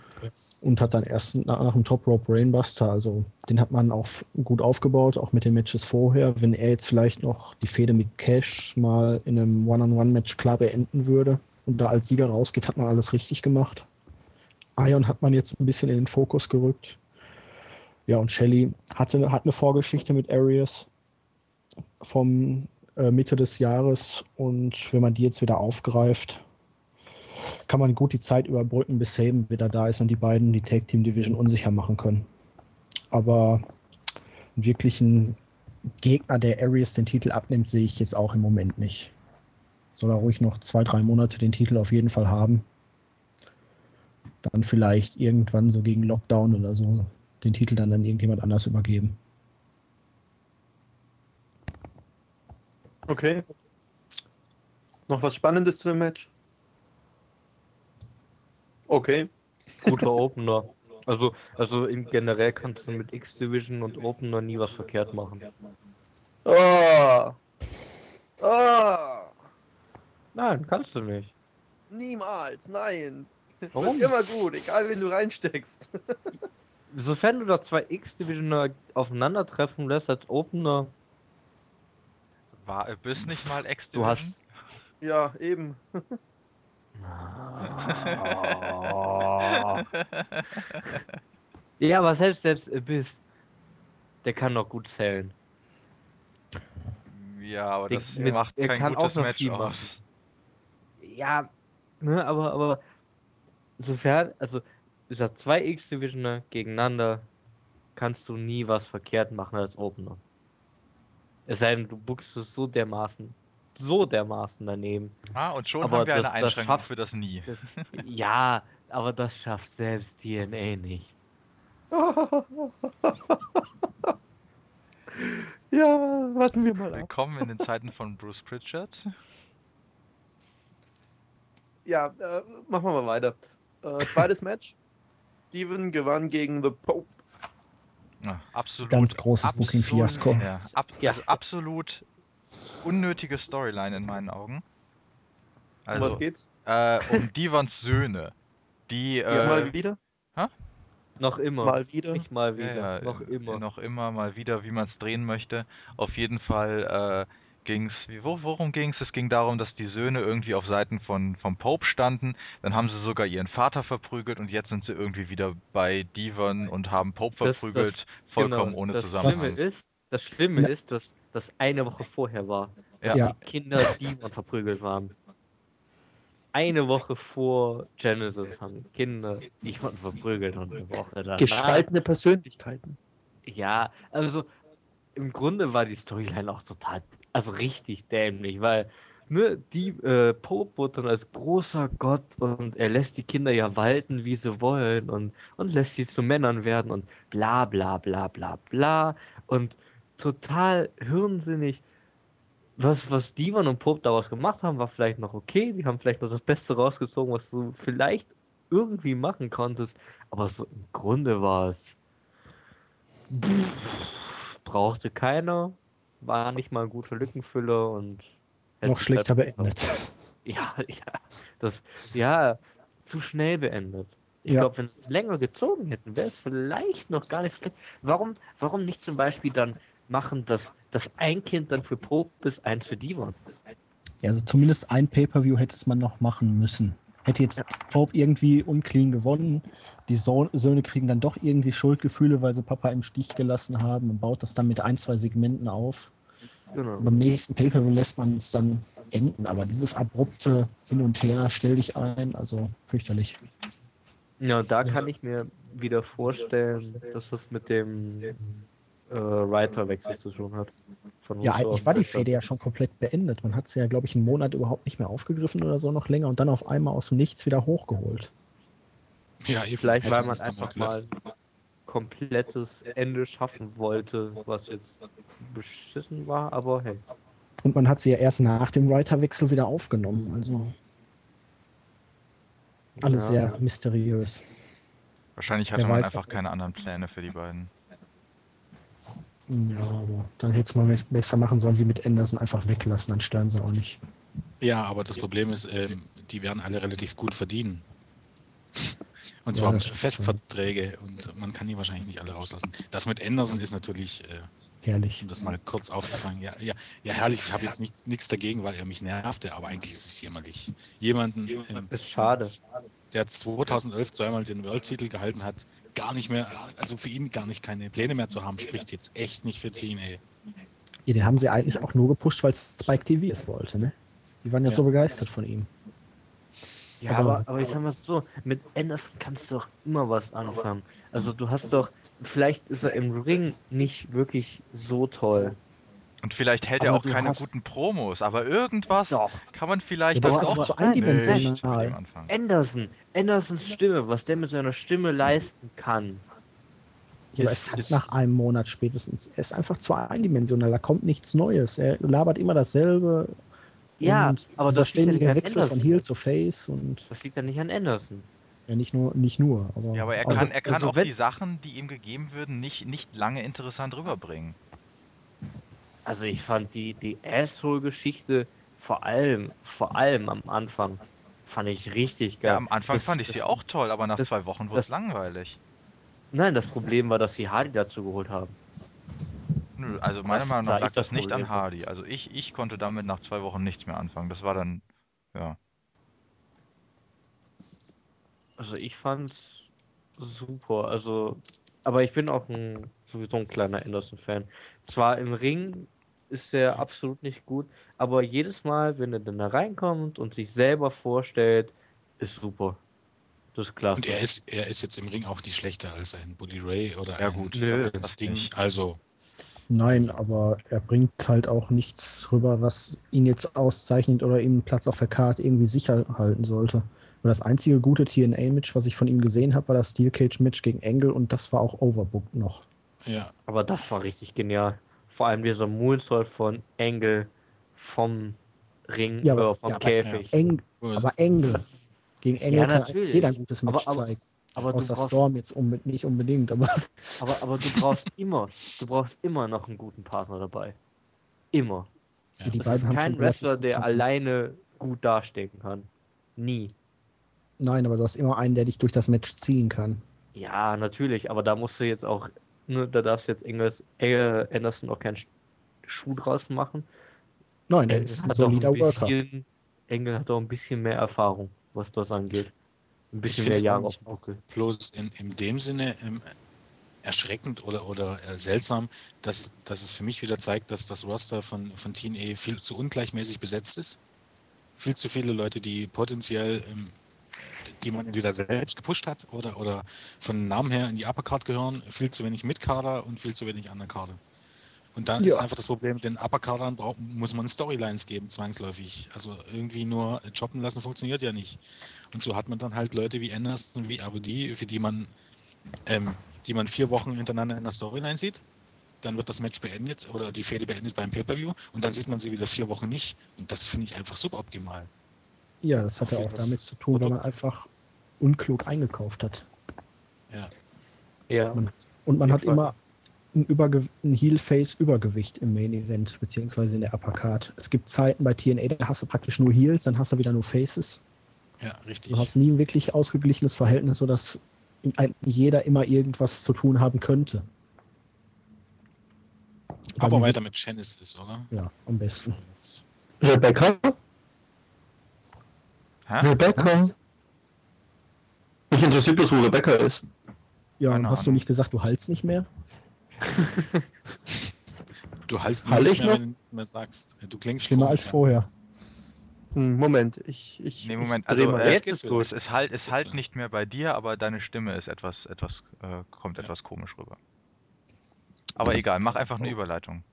Und hat dann erst nach, nach dem Top Rope Brainbuster, also den hat man auch gut aufgebaut, auch mit den Matches vorher. Wenn er jetzt vielleicht noch die Fehde mit Cash mal in einem One-on-One-Match klar beenden würde und da als Sieger rausgeht, hat man alles richtig gemacht. Ion hat man jetzt ein bisschen in den Fokus gerückt. Ja, und Shelly hatte, hat eine Vorgeschichte mit Arias vom äh, Mitte des Jahres und wenn man die jetzt wieder aufgreift, kann man gut die Zeit überbrücken, bis Saban wieder da ist und die beiden die Tag Team Division unsicher machen können. Aber einen wirklichen Gegner, der Arias den Titel abnimmt, sehe ich jetzt auch im Moment nicht. Soll er ruhig noch zwei, drei Monate den Titel auf jeden Fall haben. Dann vielleicht irgendwann so gegen Lockdown oder so den Titel dann an irgendjemand anders übergeben. Okay. Noch was Spannendes zu dem Match? Okay. Guter Opener. Also, also im generell kannst du mit X-Division und Opener nie was verkehrt machen. Oh. Oh. Nein, kannst du nicht. Niemals, nein. Warum? Wird immer gut, egal wen du reinsteckst. Sofern du da zwei X-Divisioner aufeinandertreffen lässt als Opener, War, bist nicht mal ex du hast. Ja, eben. Ja, aber selbst selbst Abyss, der kann noch gut zählen. ja, aber Der- das mit- macht er kein kann gutes auch noch Match viel aus. machen. Ja, ne, aber, aber sofern, also ich sag, zwei X-Divisioner gegeneinander kannst du nie was verkehrt machen als Opener. Es sei denn, du buchst es so dermaßen, so dermaßen daneben. Ah, und schon Aber haben wir eine das- das Einschränkung schafft- für das Nie. Ja, aber das schafft selbst TNA nicht. ja, warten wir mal ab. Willkommen in den Zeiten von Bruce Pritchard. Ja, äh, machen wir mal weiter. Äh, zweites Match. Steven gewann gegen The Pope. Ja, absolut. Ganz großes Booking-Fiasko. Ja, ab, Ja. Also absolut unnötige Storyline in meinen Augen. Um Also, was geht's? äh, um Divans Söhne. Die, äh, mal wieder? Noch immer. Mal wieder? Nicht mal wieder. ja, noch äh, immer. Noch immer mal wieder, wie man es drehen möchte. Auf jeden Fall ging es, wo, worum ging es? Es ging darum, dass die Söhne irgendwie auf Seiten von, vom Pope standen. Dann haben sie sogar ihren Vater verprügelt und jetzt sind sie irgendwie wieder bei Devon und haben Pope Das- verprügelt, das- vollkommen genau, ohne das Zusammenhang. Schlimme ist, das Schlimme Ja. ist, dass das eine Woche vorher war, dass Ja. die Kinder Demon verprügelt waren. Eine Woche vor Genesis haben Kinder Demon verprügelt und eine Woche danach. Gespaltene Persönlichkeiten. Ja, also im Grunde war die Storyline auch total, also richtig dämlich, weil ne, die äh, Pope wird dann als großer Gott und er lässt die Kinder ja walten, wie sie wollen und, und lässt sie zu Männern werden und bla bla bla bla bla und total hirnsinnig. Was, was Demon und Pope daraus gemacht haben, war vielleicht noch okay. Die haben vielleicht noch das Beste rausgezogen, was du vielleicht irgendwie machen konntest. Aber so im Grunde war es. Pff, brauchte keiner. War nicht mal ein guter Lückenfüller und. Noch schlechter beendet. Ja, ja. Das, ja, zu schnell beendet. Ich Ja. glaube, wenn es länger gezogen hätten, wäre es vielleicht noch gar nicht so schlecht. Warum, warum nicht zum Beispiel dann machen, dass, dass ein Kind dann für Pope ist, eins für Devon? Ja, also zumindest ein Pay-Per-View hätte es man noch machen müssen. Hätte jetzt Pope irgendwie unclean gewonnen, die so Söhne kriegen dann doch irgendwie Schuldgefühle, weil sie Papa im Stich gelassen haben und baut das dann mit ein, zwei Segmenten auf. Genau. Beim nächsten Pay-Per-View lässt man es dann enden, aber dieses abrupte Hin und Her, stell dich ein, also fürchterlich. Ja, da kann ich mir wieder vorstellen, dass das mit dem äh, Writer-Wechsel zu tun hat. Von Ja, eigentlich war die. Fehde ja schon komplett beendet. Man hat sie ja, glaube ich, einen Monat überhaupt nicht mehr aufgegriffen oder so noch länger und dann auf einmal aus dem Nichts wieder hochgeholt. Ja. Vielleicht, weil man es dann einfach mal komplettes Ende schaffen wollte, was jetzt beschissen war, aber hey. Und man hat sie ja erst nach dem Writer-Wechsel wieder aufgenommen. Also alles Ja. sehr mysteriös. Wahrscheinlich Wer hatte man weiß, einfach keine anderen Pläne für die beiden. Ja, aber dann hätte es mal bes- besser machen sollen, sie mit Anderson einfach weglassen, dann stören sie auch nicht. Ja, aber das Problem ist, ähm, die werden alle relativ gut verdienen. Und Ja, zwar stimmt Festverträge und man kann die wahrscheinlich nicht alle rauslassen. Das mit Anderson ist natürlich, äh, Herrlich. um das mal kurz aufzufangen, ja, ja, ja herrlich, ich habe jetzt nicht- nichts dagegen, weil er mich nervte, aber eigentlich ist es jämmerlich. Jemanden, ähm, Ist schade. der 2011 zweimal den World-Titel gehalten hat, gar nicht mehr, also für ihn gar nicht keine Pläne mehr zu haben, spricht jetzt echt nicht für TNA. Ja, den haben sie eigentlich auch nur gepusht, weil Spike TV es wollte, ne? Die waren ja, Ja. so begeistert von ihm. Ja, Aber- aber, aber ich sag mal so, mit Anderson kannst du doch immer was anfangen. Also du hast doch, vielleicht ist er im Ring nicht wirklich so toll. Und vielleicht hält er Aber auch du keine hast- guten Promos, aber irgendwas Doch. kann man vielleicht Ja, das auch zu eindimensional. anfangen. Anderson, Andersons Stimme, was der mit seiner Stimme leisten kann. Ja, Ist- es hat ist- nach einem Monat spätestens. Er ist einfach zu eindimensional, da kommt nichts Neues. Er labert immer dasselbe. Ja, und aber das ständige Wechsel von Anderson. Heel zu Face und Das liegt ja nicht an Anderson. ja nicht nur, nicht nur, aber, Ja, aber er also, kann, er kann also auch wenn- die Sachen, die ihm gegeben würden, nicht, nicht lange interessant rüberbringen. Also ich fand die, die Asshole-Geschichte vor allem, vor allem am Anfang, fand ich richtig geil. Ja, am Anfang Das- fand ich das- sie auch toll, aber nach das- zwei Wochen wurde es langweilig. Nein, das Problem war, dass sie Hardy dazu geholt haben. Nö, also meiner Das Meinung nach ich lag das nicht an. Hardy. Also ich, ich konnte damit nach zwei Wochen nichts mehr anfangen. Das war dann, ja. Also ich fand's super. Also, aber ich bin auch ein, sowieso ein kleiner Anderson-Fan. Zwar im Ring ist er absolut nicht gut, aber jedes Mal, wenn er dann da reinkommt und sich selber vorstellt, ist super. Das ist klasse. Und er ist, er ist jetzt im Ring auch nicht schlechter als ein Bully Ray oder Ja, ein, gut. Nö, Sting. Also, nein, aber er bringt halt auch nichts rüber, was ihn jetzt auszeichnet oder ihm einen Platz auf der Karte irgendwie sicher halten sollte. Und das einzige gute TNA-Match, was ich von ihm gesehen habe, war das Steel Cage-Match gegen Engel und das war auch overbooked noch. Ja, Aber das war richtig genial. Vor allem dieser Moonsault von Engel vom Ring, Ja, aber- äh, vom ja, aber- Käfig. Eng, aber Engel. Gegen Engel Ja, kann jeder ein gutes Match Aber- aber- zeigen. Aber du Außer brauchst, Storm jetzt unbe nicht unbedingt, aber aber, aber du brauchst immer, du brauchst immer noch einen guten Partner dabei. Immer. Ja. die Es beiden ist kein Wrestler, der gemacht. alleine gut dastehen kann. Nie. nein, aber du hast immer einen, der dich durch das Match ziehen kann. Ja, natürlich, aber da musst du jetzt auch, ne, da darfst jetzt Engels, äh, Anderson auch keinen Sch- Schuh draus machen. Nein, der Er ist ein hat auch ein solider Worker. bisschen, Engel hat auch ein bisschen mehr Erfahrung, was das angeht. Ein bisschen mehr Jahre auf dem Buckel. bloß in, in dem Sinne ähm, erschreckend oder, oder äh, seltsam, dass, dass es für mich wieder zeigt, dass das Roster von, von TNA viel zu ungleichmäßig besetzt ist. Viel zu viele Leute, die potenziell, ähm, die man entweder selbst gepusht hat oder, oder von Namen her in die Uppercard gehören, viel zu wenig Mitkader und viel zu wenig Underkader. Und da ist Ja. einfach das Problem, den Uppercardern braucht, muss man Storylines geben, zwangsläufig. Also irgendwie nur choppen lassen funktioniert ja nicht. Und so hat man dann halt Leute wie Anderson, wie Abudi, für die man, ähm, die man vier Wochen hintereinander in der Storyline sieht. Dann wird das Match beendet oder die Fehde beendet beim Pay-Per-View und dann sieht man sie wieder vier Wochen nicht. Und das finde ich einfach suboptimal. Ja, das hat ja auch damit zu tun, weil man einfach unklug eingekauft hat. Ja. Ja, Man, und man hat Fall. immer ein, Überge ein Heel-Face-Übergewicht im Main-Event, beziehungsweise in der Uppercard. Es gibt Zeiten bei TNA, da hast du praktisch nur Heels, dann hast du wieder nur Faces. Ja, richtig. Du hast nie ein wirklich ausgeglichenes Verhältnis, sodass jeder immer irgendwas zu tun haben könnte. Aber weiter mit Genesis, oder? Ja, am besten. Rebecca? Hä? Rebecca? Was? Mich interessiert bloß, wo Rebecca ist. Ja, Keine hast du Ahnung. nicht gesagt, du heilst nicht mehr? Du heißt Hall nicht ich mehr, noch? wenn du nichts mehr sagst. Du klingst Schlimmer als ja. vorher. Hm, Moment, ich, ich, Nee, Moment, ich also, mal. äh, jetzt ist gut. Es ist halt, Jetzt halt nicht mehr bei dir, aber deine Stimme ist etwas, etwas, äh, kommt etwas komisch rüber. Aber egal, mach einfach eine Überleitung.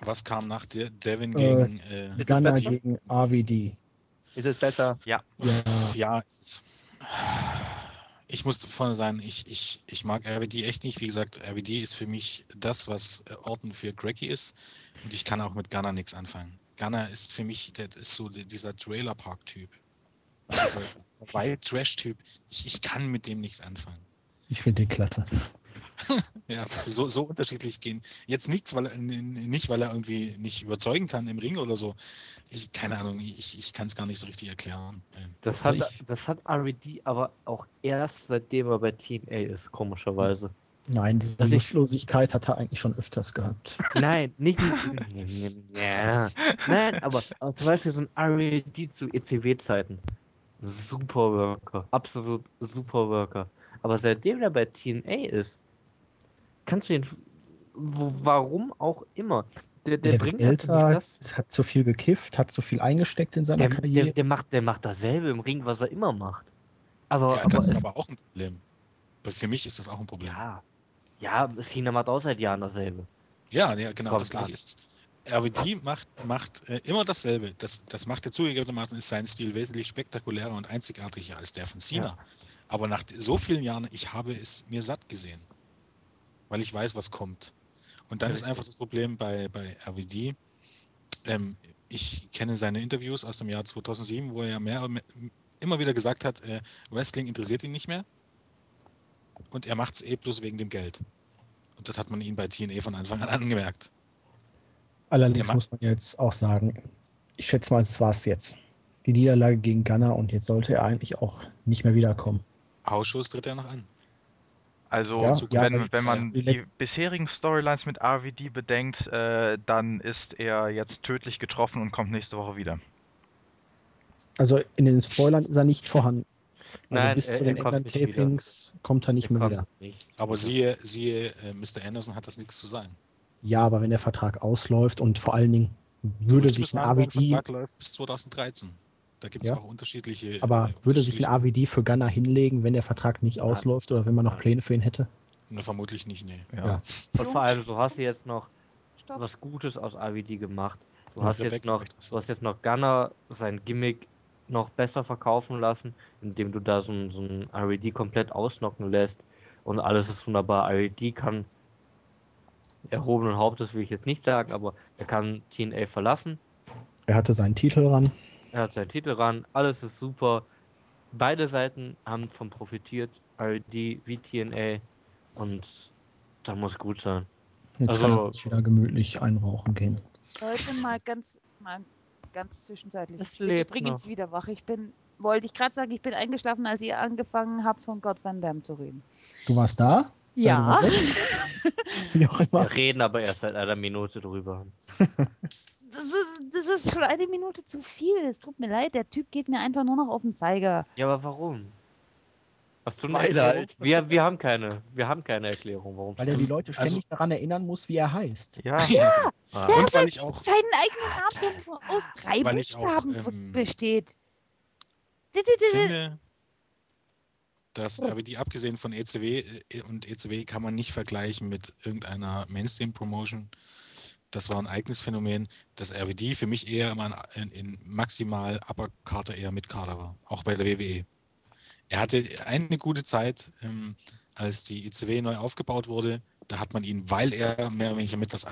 Was kam nach dir? Devin Äh, gegen. Äh, es Gunner besser? gegen RVD. Ist es besser? Ja, ja, es ist, ich muss vorne sein, ich, ich, ich mag RWD echt nicht. Wie gesagt, RWD ist für mich das, was äh, Orton für Greggy ist. Und ich kann auch mit Gunner nichts anfangen. Gunner ist für mich, das ist so die- dieser Trailer Park-Typ. Dieser White Trash-Typ. Ich, ich kann mit dem nichts anfangen. ich finde den klasse. Ja, es ist so, so unterschiedlich gehen. Jetzt nichts, weil er, nicht, weil er irgendwie nicht überzeugen kann im Ring oder so. Ich, keine Ahnung, ich, ich kann es gar nicht so richtig erklären. Ähm, das Also hat, ich- das hat RED aber auch erst seitdem er bei TNA ist, komischerweise. Nein, diese Also ich- Lustlosigkeit hat er eigentlich schon öfters gehabt. Nein, nicht. ja. Nein, aber, aber zum Beispiel so ein RED zu ECW-Zeiten. Super Worker. Absolut super Worker. Aber seitdem er bei TNA ist, kannst du ihn. wo- Warum auch immer. Der, der, Der, bringt älter, das. hat zu viel gekifft, hat zu viel eingesteckt in seiner Der, Karriere. der, der, macht, der macht dasselbe im Ring, was er immer macht. Aber, ja, aber das ist aber auch ein Problem. Für mich ist das auch ein Problem. ja. Ja, Cena macht auch seit Jahren dasselbe. Ja, ja genau, Kommt das gleiche ist es. RWD macht, macht äh, immer dasselbe. Das, das macht er zugegebenermaßen, ist sein Stil wesentlich spektakulärer und einzigartiger als der von Cena. Ja. Aber nach so vielen Jahren, ich habe es mir satt gesehen. Weil ich weiß, was kommt. Und dann ist Richtig. einfach das Problem bei, bei RWD. Ähm, ich kenne seine Interviews aus dem Jahr 2007, wo er ja mehr, immer wieder gesagt hat, äh, Wrestling interessiert ihn nicht mehr. Und er macht es eh bloß wegen dem Geld. Und das hat man ihm bei TNA von Anfang an angemerkt. Allerdings muss man jetzt auch sagen, ich schätze mal, es war es jetzt. Die Niederlage gegen Gunner und jetzt sollte er eigentlich auch nicht mehr wiederkommen. Ausschuss tritt er noch an. Also, Ja, ja, wenn, wenn man die bisherigen Storylines mit RVD bedenkt, äh, dann ist er jetzt tödlich getroffen und kommt nächste Woche wieder. Also in den Spoilern ist er nicht vorhanden. Also Nein, bis er- zu er den. England-Tapings kommt er nicht Der mehr wieder. nicht Aber wieder. siehe, siehe, äh, Mr. Anderson hat das nichts zu sagen. Ja, aber wenn der Vertrag ausläuft und vor allen Dingen würde sich ein AVD, Vertrag läuft bis 2013. Da gibt es Ja. auch unterschiedliche. aber äh, würde sich ein AVD für Gunner hinlegen, wenn der Vertrag nicht Nein. ausläuft oder wenn man noch. Pläne für ihn hätte? Ne, vermutlich nicht, nee. Ja. Ja. Und vor allem, so hast du jetzt noch Stopp. was Gutes aus RVD gemacht. Du hast jetzt noch, du hast jetzt noch Gunner, sein Gimmick noch besser verkaufen lassen, indem du da so ein, so ein RED komplett ausnocken lässt und alles ist wunderbar. RED kann erhobenen Hauptes will ich jetzt nicht sagen, aber er kann TNA verlassen. Er hatte seinen Titel ran. Er hat seinen Titel ran, alles ist super. Beide Seiten haben von profitiert, RED wie TNA und da muss gut sein. Jetzt Also- kann sich wieder gemütlich einrauchen gehen. Leute, mal ganz, mal ganz zwischenzeitlich. Es ich bin lebt übrigens noch. wieder wach. Ich bin, wollte ich gerade sagen, ich bin eingeschlafen, als ihr angefangen habt, von Gott Van Damme zu reden. Du warst da? Ja. du warst weg? Wie auch immer. Wir reden aber erst seit einer Minute drüber. Das ist, das ist schon eine Minute zu viel. Es tut mir leid, der Typ geht mir einfach nur noch auf den Zeiger. Ja, aber warum? Hast du eine Weil er Erklärung? halt- Wir, wir haben keine. Wir haben keine Erklärung, warum. Weil er die Leute Also- ständig daran erinnern muss, wie er heißt. Ja, Ah. Und weil ich auch, Seinen eigenen Namen aus drei ich auch, Buchstaben ähm, besteht. Das- das- das- finde, dass RBD abgesehen von ECW äh, und ECW kann man nicht vergleichen mit irgendeiner Mainstream-Promotion. Das war ein eigenes Phänomen, dass RWD für mich eher immer in, in maximal Upper Kader eher mit Kader war, auch bei der WWE. Er hatte eine gute Zeit, ähm, als die ICW neu aufgebaut wurde. Da hat man ihn, weil er mehr oder weniger mit das,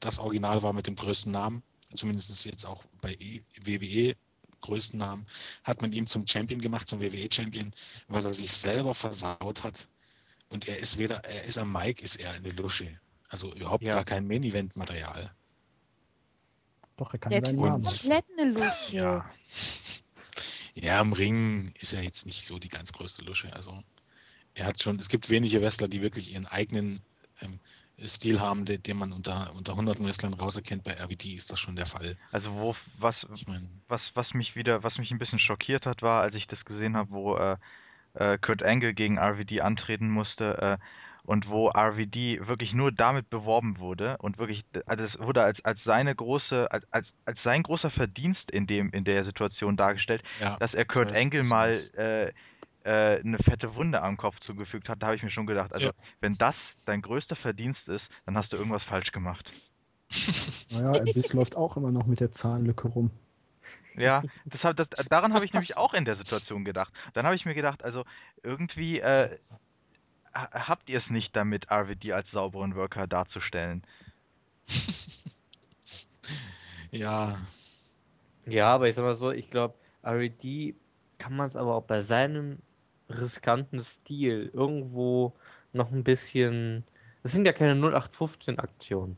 das Original war mit dem größten Namen, zumindest jetzt auch bei E- WWE größten Namen, hat man ihn zum Champion gemacht, zum WWE-Champion, weil er sich selber versaut hat. Und er ist weder, er ist am Mic, ist er eine Lusche. Also überhaupt Ja. gar kein Main-Event-Material. Doch, er kann Der seinen ist Namen. komplett eine Lusche. Ja. Ja, im Ring ist er jetzt nicht so die ganz größte Lusche. Also er hat schon, es gibt wenige Wrestler, die wirklich ihren eigenen ähm, Stil haben, den, den man unter, unter hunderten Wrestlern rauserkennt. Bei RBD ist das schon der Fall. also wo, was, Ich meine, was, was mich wieder, was mich ein bisschen schockiert hat, war, als ich das gesehen habe, wo äh, äh, Kurt Angle gegen RVD antreten musste äh, und wo RVD wirklich nur damit beworben wurde und wirklich, also es wurde als, als seine große, als, als, als sein großer Verdienst in dem, in der Situation dargestellt, ja, dass er Kurt was du mal äh, äh, eine fette Wunde am Kopf zugefügt hat. Da habe ich mir schon gedacht, also Ja. wenn das dein größter Verdienst ist, dann hast du irgendwas falsch gemacht. Naja, Abyss läuft auch immer noch mit der Zahnlücke rum. Ja, das das, daran Das habe ich nämlich auch in der Situation gedacht. Dann habe ich mir gedacht, also irgendwie äh, habt ihr es nicht damit, RVD als sauberen Worker darzustellen. ja, Ja, aber ich sag mal so, ich glaube, RED kann man es aber auch bei seinem riskanten Stil irgendwo noch ein bisschen. Das sind ja keine 0815-Aktionen.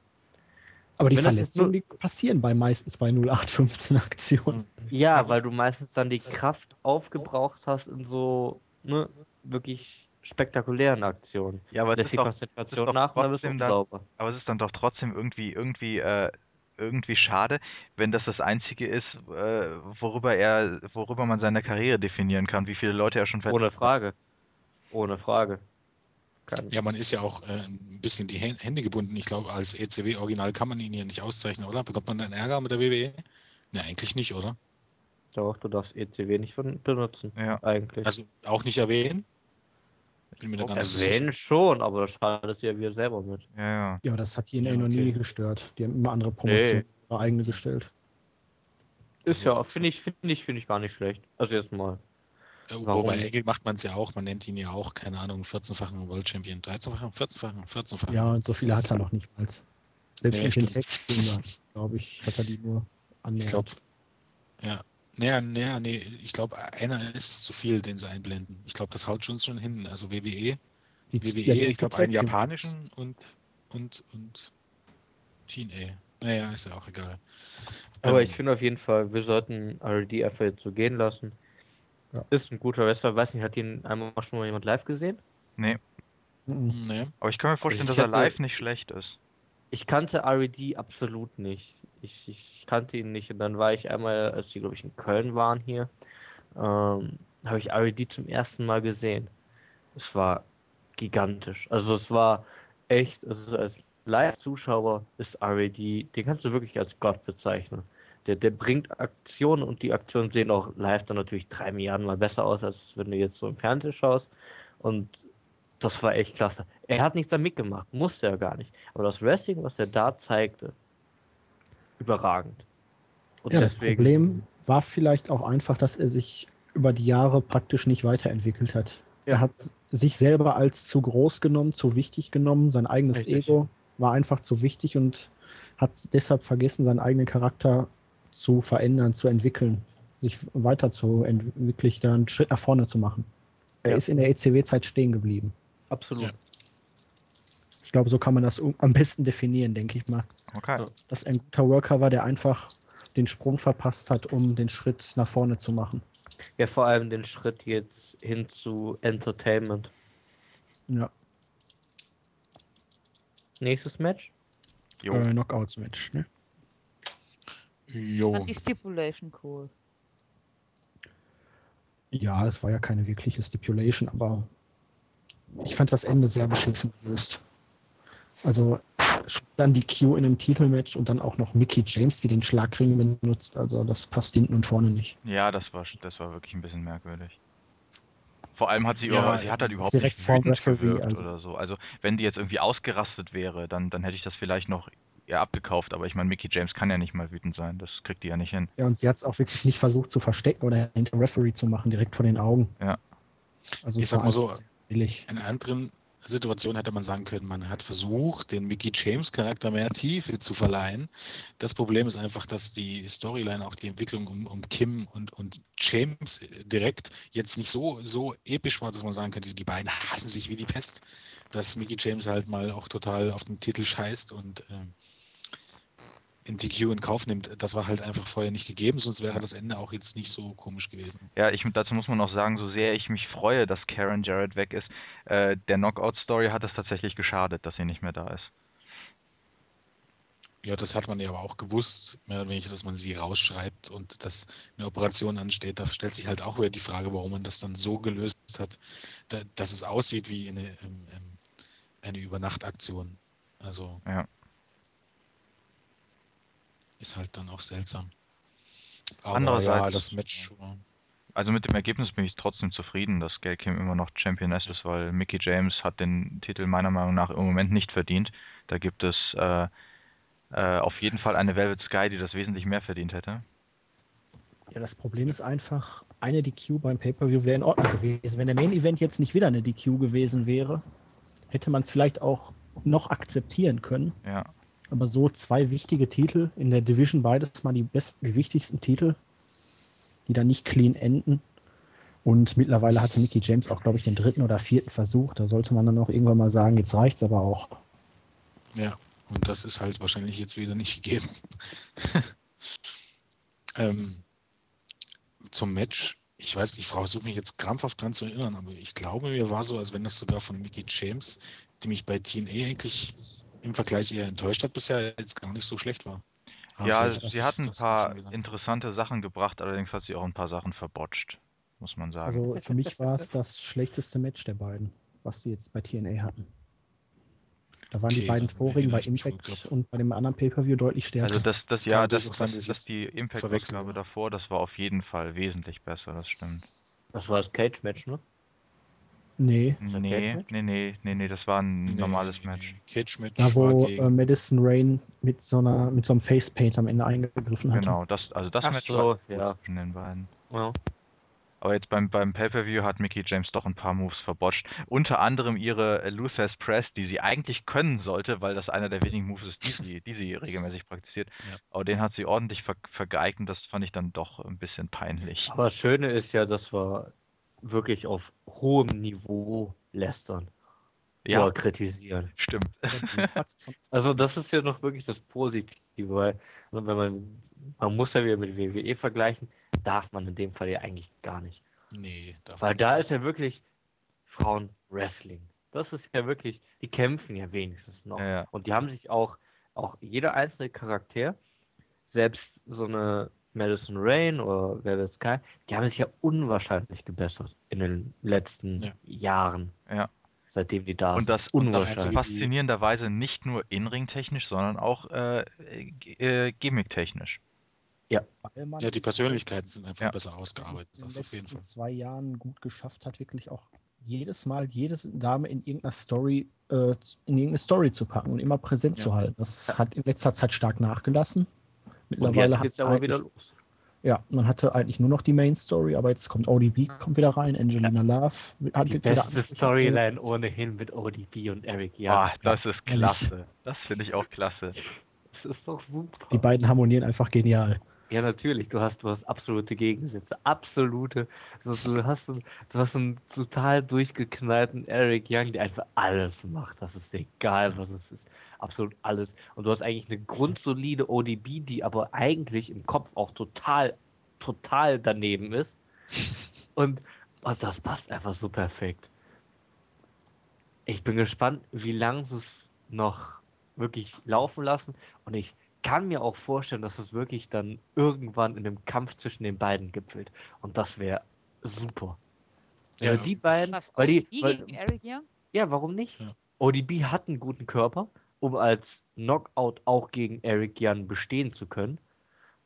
Aber die Wenn das jetzt Verletzungen, die passieren bei meistens bei 0815 Aktionen. Ja, weil du meistens dann die Kraft aufgebraucht hast in so ne, wirklich spektakulären Aktionen. Ja, aber es Lässt ist die doch, Konzentration nach und dann bist dann- aber es ist dann doch trotzdem irgendwie, irgendwie, äh, irgendwie schade, wenn das das Einzige ist, äh, worüber er, worüber man seine Karriere definieren kann, wie viele Leute er schon Ohne verletzt hat. Frage. Ohne Frage. Kann. ja, man ist ja auch äh, ein bisschen die Hä- Hände gebunden. Ich glaube, als ECW-Original kann man ihn ja nicht auszeichnen, oder? Bekommt man dann Ärger mit der WWE? Ne, eigentlich nicht, oder? Doch, du darfst ECW nicht von- benutzen. Ja. Eigentlich. Also auch nicht erwähnen? Bin mir da gar nicht. Erwähnen schon, aber das schadet ja wir selber mit. Ja, ja. Ja, das hat TNA Ja, noch nie okay. gestört. Die haben immer andere Promotionen, Nee. ihre eigene gestellt. Ist ja, finde ich, finde ich, finde ich gar nicht schlecht. Also jetzt mal. Warum Wobei nicht? Engel macht man es ja auch, man nennt ihn ja auch, keine Ahnung, 14-fachen World Champion, 13-fachen, 14-fachen, 14-fachen. Ja, und so viele hat er noch nicht mal. Selbst Nee, mit den. Texten, glaube ich, hat er die nur Ich annähernd. glaube, ja. Naja, naja, nee, ich glaube, einer ist zu viel, den sie einblenden. Ich glaube, das haut schon schon hin. Also WWE, Die- WWE, ja, ich glaube, einen japanischen und, und, und TNA. Naja, ist ja auch egal. Aber Ähm, ich finde auf jeden Fall, wir sollten RD einfach jetzt so gehen lassen. Ja. Ist ein guter Wrestler. Weiß nicht, hat ihn einmal schon mal jemand live gesehen? Nee. Mhm. Nee. Aber ich kann mir vorstellen, ich dass er live nicht schlecht ist. Ich kannte RED absolut nicht. Ich, ich kannte ihn nicht. Und dann war ich einmal, als die, glaube ich, in Köln waren hier, ähm, habe ich RED zum ersten Mal gesehen. Es war gigantisch. Also es war echt, also als Live-Zuschauer ist RED, den kannst du wirklich als Gott bezeichnen. Der, der bringt Aktionen und die Aktionen sehen auch live dann natürlich drei Milliarden Mal besser aus, als wenn du jetzt so im Fernsehen schaust. Und das war echt klasse. Er hat nichts damit gemacht, musste er gar nicht. Aber das Wrestling, was er da zeigte, überragend. Und ja, das deswegen, Problem war vielleicht auch einfach, dass er sich über die Jahre praktisch nicht weiterentwickelt hat. Ja. Er hat sich selber als zu groß genommen, zu wichtig genommen. Sein eigenes Richtig. Ego war einfach zu wichtig und hat deshalb vergessen, seinen eigenen Charakter zu verändern, zu entwickeln, sich weiter zu entwickeln, wirklich da einen Schritt nach vorne zu machen. Er Ja. ist in der ECW-Zeit stehen geblieben. Absolut. Ja. Ich glaube, so kann man das am besten definieren, denke ich mal. Okay. Dass er ein guter Worker war, der einfach den Sprung verpasst hat, um den Schritt nach vorne zu machen. Ja, vor allem den Schritt jetzt hin zu Entertainment. Ja, Nächstes Match? Jo. äh, Knockouts-Match. Ne? Ich Jo. fand die Stipulation cool. Ja, es war ja keine wirkliche Stipulation, aber ich fand das Ende sehr beschissen gelöst. Also dann die Q in einem Titelmatch und dann auch noch Mickey James, die den Schlagring benutzt. Also das passt hinten und vorne nicht. Ja, das war, das war wirklich ein bisschen merkwürdig. Vor allem hat sie, Ja, über, sie hat halt überhaupt direkt nicht vor wütend Referee, gewirkt also. oder so. Also wenn die jetzt irgendwie ausgerastet wäre, dann, dann hätte ich das vielleicht noch eher abgekauft. Aber ich meine, Mickey James kann ja nicht mal wütend sein. Das kriegt die ja nicht hin. Ja, und sie hat es auch wirklich nicht versucht zu verstecken oder hinter Referee zu machen, direkt vor den Augen. Ja. Also Ich sag mal so, billig. In anderen Situationen hätte man sagen können, man hat versucht, den Mickey James Charakter mehr Tiefe zu verleihen. Das Problem ist einfach, dass die Storyline, auch die Entwicklung um, um Kim und, und James direkt jetzt nicht so, so episch war, dass man sagen könnte, die beiden hassen sich wie die Pest. Dass Mickey James halt mal auch total auf den Titel scheißt und ähm, in DQ in Kauf nimmt, das war halt einfach vorher nicht gegeben, sonst wäre das Ende auch jetzt nicht so komisch gewesen. Ja, ich, dazu muss man auch sagen, so sehr ich mich freue, dass Karen Jarrett weg ist, äh, der Knockout-Story hat es tatsächlich geschadet, dass sie nicht mehr da ist. Ja, das hat man ja aber auch gewusst, mehr oder weniger, dass man sie rausschreibt und dass eine Operation ansteht. Da stellt sich halt auch wieder die Frage, warum man das dann so gelöst hat, da, dass es aussieht wie eine, ähm, ähm, eine Übernachtaktion. Also Ja. Ist halt dann auch seltsam. Aber Andererseits- ja, das Match war- Also mit dem Ergebnis bin ich trotzdem zufrieden, dass Gail Kim immer noch Championess ist, weil Mickey James hat den Titel meiner Meinung nach im Moment nicht verdient. Da gibt es äh, äh, auf jeden Fall eine Velvet Sky, die das wesentlich mehr verdient hätte. Ja, das Problem ist einfach, eine DQ beim Pay-Per-View wäre in Ordnung gewesen. Wenn der Main-Event jetzt nicht wieder eine DQ gewesen wäre, hätte man es vielleicht auch noch akzeptieren können. Ja. Aber so zwei wichtige Titel in der Division, beides mal die besten, die wichtigsten Titel, die dann nicht clean enden. Und mittlerweile hatte Mickey James auch, glaube ich, den dritten oder vierten Versuch. Da sollte man dann auch irgendwann mal sagen, jetzt reicht's aber auch. Ja, und das ist halt wahrscheinlich jetzt wieder nicht gegeben. ähm, zum Match, ich weiß, ich versuche mich jetzt krampfhaft dran zu erinnern, aber ich glaube, mir war so, als wenn das sogar von Mickey James, die mich bei TNA eigentlich im Vergleich eher enttäuscht hat bisher, jetzt gar nicht so schlecht war. Aber ja, vielleicht sie hat ein das paar interessante Sachen gebracht, allerdings hat sie auch ein paar Sachen verbotscht, muss man sagen. Also für mich war es das schlechteste Match der beiden, was sie jetzt bei TNA hatten. Da waren die Okay, beiden dann vorigen bei Impact und bei dem anderen Pay-Per-View deutlich stärker. Also das, das Es ja, das, das, das jetzt die Impact-Ausgabe war. davor, das war auf jeden Fall wesentlich besser, das stimmt. Das war das Cage-Match, ne? Nee, Nee, nee, nee, nee, nee, das war ein Nee, normales Match. nee. Cage-Match da wo äh, Madison Rain mit so einer mit so einem Facepaint am Ende eingegriffen hatte. Genau, das, also das Ach Match so, ja. zwischen den beiden. Ja. Aber jetzt beim, beim Pay-Per-View hat Mickey James doch ein paar Moves verbotscht. Unter anderem ihre äh, Luther's Press, die sie eigentlich können sollte, weil das einer der wenigen Moves ist, die sie, die sie regelmäßig praktiziert. Ja. Aber den hat sie ordentlich ver vergeigt und das fand ich dann doch ein bisschen peinlich. Aber das Schöne ist ja, dass wir wirklich auf hohem Niveau lästern Ja, oder kritisieren. stimmt. Also das ist ja noch wirklich das Positive, weil wenn man, man muss ja wieder mit WWE vergleichen, darf man in dem Fall ja eigentlich gar nicht. Nee, darf Weil man da nicht. ist ja wirklich Frauen-Wrestling. Das ist ja wirklich, die kämpfen ja wenigstens noch. Ja, ja. Und die haben sich auch, auch jeder einzelne Charakter, selbst so eine Madison Rain oder Velvet Sky, die haben sich ja unwahrscheinlich gebessert in den letzten Ja. Jahren, Ja. seitdem die da Und sind. das und das unwahrscheinlich. einzige- faszinierenderweise nicht nur in-ring-technisch, sondern auch äh, äh, gimmick-technisch. Man Ja, die Persönlichkeiten sind einfach Ja. besser ausgearbeitet, in den das auf jeden letzten Fall. zwei Jahren gut geschafft hat, wirklich auch jedes Mal jede Dame in irgendeiner Story, äh, in irgendeine Story zu packen und immer präsent Ja. zu halten. Das hat in letzter Zeit stark nachgelassen. Und Mittlerweile jetzt hat geht's aber wieder los. Ja, man hatte eigentlich nur noch die Main Story, aber jetzt kommt ODB, kommt wieder rein, Angelina Love. Hat Die jetzt wieder beste. Storyline ohnehin mit ODB und Eric Young. Ah, das ist ehrlich. klasse. Das finde ich auch klasse. Das ist doch super. Die beiden harmonieren einfach genial. Ja, natürlich. Du hast, du hast absolute Gegensätze. Absolute. So, du, hast, du hast einen total durchgeknallten Eric Young, der einfach alles macht. Das ist egal, was es ist. Absolut alles. Und du hast eigentlich eine grundsolide ODB, die aber eigentlich im Kopf auch total, total daneben ist. Und, und das passt einfach so perfekt. Ich bin gespannt, wie lange sie es noch wirklich laufen lassen. Und ich kann mir auch vorstellen, dass es wirklich dann irgendwann in einem Kampf zwischen den beiden gipfelt. Und das wäre super. Ja. Weil die beiden, Was, weil die, weil, gegen Eric Young? ja, warum nicht? Ja. ODB hat einen guten Körper, um als Knockout auch gegen Eric Jan bestehen zu können.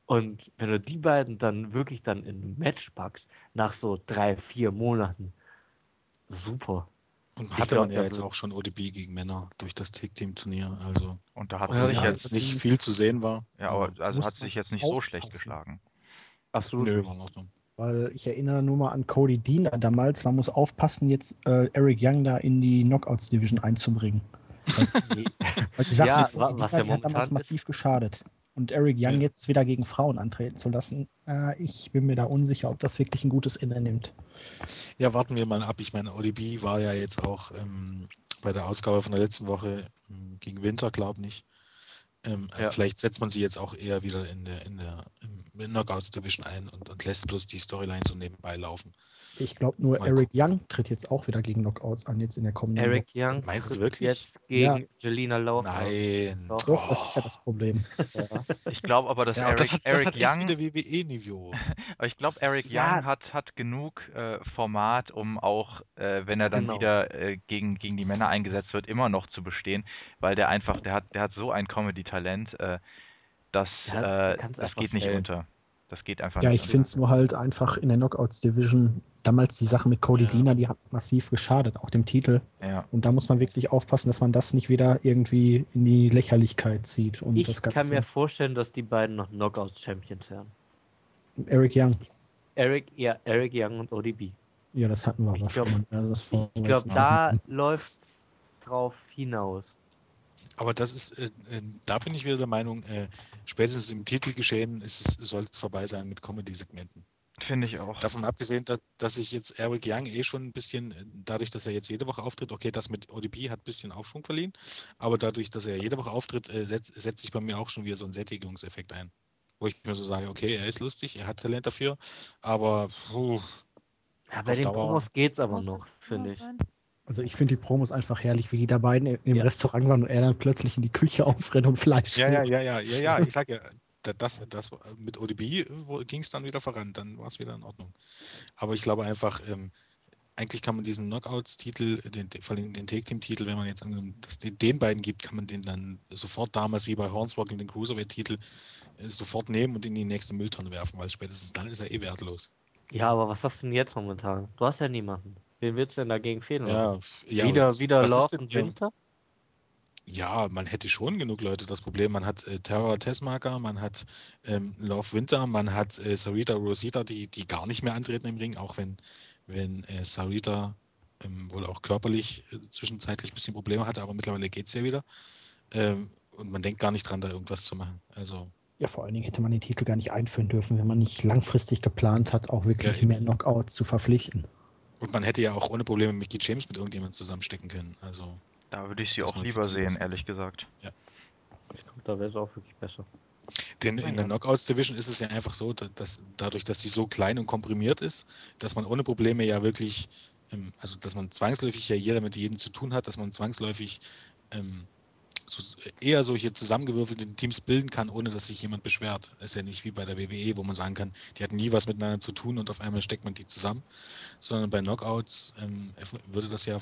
Und wenn du die beiden dann wirklich dann in ein Match packst, nach so drei, vier Monaten, super. Und hatte glaub, man ja jetzt auch schon ODB gegen Männer durch das Take-Team-Turnier. Also, Und da hat sich ja, jetzt, nicht viel zu sehen war. ja, aber also hat sich jetzt nicht so schlecht aufpassen. geschlagen. Absolut. Nö, war in Ordnung. Weil ich erinnere nur mal an Cody Dean damals, man muss aufpassen, jetzt äh, Eric Young da in die Knockouts Division einzubringen. Nee. Weil die Sache Ja, mit Cody wa- Dean, was die ja hat damals ist. massiv geschadet. Und Eric Young Ja. jetzt wieder gegen Frauen antreten zu lassen, äh, ich bin mir da unsicher, ob das wirklich ein gutes Ende nimmt. Ja, warten wir mal ab. Ich meine, ODB war ja jetzt auch ähm, bei der Ausgabe von der letzten Woche ähm, gegen Winter, glaube ich. Ähm, äh, Ja. Vielleicht setzt man sie jetzt auch eher wieder in der, in der in Knockouts Division ein und, und lässt bloß die Storyline so nebenbei laufen. Ich glaube nur, Eric Young tritt jetzt auch wieder gegen Knockouts an, jetzt in der kommenden Eric Woche. Young Meinst du wirklich? jetzt gegen Jelina Love. an. Nein. Doch. Doch, das ist ja das Problem. Ja. Ich glaube aber, dass Ja, Eric, das hat, das Eric hat Young, wieder WWE-Niveau. aber ich glaube, Eric Ja. Young hat, hat genug äh, Format, um auch, äh, wenn er dann Genau. wieder äh, gegen, gegen die Männer eingesetzt wird, immer noch zu bestehen, weil der einfach, der hat, der hat so ein Comedy-Talent, äh, das, der äh, das einfach geht nicht sellen. unter. Das geht einfach Ja, nicht ich finde es nur halt einfach in der Knockouts Division, damals die Sache mit Cody Ja. Deaner, die hat massiv geschadet, auch dem Titel. Ja. Und da muss man wirklich aufpassen, dass man das nicht wieder irgendwie in die Lächerlichkeit zieht. Und Ich das kann mir vorstellen, dass die beiden noch Knockouts-Champions werden. Eric Young, Eric, ja, Eric Young und ODB. ja, das hatten wir Ich aber glaub- schon. Ja, das Ich glaube, da machen. läuft's drauf hinaus. Aber das ist, äh, äh, da bin ich wieder der Meinung, äh, spätestens im Titelgeschehen ist es, soll es vorbei sein mit Comedy-Segmenten. Finde ich auch. Davon abgesehen, dass, dass ich jetzt Eric Young eh schon ein bisschen, äh, dadurch, dass er jetzt jede Woche auftritt, okay, das mit ODB hat ein bisschen Aufschwung verliehen, aber dadurch, dass er jede Woche auftritt, äh, setzt, setzt sich bei mir auch schon wieder so ein Sättigungseffekt ein. Wo ich mir so sage, okay, er ist lustig, er hat Talent dafür, aber puh, Ja, bei den Dauer- Promos geht's aber Muss das noch, finde ich. Also ich finde die Promos einfach herrlich, wie die da beiden im Ja. Restaurant waren und er dann plötzlich in die Küche aufrennt und Fleisch ja, ja, sucht. ja, ja, ja, ja, ich sag ja, da- das, das mit ODB ging es dann wieder voran, dann war es wieder in Ordnung. Aber ich glaube einfach, ähm, eigentlich kann man diesen Knockouts-Titel, den, den, vor allem den Take-Team-Titel, wenn man jetzt angenommen, dass den, den beiden gibt, kann man den dann sofort damals wie bei Hornswoggle den Cruiserweight-Titel äh, sofort nehmen und in die nächste Mülltonne werfen, weil spätestens dann ist er eh wertlos. Ja, aber was hast du denn jetzt momentan? Du hast ja niemanden. Wen willst du denn dagegen fehlen? Ja, ja, wieder wieder Love und? Winter? Ja, man hätte schon genug Leute. Das Problem, man hat äh, Terror Tessmarker, man hat ähm, Love Winter, man hat äh, Sarita Rosita, die, die gar nicht mehr antreten im Ring, auch wenn, wenn äh, Sarita ähm, wohl auch körperlich äh, zwischenzeitlich ein bisschen Probleme hatte, aber mittlerweile geht es ja wieder. Ähm, und man denkt gar nicht dran, da irgendwas zu machen. Also, Ja, vor allen Dingen hätte man den Titel gar nicht einführen dürfen, wenn man nicht langfristig geplant hat, auch wirklich Ja, mehr Knockouts zu verpflichten. Und man hätte ja auch ohne Probleme Mickey James mit irgendjemandem zusammenstecken können. Also, Da würde ich sie auch lieber sehen, ehrlich gesagt. Ich glaube, da wäre es auch wirklich besser. Denn in ja. der Knockouts Division ist es ja einfach so, da- dass dadurch, dass sie so klein und komprimiert ist, dass man ohne Probleme ja wirklich, ähm, also dass man zwangsläufig ja jeder mit jedem zu tun hat, dass man zwangsläufig ähm, so, eher solche zusammengewürfelte Teams bilden kann, ohne dass sich jemand beschwert. Ist ja nicht wie bei der WWE, wo man sagen kann, die hatten nie was miteinander zu tun und auf einmal steckt man die zusammen, sondern bei Knockouts ähm, würde das ja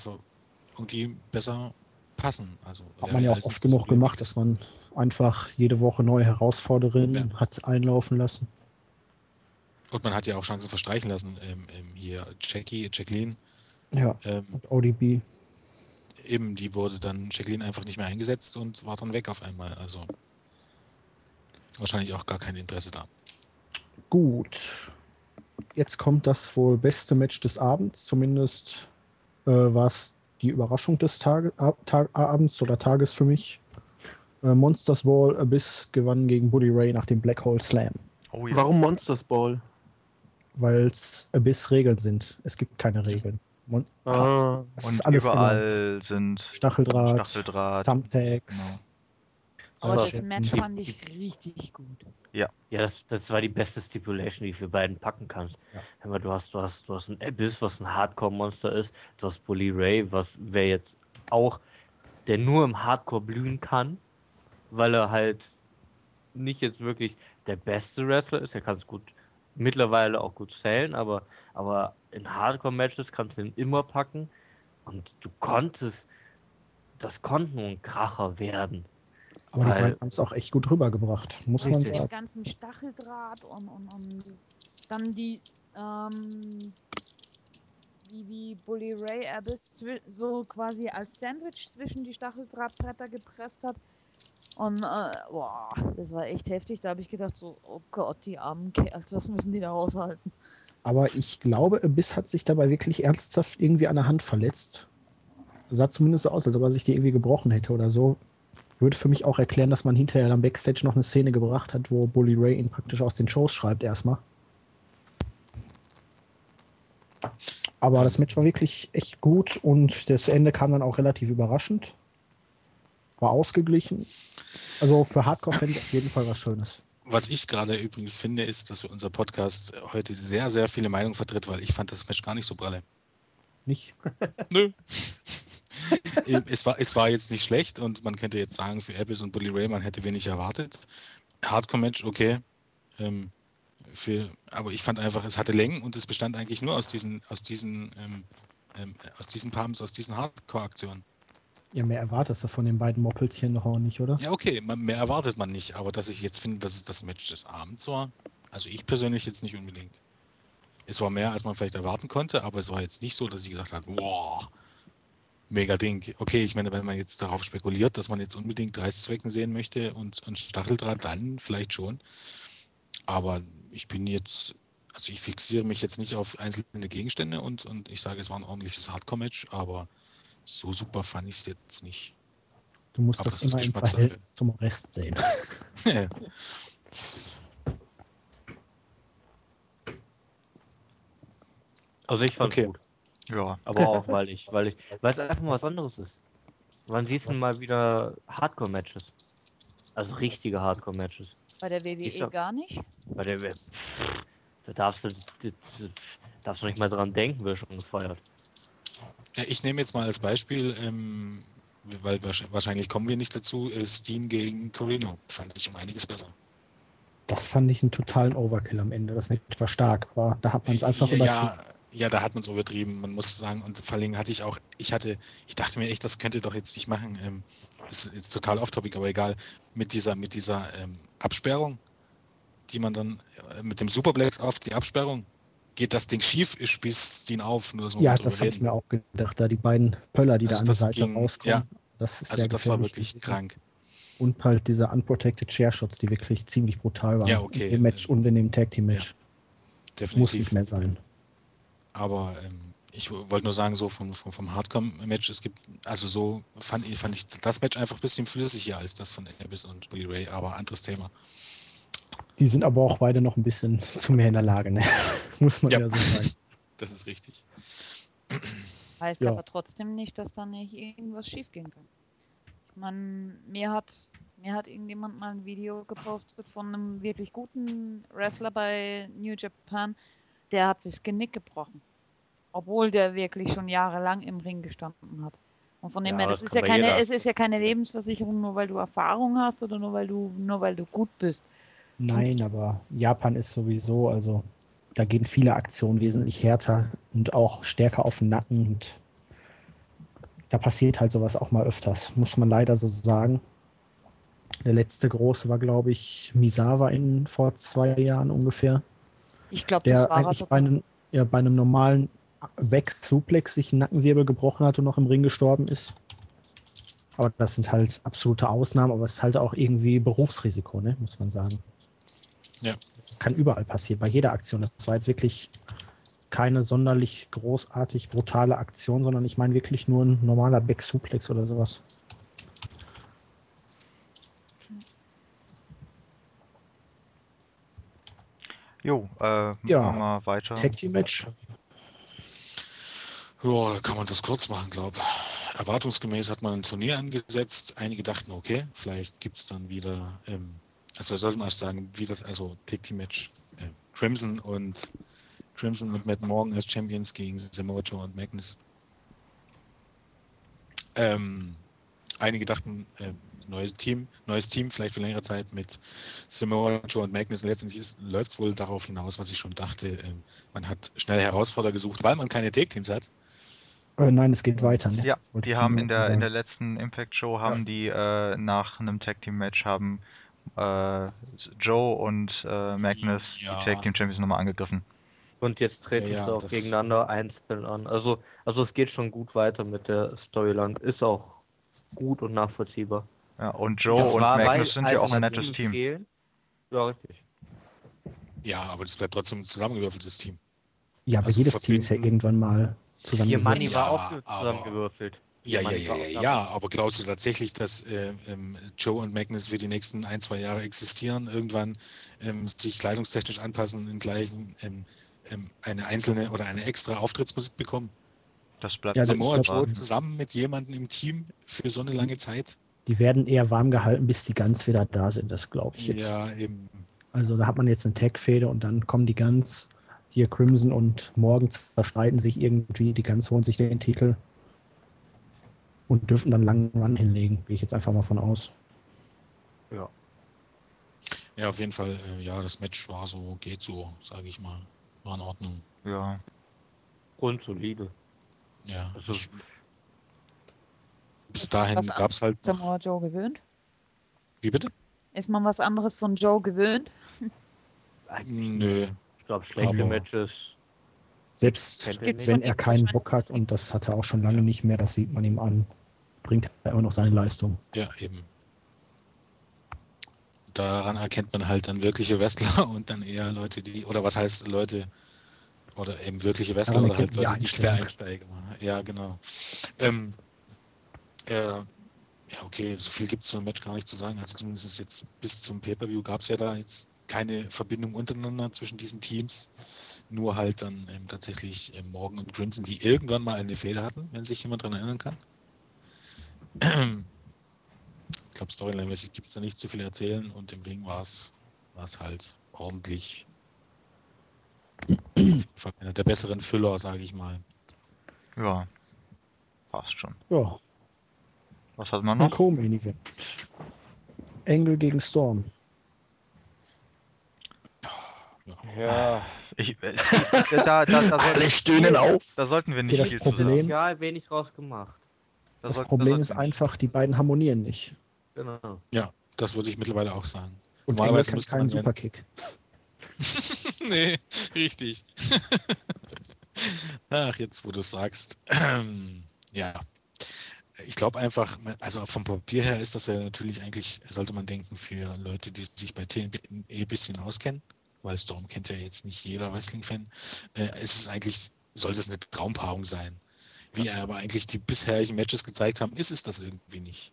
irgendwie besser passen. Also Hat man ja auch oft genug Problem. gemacht, dass man einfach jede Woche neue Herausfordererinnen hat einlaufen lassen. Und man hat ja auch Chancen verstreichen lassen. Ähm, ähm, hier Jackie, Jacqueline, Ja, ähm, und ODB. Eben, die wurde dann Jacqueline einfach nicht mehr eingesetzt und war dann weg auf einmal. Also wahrscheinlich auch gar kein Interesse da. Gut. Jetzt kommt das wohl beste Match des Abends. Zumindest äh, war es die Überraschung des Tage, Ab- Tag, Abends oder Tages für mich. Äh, Monsters Ball Abyss gewann gegen Buddy Ray nach dem Black Hole Slam. Oh ja. Warum Monsters Ball? Weil es Abyss Regeln sind. Es gibt keine Regeln. Mon Ah, Und ist alles erlaubt. überall sind Stacheldraht, Stacheldraht. Thumbtacks. Genau. Aber das Seilschirm. Match die- fand ich richtig gut. Ja, das, das war die beste Stipulation, die du für beiden packen kannst. Ja. Hör mal, du hast, du hast, du hast ein Abyss, was ein Hardcore-Monster ist. Du hast Bully Ray, was wer jetzt auch, der nur im Hardcore blühen kann, weil er halt nicht jetzt wirklich der beste Wrestler ist. Er kann es gut mittlerweile auch gut zählen, aber, aber in Hardcore-Matches kannst du ihn immer packen. Und du konntest, das konnte nur ein Kracher werden. Aber die Weil- beiden haben es auch echt gut rübergebracht, muss man. Mit dem sagen. ganzen Stacheldraht und, und, und dann die, ähm, wie, wie Bully Ray Abyss so quasi als Sandwich zwischen die Stacheldrahtbretter gepresst hat. Und, äh, boah, das war echt heftig. Da habe ich gedacht, so, oh Gott, die armen Kerls, was müssen die da aushalten? Aber ich glaube, Abyss hat sich dabei wirklich ernsthaft irgendwie an der Hand verletzt. Sah zumindest so aus, als ob er sich die irgendwie gebrochen hätte oder so. Würde für mich auch erklären, dass man hinterher dann Backstage noch eine Szene gebracht hat, wo Bully Ray ihn praktisch aus den Shows schreibt erstmal. Aber das Match war wirklich echt gut und das Ende kam dann auch relativ überraschend. War ausgeglichen. Also für Hardcore-Fans auf jeden Fall was Schönes. Was ich gerade übrigens finde, ist, dass unser Podcast heute sehr, sehr viele Meinungen vertritt, weil ich fand das Match gar nicht so pralle. Nicht? Nö. Es, war, es war jetzt nicht schlecht und man könnte jetzt sagen, für Abyss und Bully Ray, man hätte wenig erwartet. Hardcore-Match, okay. Ähm, für, aber ich fand einfach, es hatte Längen und es bestand eigentlich nur aus diesen, aus diesen, ähm, ähm, aus diesen Pumps, aus diesen Hardcore-Aktionen. Ja, mehr erwartest du von den beiden Moppelchen noch auch nicht, oder? Ja, okay, mehr erwartet man nicht, aber dass ich jetzt finde, dass es das Match des Abends war, also ich persönlich jetzt nicht unbedingt. Es war mehr, als man vielleicht erwarten konnte, aber es war jetzt nicht so, dass ich gesagt habe, wow, mega Ding. Okay, ich meine, wenn man jetzt darauf spekuliert, dass man jetzt unbedingt Reißzwecken sehen möchte und, und Stacheldraht, dann vielleicht schon. Aber ich bin jetzt, also ich fixiere mich jetzt nicht auf einzelne Gegenstände und, und ich sage, es war ein ordentliches Hardcore-Match, aber so super fand ich es jetzt nicht. Du musst Aber das, immer im Geschmackssache. Verhältnis zum Rest sehen. Also ich fand's Okay. gut. Ja. Aber auch, weil ich, weil ich, weil es einfach mal was anderes ist. Wann siehst du mal wieder Hardcore-Matches? Also richtige Hardcore-Matches. Bei der WWE Ist ja- gar nicht. Bei der We- Pff, da darfst du, das, darfst du nicht mal dran denken, wird schon gefeiert. Ich nehme jetzt mal als Beispiel, ähm, weil wahrsch- wahrscheinlich kommen wir nicht dazu, äh, Steen gegen Corino. Fand ich um einiges besser. Das fand ich einen totalen Overkill am Ende. Das Match war stark, aber da hat man es einfach übertrieben. ja, ja, da hat man es übertrieben. Man muss sagen, und vor allem hatte ich auch, ich hatte, ich dachte mir echt, das könnt ihr doch jetzt nicht machen. Ähm, ist jetzt total off-topic, aber egal. Mit dieser, mit dieser ähm, Absperrung, die man dann äh, mit dem Superplex auf die Absperrung, geht das Ding schief, ich spieß Steen auf, nur wir Ja, das habe ich mir auch gedacht. Da die beiden Pöller, die Also da an der Seite ging- rauskommen. ja. Das ist Also das war wirklich gewesen. krank. Und halt diese unprotected Chair Shots, die wirklich ziemlich brutal waren. Ja, okay, dem Match und in dem Tag Team Match. Muss Definitiv. nicht mehr sein. Aber ähm, ich wollte nur sagen, so vom, vom, vom Hardcore-Match, es gibt, also so fand ich, fand ich das Match einfach ein bisschen flüssiger als das von Abyss und Bully Ray, aber anderes Thema. Die sind aber auch beide noch ein bisschen zu mehr in der Lage, ne? Muss man ja, Ja. so sagen. Das ist richtig. Heißt Ja. aber trotzdem nicht, dass da nicht irgendwas schief gehen kann. Ich meine, mir hat, mir hat irgendjemand mal ein Video gepostet von einem wirklich guten Wrestler bei New Japan, der hat sich das Genick gebrochen. Obwohl der wirklich schon jahrelang im Ring gestanden hat. Und von dem Ja, her, das das ist ja keine, jeder. es ist ja keine Lebensversicherung, nur weil du Erfahrung hast oder nur weil du, nur weil du gut bist. Nein, aber Japan ist sowieso, also da gehen viele Aktionen wesentlich härter und auch stärker auf den Nacken und da passiert halt sowas auch mal öfters, muss man leider so sagen. Der letzte große war, glaube ich, Misawa in vor zwei Jahren ungefähr, Ich glaube, das der war eigentlich bei einem, ja, bei einem normalen Back-Suplex sich einen Nackenwirbel gebrochen hat und noch im Ring gestorben ist. Aber das sind halt absolute Ausnahmen, aber es ist halt auch irgendwie Berufsrisiko, ne? muss man sagen. Ja. Kann überall passieren, bei jeder Aktion. Das war jetzt wirklich keine sonderlich großartig brutale Aktion, sondern ich meine wirklich nur ein normaler Back-Suplex oder sowas. Jo, äh, Ja. machen wir weiter. Tag Team Match. Ja, da kann man das kurz machen, glaube Erwartungsgemäß hat man ein Turnier angesetzt. Einige dachten, okay, vielleicht gibt es dann wieder, ähm, also sollte man erst sagen, wie das, also Tag Team Match, äh, Crimson und Crimson und Matt Morgan als Champions gegen Samoa Joe und Magnus. Ähm, einige dachten, äh, neues Team, neues Team, vielleicht für längere Zeit mit Samoa Joe und Magnus. Letztendlich läuft es wohl darauf hinaus, was ich schon dachte. Ähm, man hat schnell Herausforderer gesucht, weil man keine Take Teams hat. Äh, nein, es geht weiter. Ne? Ja, Wollte die haben in der, sagen. in der letzten Impact Show haben die äh, nach einem Tag Team Match haben äh, Joe und äh, Magnus Ja. die Tag Team Champions nochmal angegriffen. Und jetzt treten Ja, sie auch gegeneinander einzeln an. Also, also es geht schon gut weiter mit der Storyline. Ist auch gut und nachvollziehbar. Ja, und Joe und Magnus weil sind ja auch ein nettes Team. Fehlen. Ja, richtig. Ja, aber das bleibt trotzdem ein zusammengewürfeltes Team. Ja, aber also jedes Team ist ja irgendwann mal zusammen. Vier Money Ja, war auch zusammengewürfelt. Ja, ja, ja, ja, ja, aber glaubst du tatsächlich, dass äh, ähm, Joe und Magnus für die nächsten ein, zwei Jahre existieren, irgendwann ähm, sich kleidungstechnisch anpassen, in gleichen ähm, ähm, eine einzelne oder eine extra Auftrittsmusik bekommen? Das bleibt Ja, Samoa Joe zusammen mit jemandem im Team für so eine lange Zeit? Die werden eher warm gehalten, bis die ganz wieder da sind, das glaube ich jetzt. Ja, eben. Also da hat man jetzt eine Tag-Fehde und dann kommen die ganz, hier Crimson und Morgan zerstreiten sich irgendwie, die ganz holen sich den Titel und dürfen dann langen Run hinlegen, gehe ich jetzt einfach mal von aus. Ja, auf jeden Fall, äh, ja, das Match war so, geht so, sage ich mal. War in Ordnung. Ja, Grundsolide. Ja. Also, ich, bis dahin gab es halt. Noch, Samoa Joe gewöhnt? wie bitte? Ist man was anderes von Joe gewöhnt? Nö. ich glaube, schlechte Aber- Matches. Selbst wenn er keinen Bock hat, und das hat er auch schon lange nicht mehr, das sieht man ihm an, bringt er immer noch seine Leistung. Ja, eben. Daran erkennt man halt dann wirkliche Wrestler und dann eher Leute, die, oder was heißt Leute, oder eben wirkliche Wrestler oder halt Leute, die schwer einsteigen. Ja, genau. Ähm, äh, ja, okay, so viel gibt es zum Match gar nicht zu sagen. Also zumindest jetzt bis zum Pay-Per-View gab es ja da jetzt keine Verbindung untereinander zwischen diesen Teams. Nur halt dann ähm, tatsächlich ähm, Morgan und Crimson, die irgendwann mal eine Fehler hatten, wenn sich jemand daran erinnern kann. Ich glaube, Storyline-mäßig gibt es da nicht zu viel erzählen und im Ring war es halt ordentlich. Einer der besseren Füller, sage ich mal. ja. Passt schon. Ja, Was hat man ein noch? Co-Main-Event. Engel gegen Storm. Ja. Ich, äh, da, da, da, soll, stöhnen auf. da sollten wir Hier nicht das viel zu Problem-. Initial wenig rausgemacht. Da Das sollten- da Problem ist einfach, die beiden harmonieren nicht. Genau. Ja, das würde ich mittlerweile auch sagen. Und Engel Normalerweise kann müsste keinen Superkick. nee, richtig. Ach, jetzt wo du es sagst. ja. Ich glaube einfach, also vom Papier her ist das ja natürlich eigentlich, sollte man denken, für Leute, die sich bei TNB ein bisschen auskennen, weil Storm kennt ja jetzt nicht jeder Wrestling-Fan, äh, ist es eigentlich, sollte es eine Traumpaarung sein. Wie aber eigentlich die bisherigen Matches gezeigt haben, ist es das irgendwie nicht.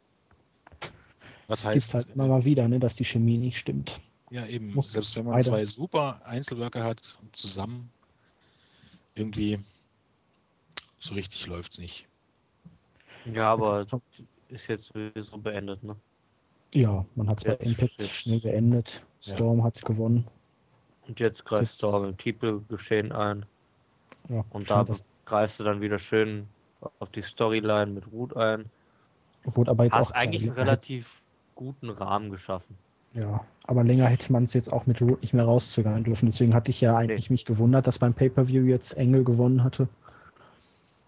Was Gibt heißt, halt immer mal wieder, ne, dass die Chemie nicht stimmt. ja, eben, Muss selbst wenn man beide- zwei super Einzelworker hat, zusammen, irgendwie so richtig läuft's nicht. Ja, aber ist jetzt sowieso beendet, ne? Ja, man hat zwar Jetzt- Impact jetzt- schnell beendet. Ja. Storm hat gewonnen. Und jetzt greift Jetzt- Storm im Titelgeschehen ein. Ja, Und da greifst du dann wieder schön auf die Storyline mit Root ein. wurde aber jetzt Hast auch eigentlich einen relativ guten Rahmen geschaffen. Ja, aber länger hätte man es jetzt auch mit Root nicht mehr rauszögern dürfen. Deswegen hatte ich ja eigentlich mich gewundert, dass beim Pay-Per-View jetzt Engel gewonnen hatte.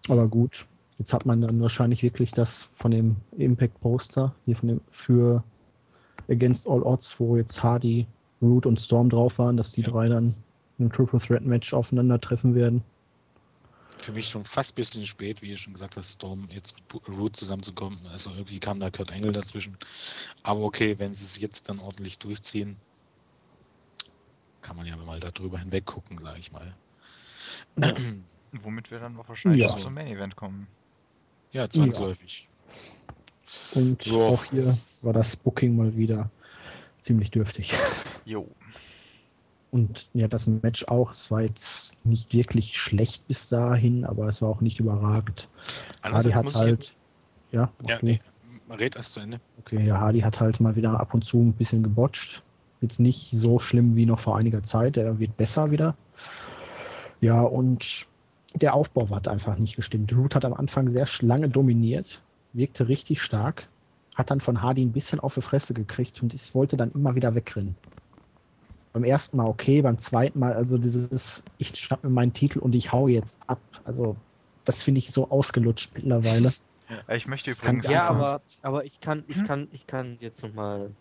Aber gut, jetzt hat man dann wahrscheinlich wirklich das von dem Impact-Poster hier von dem für Against All Odds, wo jetzt Hardy, Root und Storm drauf waren, dass die Ja. drei dann in einem Triple Threat Match aufeinandertreffen werden. Für mich schon fast ein bisschen spät, wie ihr schon gesagt hast, Storm jetzt mit Root zusammenzukommen. Also irgendwie kam da Kurt Engel dazwischen. Aber okay, wenn sie es jetzt dann ordentlich durchziehen, kann man ja mal darüber hinweg gucken, sage ich mal. Ja. Womit wir dann auch wahrscheinlich Ja. auch zum Main Event kommen. Ja, zwangsläufig. Und Ja. auch hier war das Booking mal wieder ziemlich dürftig. Jo. Und ja, das Match auch. Es war jetzt nicht wirklich schlecht bis dahin, aber es war auch nicht überragend. Hardy hat ich halt. Ja, Ja, okay. nee, man redet erst zu Ende. Okay, ja, Hardy hat halt mal wieder ab und zu ein bisschen gebotcht. Jetzt nicht so schlimm wie noch vor einiger Zeit. Er wird besser wieder. Ja, und der Aufbau hat einfach nicht gestimmt. Root hat am Anfang sehr lange dominiert, wirkte richtig stark, hat dann von Hardy ein bisschen auf die Fresse gekriegt und es wollte dann immer wieder wegrennen. Beim ersten Mal okay, beim zweiten Mal, also dieses, ich schnapp mir meinen Titel und ich hau jetzt ab. Also, das finde ich so ausgelutscht mittlerweile. Ich möchte Kann übrigens. ich Ja, aber, aber ich kann, ich Hm? kann, ich kann jetzt nochmal.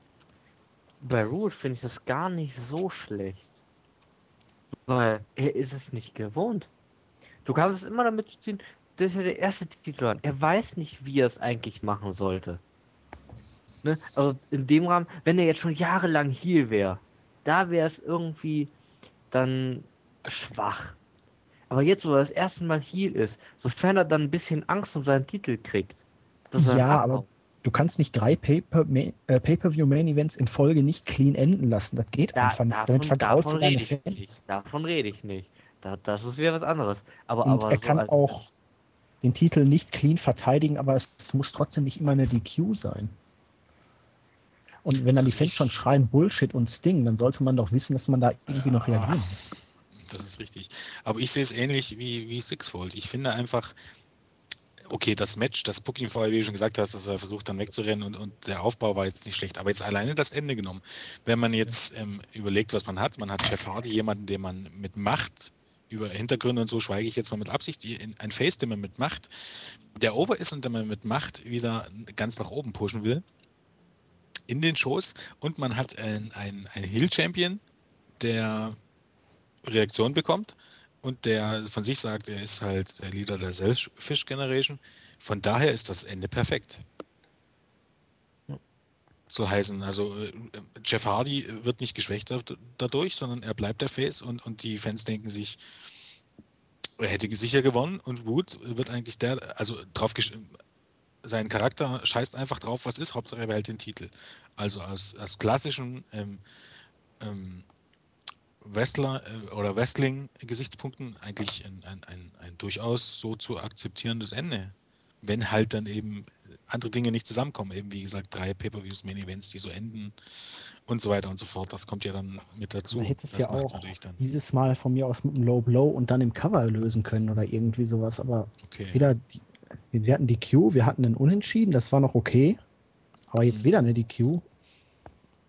Bei Root finde ich das gar nicht so schlecht. Weil er ist es nicht gewohnt. Du kannst es immer damit ziehen, das ist ja der erste Titel. an. Er weiß nicht, wie er es eigentlich machen sollte. Ne? Also in dem Rahmen, wenn er jetzt schon jahrelang Heal wäre, da wäre es irgendwie dann schwach. Aber jetzt, wo er das erste Mal Heal ist, sofern er dann ein bisschen Angst um seinen Titel kriegt, Ja, aber du kannst nicht drei äh, Pay-Per-View-Main-Events in Folge nicht clean enden lassen. Das geht Da, einfach nicht. davon, Damit vergraulst davon du deine rede ich Fans. nicht. Davon rede ich nicht. Da, das ist wieder was anderes. Aber, Und aber er so kann auch- Den Titel nicht clean verteidigen, aber es muss trotzdem nicht immer eine DQ sein. Und wenn dann die Fans schon schreien Bullshit und Sting, dann sollte man doch wissen, dass man da irgendwie noch Ja. reagieren muss. Das ist richtig. Aber ich sehe es ähnlich wie, wie Sixfold. Ich finde einfach, okay, das Match, das Booking vorher, wie du schon gesagt hast, dass er versucht dann wegzurennen und, und der Aufbau war jetzt nicht schlecht. Aber jetzt alleine das Ende genommen. Wenn man jetzt ähm, überlegt, was man hat, man hat Jeff Hardy, jemanden, den man mit Macht über Hintergründe und so schweige ich jetzt mal mit Absicht, ein Face, den man mit Macht, der over ist und den man mit Macht wieder ganz nach oben pushen will in den Shows und man hat einen ein Hill-Champion, der Reaktion bekommt und der von sich sagt, er ist halt der Leader der Selfish Generation. Von daher ist das Ende perfekt. So heißen, also äh, Jeff Hardy wird nicht geschwächt dad- dadurch, sondern er bleibt der Face und, und die Fans denken sich, er hätte sicher gewonnen und Wood wird eigentlich der, also drauf sein Charakter scheißt einfach drauf, was ist, Hauptsache er behält den Titel. Also aus, aus klassischen ähm, ähm, Wrestler äh, oder Wrestling-Gesichtspunkten eigentlich ein, ein, ein, ein durchaus so zu akzeptierendes Ende. Wenn halt dann eben andere Dinge nicht zusammenkommen, eben wie gesagt, drei Pay-Per-Views, Main-Events, die so enden und so weiter und so fort. Das kommt ja dann mit dazu. Man hätte es das ja auch dieses Mal von mir aus mit einem Low Blow und dann im Cover lösen können oder irgendwie sowas. Aber Okay. wieder, die, wir hatten die Q, wir hatten einen Unentschieden, das war noch okay. Aber jetzt Mhm. wieder eine DQ.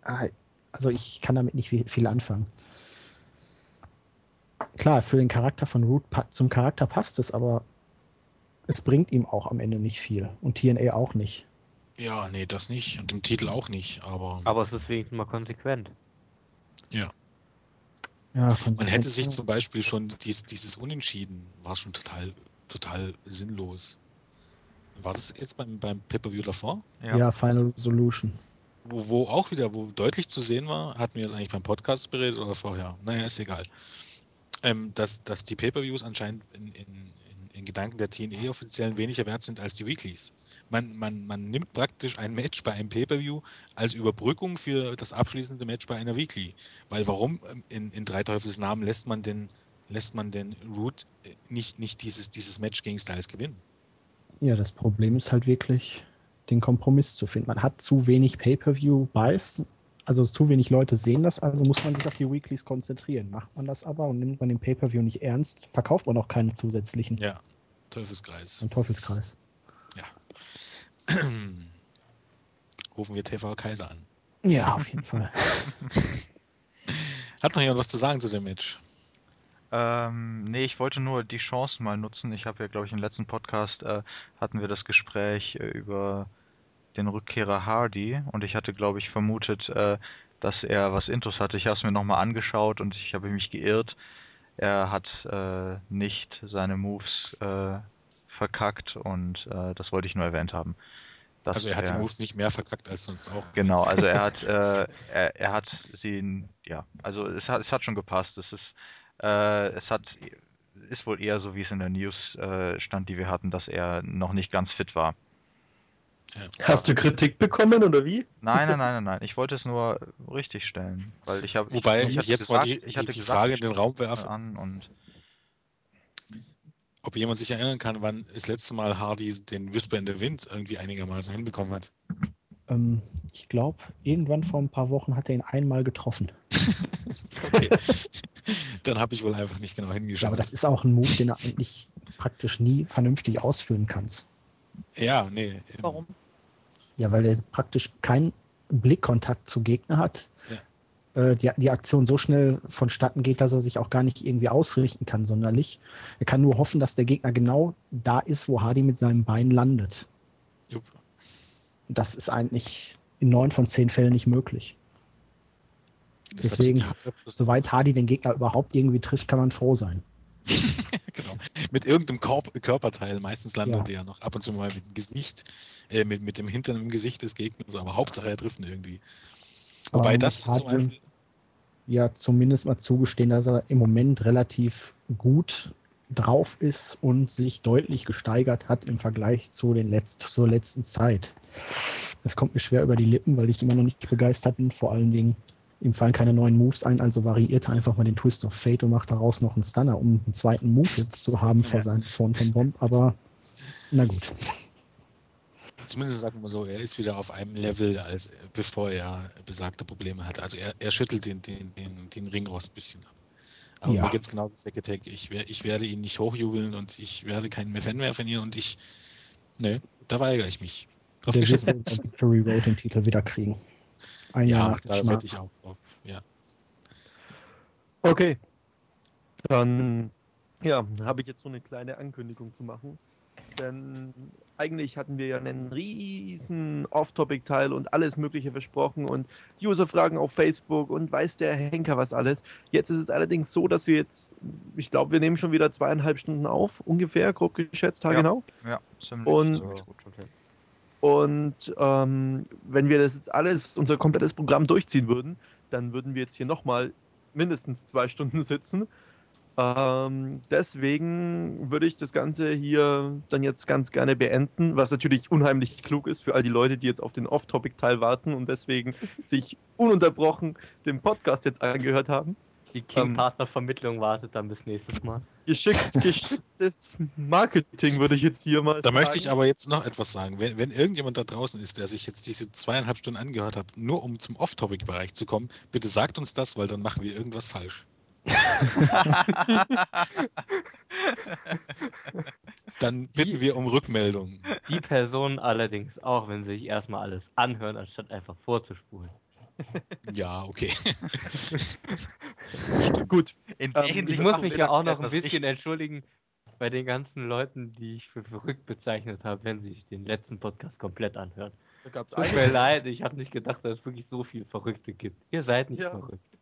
Ah, Also ich kann damit nicht viel, anfangen. Klar, für den Charakter von Root zum Charakter passt es, aber es bringt ihm auch am Ende nicht viel. Und TNA auch nicht. Ja, nee, das nicht. Und im Titel auch nicht. Aber, aber es ist wenigstens mal konsequent. Ja, man hätte sich zum Beispiel schon dies, dieses Unentschieden war schon total, total sinnlos. War das jetzt beim, beim Pay-Per-View davor? Ja. ja. Final Solution. Wo, wo auch wieder, wo deutlich zu sehen war, hatten wir das eigentlich beim Podcast beredet oder vorher? Naja, ist egal. Ähm, dass, dass die Pay-Per-Views anscheinend in, in, in, in Gedanken der TNE-Offiziellen weniger wert sind als die Weeklies. Man, man, man nimmt praktisch ein Match bei einem Pay-Per-View als Überbrückung für das abschließende Match bei einer Weekly. Weil warum ähm, in, in Drei Teufels Namen lässt man denn, lässt man den Root äh, nicht, nicht dieses, dieses Match gegen Styles gewinnen? Ja, das Problem ist halt wirklich, den Kompromiss zu finden. Man hat zu wenig Pay-Per-View-Buys, also zu wenig Leute sehen das, also muss man sich auf die Weeklies konzentrieren. Macht man das aber und nimmt man den Pay-Per-View nicht ernst, verkauft man auch keine zusätzlichen. Ja, Teufelskreis. Ein Teufelskreis. Rufen wir TV Kaiser an. Ja, auf jeden Fall. Hat noch jemand was zu sagen zu dem Match? Ähm, nee, ich wollte nur die Chance mal nutzen. Ich habe ja, glaube ich, im letzten Podcast äh, hatten wir das Gespräch äh, über den Rückkehrer Hardy und ich hatte, glaube ich, vermutet, äh, dass er was Intus hatte. Ich habe es mir nochmal angeschaut und ich habe mich geirrt. er hat äh, nicht seine Moves äh, verkackt und äh, das wollte ich nur erwähnt haben. Also er hat die Moves nicht mehr verkackt als sonst auch. Genau, also er hat, äh, er, er hat sie, ja, also es hat, es hat schon gepasst. Es ist, äh, es hat, ist wohl eher so, wie es in der News äh, stand, die wir hatten, dass er noch nicht ganz fit war. Hast du Kritik bekommen oder wie? Nein, nein, nein, nein, nein. Ich wollte es nur richtig stellen, weil ich habe. Wobei ich, ich jetzt mal gesagt- die, ich die, hatte die gesagt, Frage in den Raum werfe, an und ob jemand sich erinnern kann, wann das letzte Mal Hardy den Whisper in the Wind irgendwie einigermaßen hinbekommen hat. Ähm, ich glaube, irgendwann vor ein paar Wochen hat er ihn einmal getroffen. Okay. Dann habe ich wohl einfach nicht genau Ja, hingeschaut. aber das ist auch ein Move, den du eigentlich praktisch nie vernünftig ausführen kannst. ja, nee. Warum? Ja, weil er praktisch keinen Blickkontakt zu Gegner hat. Äh, die, die Aktion so schnell vonstatten geht, dass er sich auch gar nicht irgendwie ausrichten kann, sonderlich. Er kann nur hoffen, dass der Gegner genau da ist, wo Hardy mit seinem Bein landet. Jupp. Das ist eigentlich in neun von zehn Fällen nicht möglich. Das hat Deswegen, öfters- Soweit Hardy den Gegner überhaupt irgendwie trifft, kann man froh sein. genau. Mit irgendeinem Korp Körperteil. Meistens landet Ja. er noch ab und zu mal mit dem Gesicht, äh, mit, mit dem Hintern im Gesicht des Gegners, aber Hauptsache er trifft ihn irgendwie. Aber Wobei man das muss zum ja zumindest mal zugestehen, dass er im Moment relativ gut drauf ist und sich deutlich gesteigert hat im Vergleich zu den letzt, zur letzten Zeit. Das kommt mir schwer über die Lippen, weil ich immer noch nicht begeistert bin. Vor allen Dingen, ihm fallen keine neuen Moves ein, also variiert er einfach mal den Twist of Fate und macht daraus noch einen Stunner, um einen zweiten Move jetzt zu haben vor Ja. seinem Swanton Bomb. Aber na gut. Zumindest sagen wir so, er ist wieder auf einem Level, als bevor er besagte Probleme hatte. Also er, er schüttelt den, den, den, den Ringrost ein bisschen ab. Aber Ja. mir geht's genau wie Secretary. Ich, wer- ich werde ihn nicht hochjubeln und ich werde keinen mehr Fan mehr von ihm und ich, ne, da weigere ich mich. Drauf Der wird geschissen. wohl beim Victory Road den Titel wieder kriegen. Ein Jahr Ja, nach dem da wette ich auch drauf. Ja. Okay. Dann, ja, habe ich jetzt so eine kleine Ankündigung zu machen. Denn eigentlich hatten wir ja einen riesen Off-Topic-Teil und alles Mögliche versprochen und User-Fragen auf Facebook und weiß der Henker was alles. Jetzt ist es allerdings so, dass wir jetzt, ich glaube, wir nehmen schon wieder zweieinhalb Stunden auf, ungefähr, grob geschätzt, Ja. genau. ja, ziemlich, Und- gut. Und ähm, wenn wir das jetzt alles, unser komplettes Programm durchziehen würden, dann würden wir jetzt hier nochmal mindestens zwei Stunden sitzen. Ähm, deswegen würde ich das Ganze hier dann jetzt ganz gerne beenden, was natürlich unheimlich klug ist für all die Leute, die jetzt auf den Off-Topic-Teil warten und deswegen sich ununterbrochen den Podcast jetzt angehört haben. Die Ähm, King-Partner-Vermittlung wartet dann bis nächstes Mal. Geschickt, geschicktes Marketing würde ich jetzt hier mal Da sagen. möchte ich aber jetzt noch etwas sagen. Wenn, wenn irgendjemand da draußen ist, der sich jetzt diese zweieinhalb Stunden angehört hat, nur um zum Off-Topic-Bereich zu kommen, bitte sagt uns das, weil dann machen wir irgendwas falsch. Dann bitten wir um Rückmeldungen. Die Person allerdings auch, wenn sie sich erstmal alles anhören, anstatt einfach vorzuspulen. Ja, okay. Gut, Ähm, Ich muss mich ja auch noch ein bisschen entschuldigen bei den ganzen Leuten, die ich für verrückt bezeichnet habe, wenn sie sich den letzten Podcast komplett anhören. Tut mir leid, ich habe nicht gedacht, dass es wirklich so viel Verrückte gibt. Ihr seid nicht Ja. verrückt.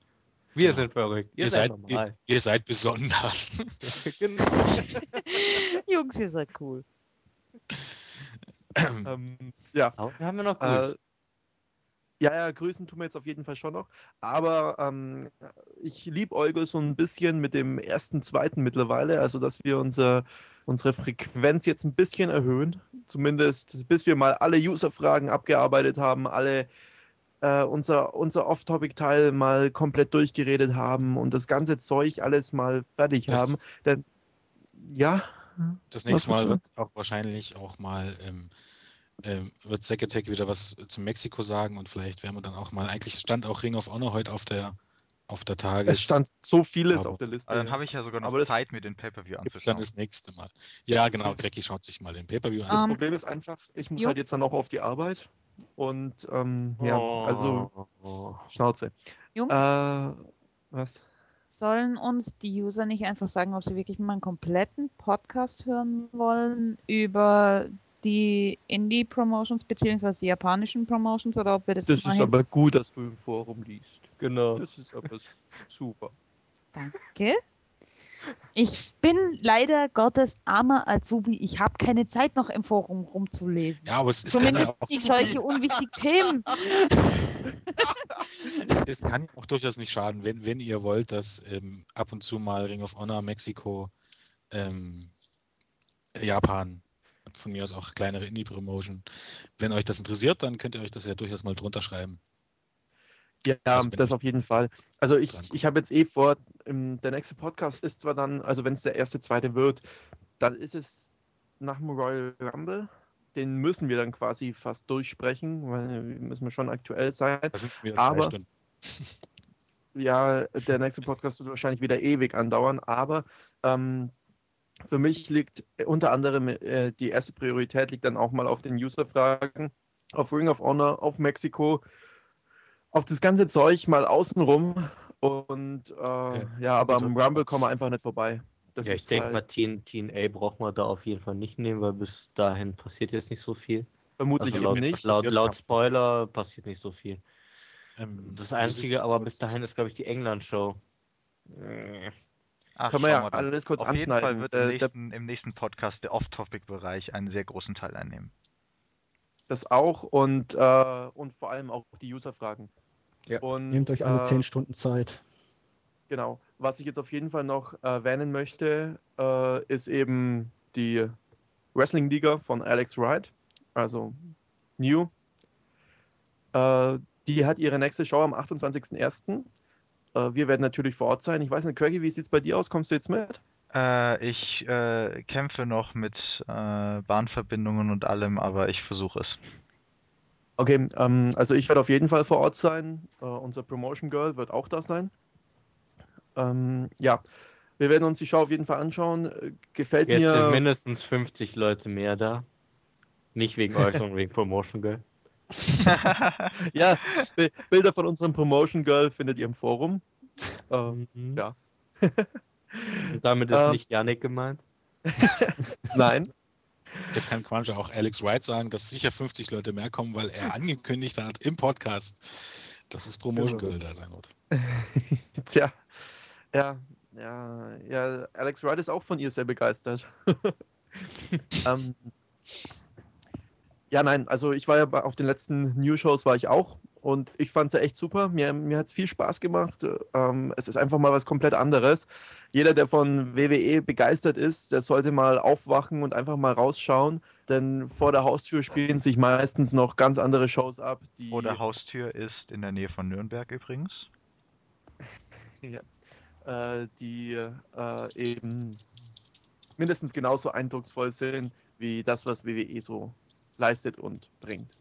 Wir Genau. sind verrückt. Ihr, Ihr seid, seid, ihr, normal. ihr seid besonders. genau. Jungs, ihr seid cool. Ähm, ja, Aber wir haben ja noch Äh, grüßt. ja, ja, grüßen tun wir jetzt auf jeden Fall schon noch. Aber ähm, ich liebäugle so ein bisschen mit dem ersten, zweiten mittlerweile. Also, dass wir unser, unsere Frequenz jetzt ein bisschen erhöhen. Zumindest bis wir mal alle User-Fragen abgearbeitet haben, alle äh, unser, unser Off-Topic-Teil mal komplett durchgeredet haben und das ganze Zeug alles mal fertig haben. Das, Denn, ja, das nächste Mal wird es auch wahrscheinlich auch mal, ähm, ähm, wird Secretech wieder was zu Mexiko sagen und vielleicht werden wir dann auch mal, eigentlich stand auch Ring of Honor heute auf der, auf der Tages. es stand so vieles aber- auf der Liste. Aber dann habe ich ja sogar noch Aber das- Zeit, mir den Pay-Per-View es dann anzuschauen. das nächste Mal. Ja, genau, Grecki schaut sich mal den Pay-Per-View an. Das Ähm, Problem ist einfach, ich muss jo. halt jetzt dann auch auf die Arbeit. Und ähm, ja, also Oh. Schnauze. Jungs, Äh, was? sollen uns die User nicht einfach sagen, ob sie wirklich mal einen kompletten Podcast hören wollen über die Indie-Promotions beziehungsweise die japanischen Promotions oder ob wir das, Das ist aber gut, dass du im Forum liest. Genau. Das ist aber super. Danke. Ich bin leider Gottes armer Azubi. Ich habe keine Zeit noch im Forum rumzulesen. Ja, aber es, kann Zumindest auch, nicht solche unwichtigen Themen. es kann auch durchaus nicht schaden, wenn, wenn ihr wollt, dass ähm, ab und zu mal Ring of Honor, Mexiko, ähm, Japan, von mir aus auch kleinere Indie-Promotion. Wenn euch das interessiert, dann könnt ihr euch das ja durchaus mal drunter schreiben. Ja, das ich- auf jeden Fall. Also ich, ich habe jetzt eh vor, der nächste Podcast ist zwar dann, also wenn es der erste, zweite wird, dann ist es nach dem Royal Rumble. Den müssen wir dann quasi fast durchsprechen, weil wir müssen wir schon aktuell sein. Aber-. Ja, der nächste Podcast wird wahrscheinlich wieder ewig andauern, aber ähm, für mich liegt unter anderem äh, die erste Priorität liegt dann auch mal auf den User-Fragen, auf Ring of Honor, auf Mexiko, auf das ganze Zeug mal außenrum und äh, ja, aber am drücken Rumble kommen wir einfach nicht vorbei. Das ja, ich denke halt mal, TN, TNA braucht man da auf jeden Fall nicht nehmen, weil bis dahin passiert jetzt nicht so viel. vermutlich Also eben laut, nicht. laut, laut ja. Spoiler passiert nicht so viel. Ähm, Das Einzige aber bis dahin ist, glaube ich, die England-Show. Ach, ja schauen wir dann. alles kurz Auf jeden Fall anschneiden. wird Äh, im, nächsten, im nächsten Podcast der Off-Topic-Bereich einen sehr großen Teil einnehmen. Das auch und, äh, und vor allem auch die User-Fragen. Ja. Und, Nehmt euch alle äh, 10 Stunden Zeit. Genau. Was ich jetzt auf jeden Fall noch erwähnen möchte, äh, ist eben die Wrestling-Liga von Alex Wright, also New. Äh, die hat ihre nächste Show am 28.01. Äh, wir werden natürlich vor Ort sein. Ich weiß nicht, Craigie, wie sieht es bei dir aus? Kommst du jetzt mit? Äh, ich äh, kämpfe noch mit äh, Bahnverbindungen und allem, aber ich versuche es. Okay, ähm, also ich werde auf jeden Fall vor Ort sein. Äh, unser Promotion Girl wird auch da sein. Ähm, ja, wir werden uns die Show auf jeden Fall anschauen. Äh, Gefällt Jetzt sind mir. mindestens 50 Leute mehr da. Nicht wegen euch, sondern wegen Promotion Girl. Ja, Bi- Bilder von unserem Promotion Girl findet ihr im Forum. Ähm, Mhm. ja. Damit ist Ähm. nicht Yannick gemeint. Nein. Jetzt kann Cruncher auch Alex Wright sagen, dass sicher 50 Leute mehr kommen, weil er angekündigt hat im Podcast, dass es Promotion Genau. Girl da sein wird. Tja. Ja, ja, ja, Alex Wright ist auch von ihr sehr begeistert. ähm, ja, nein, also ich war ja auf den letzten New-Shows war ich auch und ich fand es ja echt super. Mir, mir hat es viel Spaß gemacht. Ähm, es ist einfach mal was komplett anderes. Jeder, der von WWE begeistert ist, der sollte mal aufwachen und einfach mal rausschauen, denn vor der Haustür spielen sich meistens noch ganz andere Shows ab, die Vor der Haustür ist in der Nähe von Nürnberg übrigens. äh, die äh, eben mindestens genauso eindrucksvoll sind wie das, was WWE so leistet und bringt.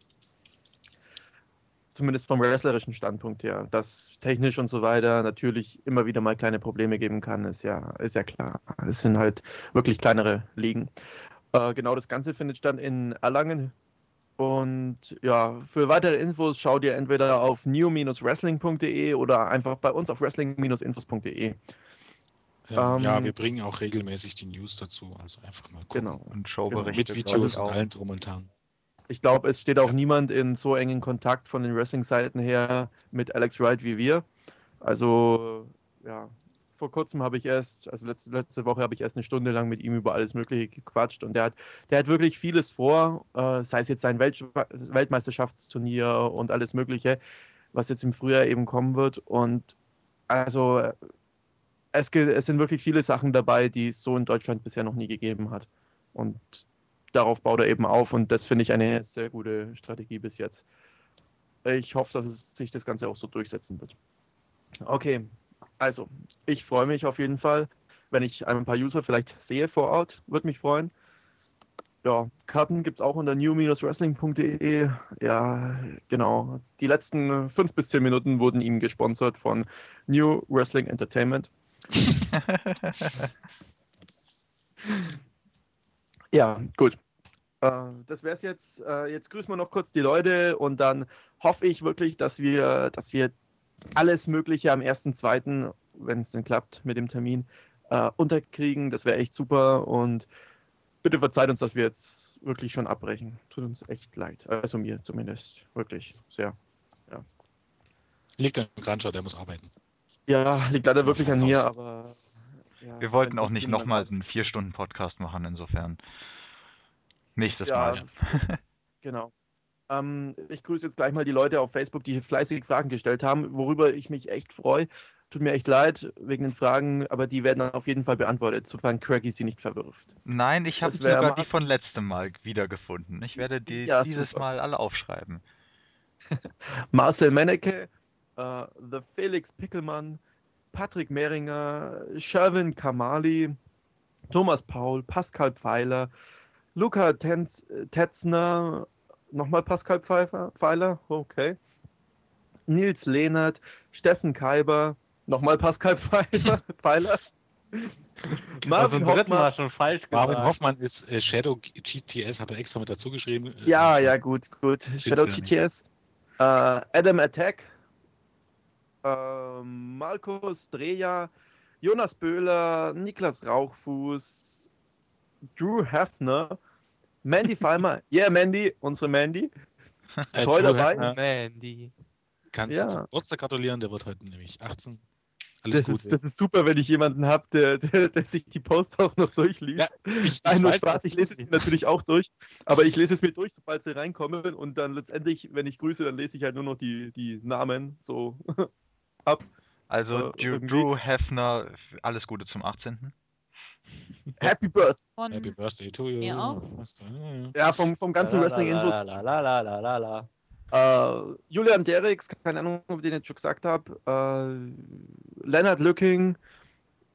Zumindest vom wrestlerischen Standpunkt her. Dass technisch und so weiter natürlich immer wieder mal kleine Probleme geben kann, ist ja, ist ja klar. Es sind halt wirklich kleinere Ligen. Äh, genau das Ganze findet statt in Erlangen. Und ja, für weitere Infos schaut ihr entweder auf new-wrestling.de oder einfach bei uns auf wrestling-infos.de. Ähm, ja, Ähm, wir bringen auch regelmäßig die News dazu, also einfach mal gucken. Genau. Und Genau, Showberichte. mit glaub Videos und auch. allen drum und dran. Ich glaube, es steht auch niemand in so engen Kontakt von den Wrestling-Seiten her mit Alex Wright wie wir. Also, ja, vor kurzem habe ich erst, also letzte, letzte Woche habe ich erst eine Stunde lang mit ihm über alles Mögliche gequatscht und der hat, der hat wirklich vieles vor, äh, sei es jetzt sein Welt, Weltmeisterschaftsturnier und alles Mögliche, was jetzt im Frühjahr eben kommen wird. Und also, es, es sind wirklich viele Sachen dabei, die es so in Deutschland bisher noch nie gegeben hat. Und darauf baut er eben auf und das finde ich eine sehr gute Strategie bis jetzt. Ich hoffe, dass es sich das Ganze auch so durchsetzen wird. Okay, also ich freue mich auf jeden Fall, wenn ich ein paar User vielleicht sehe vor Ort, würde mich freuen. Ja, Karten gibt es auch unter new-wrestling.de. Ja, genau. Die letzten fünf bis zehn Minuten wurden ihm gesponsert von New Wrestling Entertainment. Ja, gut. Äh, das wäre es jetzt. Äh, jetzt grüßen wir noch kurz die Leute und dann hoffe ich wirklich, dass wir, dass wir alles Mögliche am 1.2., wenn es denn klappt mit dem Termin, äh, unterkriegen. Das wäre echt super und bitte verzeiht uns, dass wir jetzt wirklich schon abbrechen. Tut uns echt leid. Also mir zumindest. Wirklich sehr. Liegt an Cruncher, der muss arbeiten. Ja, liegt leider wirklich an mir, aber ja, Wir wollten auch nicht nochmal einen 4-Stunden-Podcast machen, insofern. Nächstes Ja, Mal. genau. Ähm, ich grüße jetzt gleich mal die Leute auf Facebook, die fleißig Fragen gestellt haben, worüber ich mich echt freue. Tut mir echt leid wegen den Fragen, aber die werden auf jeden Fall beantwortet, sofern Craggy sie nicht verwirft. Nein, ich habe sogar die von letztem Mal wiedergefunden. Ich werde die Ja, dieses super. Mal alle aufschreiben. Marcel Mennecke, äh, The Felix Pickelmann, Patrick Mehringer, Sherwin Kamali, Thomas Paul, Pascal Pfeiler, Luca Tenz, Tetzner, nochmal Pascal Pfeiffer, Pfeiler, okay. Nils Lehnert, Steffen Kaiber, nochmal Pascal Pfeiffer, Pfeiler. Was zum dritten Mal schon falsch Marvin gesagt. Hoffmann ist äh, Shadow GTS, hat er extra mit dazu geschrieben. Äh, Ja, ja, gut, gut. Shadow. GTS. Äh, Adam Attack. Äh, Markus Dreja. Jonas Böhler. Niklas Rauchfuß. Drew Hefner. Mandy Falmer. Yeah, Mandy. Unsere Mandy. Äh, Toll Drew dabei. Hefner, Mandy. Kannst Ja. du zum Geburtstag gratulieren, der wird heute nämlich 18. Alles Das Gute. ist, das ist super, wenn ich jemanden habe, der, der, der sich die Post auch noch durchliest. Ja, ich, ich Nein, nur weiß, Spaß, ich lese es natürlich auch durch, aber ich lese es mir durch, sobald sie reinkommen und dann letztendlich, wenn ich grüße, dann lese ich halt nur noch die, die Namen so ab. Also Äh, Drew, Drew Hefner, alles Gute zum 18. Happy Birthday! Von Happy Birthday to you. Ja, auch. Ja, vom, vom ganzen Wrestling-Infos. La. Äh, Julian Derricks, keine Ahnung, ob ich den jetzt schon gesagt habe. Äh, Leonard Lücking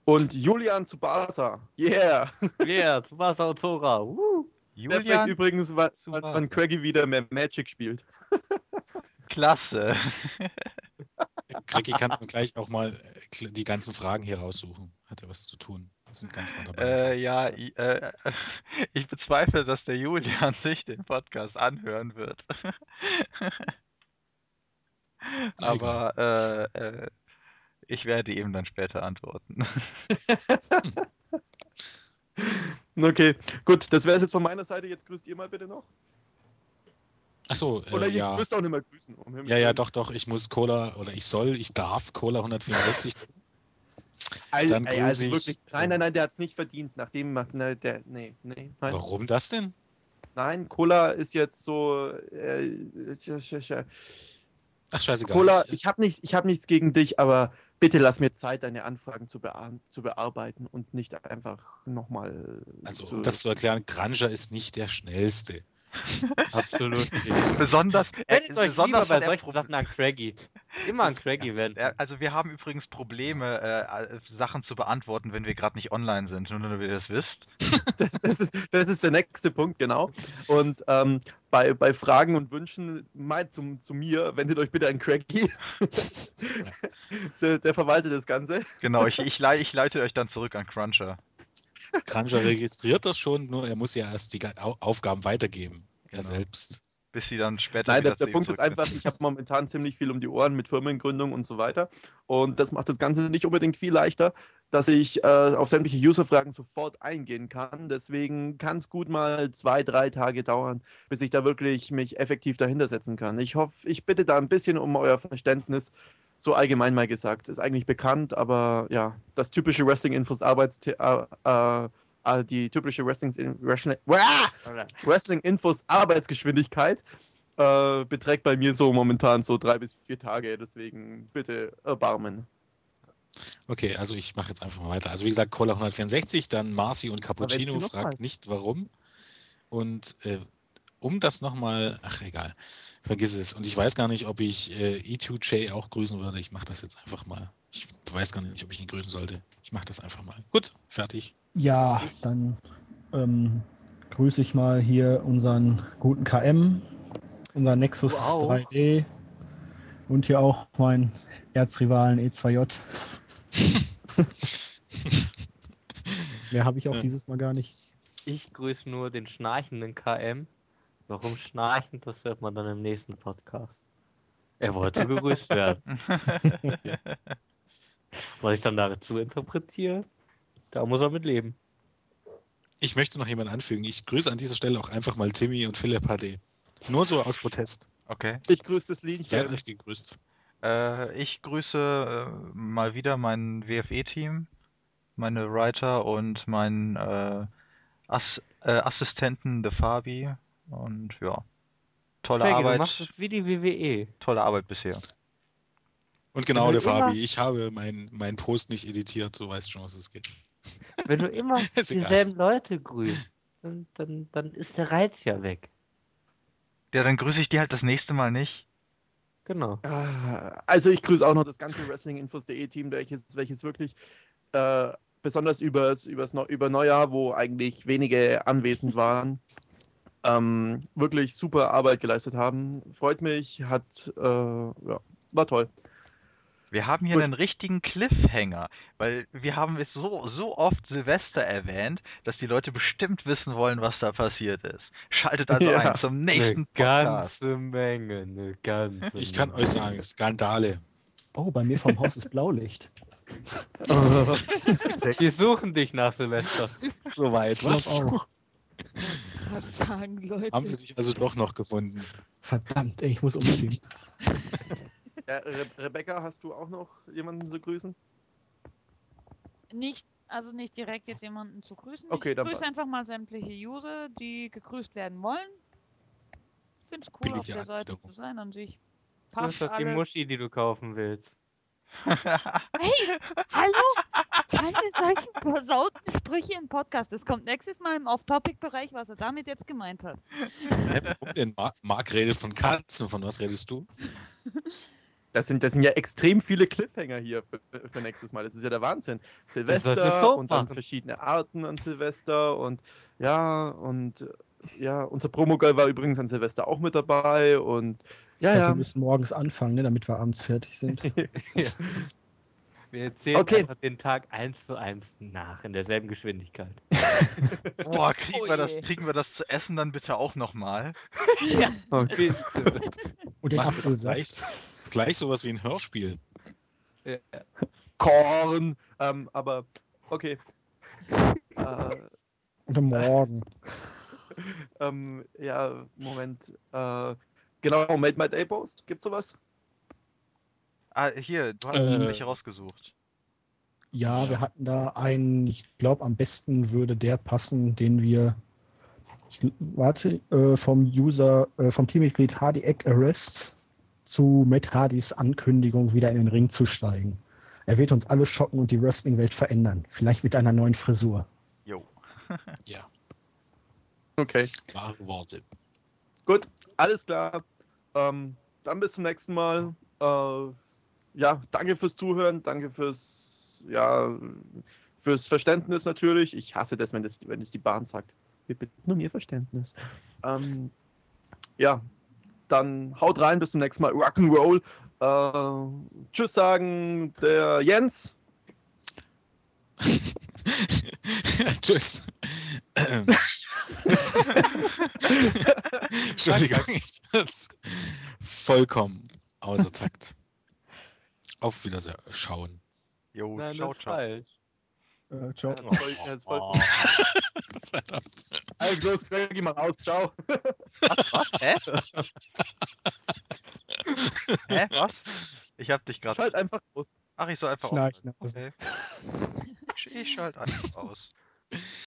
und Julian Tsubasa. Yeah! Yeah, Tsubasa Ozora. Woo. Der fragt Julian, übrigens, wann, wann, Craigie wieder mehr Magic spielt. klasse. Craigie kann dann gleich auch mal äh, die ganzen Fragen hier raussuchen. Hat er was zu tun? Sind ganz nah dabei. Äh, ja, i- äh, ich bezweifle, dass der Julian sich den Podcast anhören wird. Aber äh, äh, ich werde ihm dann später antworten. Okay, gut, das wäre es jetzt von meiner Seite. Jetzt grüßt ihr mal bitte noch. Achso, Oder äh, ihr ja. müsst auch nicht mehr grüßen. Um Ja, ja, doch, doch. Ich muss Cola oder ich soll, ich darf Cola 164. Also, Dann ey, also ich, wirklich, nein, nein, nein, der hat es nicht verdient. Nachdem, ne, der, nee, nee, nein. Warum das denn? Nein, Cola ist jetzt so. Äh. Ach, scheißegal. Cola, Ich- habe nicht, ich hab nichts gegen dich, aber bitte lass mir Zeit, deine Anfragen zu, bea zu bearbeiten und nicht einfach nochmal. Also, um das zu erklären, Granger ist nicht der schnellste. Absolut besonders, äh, Wendet euch lieber besonders bei hat er solchen Pro- Sachen an Craggy. Immer an Craggy wenden. Ja, also wir haben übrigens Probleme, äh, Sachen zu beantworten, wenn wir gerade nicht online sind, nur damit ihr das wisst. das, das, ist, das ist der nächste Punkt, genau. Und ähm, bei, bei Fragen und Wünschen, mal zum, zu mir, wendet euch bitte an Craigie. der, der verwaltet das Ganze. Genau, ich, ich, lei- ich leite euch dann zurück an Cruncher. Granger registriert das schon, nur er muss ja erst die Ga- Au- Aufgaben weitergeben. Er Genau. selbst. Bis sie dann später Nein, der, der Punkt ist einfach, ich habe momentan ziemlich viel um die Ohren mit Firmengründung und so weiter. Und das macht das Ganze nicht unbedingt viel leichter, dass ich äh, auf sämtliche User-Fragen sofort eingehen kann. Deswegen kann es gut mal zwei, drei Tage dauern, bis ich da wirklich mich effektiv dahinter setzen kann. Ich hoffe, ich bitte da ein bisschen um euer Verständnis. So allgemein mal gesagt. Ist eigentlich bekannt, aber ja, das typische Wrestling-Infos Arbeits äh, äh, äh, die typische Wrestling Wrestling, Wrestling Infos Arbeitsgeschwindigkeit äh, beträgt bei mir so momentan so drei bis vier Tage. Deswegen bitte erbarmen. Okay, also ich mache jetzt einfach mal weiter. Also wie gesagt, Cola 164, dann Marci und Cappuccino fragt mal? nicht warum. Und äh, um das nochmal, ach egal, vergiss es. Und ich weiß gar nicht, ob ich äh, E2J auch grüßen würde. Ich mache das jetzt einfach mal. Ich weiß gar nicht, ob ich ihn grüßen sollte. Ich mache das einfach mal. Gut, fertig. Ja, dann ähm, grüße ich mal hier unseren guten KM, unser Nexus Wow. 3D und hier auch meinen Erzrivalen E2J. Mehr habe ich auch Ja. dieses Mal gar nicht. Ich grüße nur den schnarchenden KM. Warum schnarchend, das hört man dann im nächsten Podcast. Er wollte gegrüßt werden. Was ich dann dazu interpretiere, da muss er mit leben. Ich möchte noch jemanden anfügen. Ich grüße an dieser Stelle auch einfach mal Timmy und Philipp HD. Nur so aus Protest. Okay. Ich grüße das Seid Linchen. euch gegrüßt. Äh, ich grüße äh, mal wieder mein WFE-Team. meine Writer und meinen äh, Ass äh, Assistenten, The Fabi. Und ja, tolle du Arbeit. machst es wie die. WWE. Tolle Arbeit bisher. Und genau, Wenn der du immer- Fabi, ich habe meinen mein Post nicht editiert, du weißt schon, was es geht. Wenn du immer dieselben Leute grüßt, dann, dann, dann ist der Reiz ja weg. Ja, dann grüße ich die halt das nächste Mal nicht. Genau. Ah, Also ich grüße auch noch das ganze Wrestlinginfos.de Team, welches, welches wirklich äh, besonders übers, übers über Neujahr, wo eigentlich wenige anwesend waren, ähm, wirklich super Arbeit geleistet haben. Freut mich, hat äh, ja, war toll. Wir haben hier Gut. einen richtigen Cliffhanger, weil wir haben es so, so oft Silvester erwähnt, dass die Leute bestimmt wissen wollen, was da passiert ist. Schaltet also Ja. ein zum nächsten Eine Podcast. ganze Menge, eine ganze Ich kann Menge. euch sagen, Skandale. Oh, bei mir vom Haus ist Blaulicht. Die suchen dich nach Silvester. Ist soweit, Ich was? auch. gerade sagen, Leute. Haben sie dich also doch noch gefunden? Verdammt, ey, ich muss umziehen. Ja, Re Rebecca, hast du auch noch jemanden zu grüßen? Nicht, also nicht direkt jetzt jemanden zu grüßen. Okay, ich dann grüße einfach mal sämtliche User, die gegrüßt werden wollen. Finde es cool, Billige auf der Seite zu sein an sich. Das Passt ist doch die. Muschi, die du kaufen willst. Hallo? Keine solchen versauten Sprüche im Podcast. Das kommt nächstes Mal im Off-Topic-Bereich, was er damit jetzt gemeint hat. Hä, warum denn? Marc, Marc redet von Katzen, von was redest du? Das sind, das sind ja extrem viele Cliffhanger hier für, für nächstes Mal. Das ist ja der Wahnsinn. Silvester und dann verschiedene Arten an Silvester und ja, und ja, unser Promo-Girl war übrigens an Silvester auch mit dabei und ja, dachte, ja. wir müssen morgens anfangen, ne, damit wir abends fertig sind. Wir erzählen Okay. einfach den Tag eins zu eins nach, in derselben Geschwindigkeit. Boah, kriegen, Oh wir das, kriegen wir das zu essen dann bitte auch nochmal? Und Machen wir doch Apfelsaft. gleich, gleich sowas wie ein Hörspiel. Ja. Korn. Ähm, aber okay. äh, Und am Morgen. ähm, ja, Moment. Äh, genau, Made My Day Post. Gibt's sowas? Ah, hier, du hast Ähm, welche rausgesucht. Ja, wir hatten da einen, ich glaube, am besten würde der passen, den wir, ich, warte, äh, vom User, äh, vom Teammitglied Hardy Egg Arrest zu Matt Hardys Ankündigung, wieder in den Ring zu steigen. Er wird uns alle schocken und die Wrestling-Welt verändern. Vielleicht mit einer neuen Frisur. Jo. Ja, Okay. klare Worte. Gut, alles klar. Ähm, dann bis zum nächsten Mal. Äh, ja, danke fürs Zuhören, danke fürs, ja, fürs Verständnis natürlich. Ich hasse das, wenn das, wenn es die Bahn sagt. Wir bitten um ihr Verständnis. Ähm, ja, dann haut rein, bis zum nächsten Mal. Rock'n'Roll. Äh, tschüss sagen, der Jens. Tschüss. Entschuldigung, ich vollkommen außer Takt. Auf Wiederschauen. Jo, Nein, ciao, das ist ciao. falsch. Äh, ciao. Ja, voll, ja, voll, Oh. Verdammt. Also, los, Greggy, mach aus. Ciao. Hä? Hä? Was? Ich hab dich gerade. Schalt einfach aus. Ach, ich soll einfach aus. Okay. Ich, ich schalte einfach aus.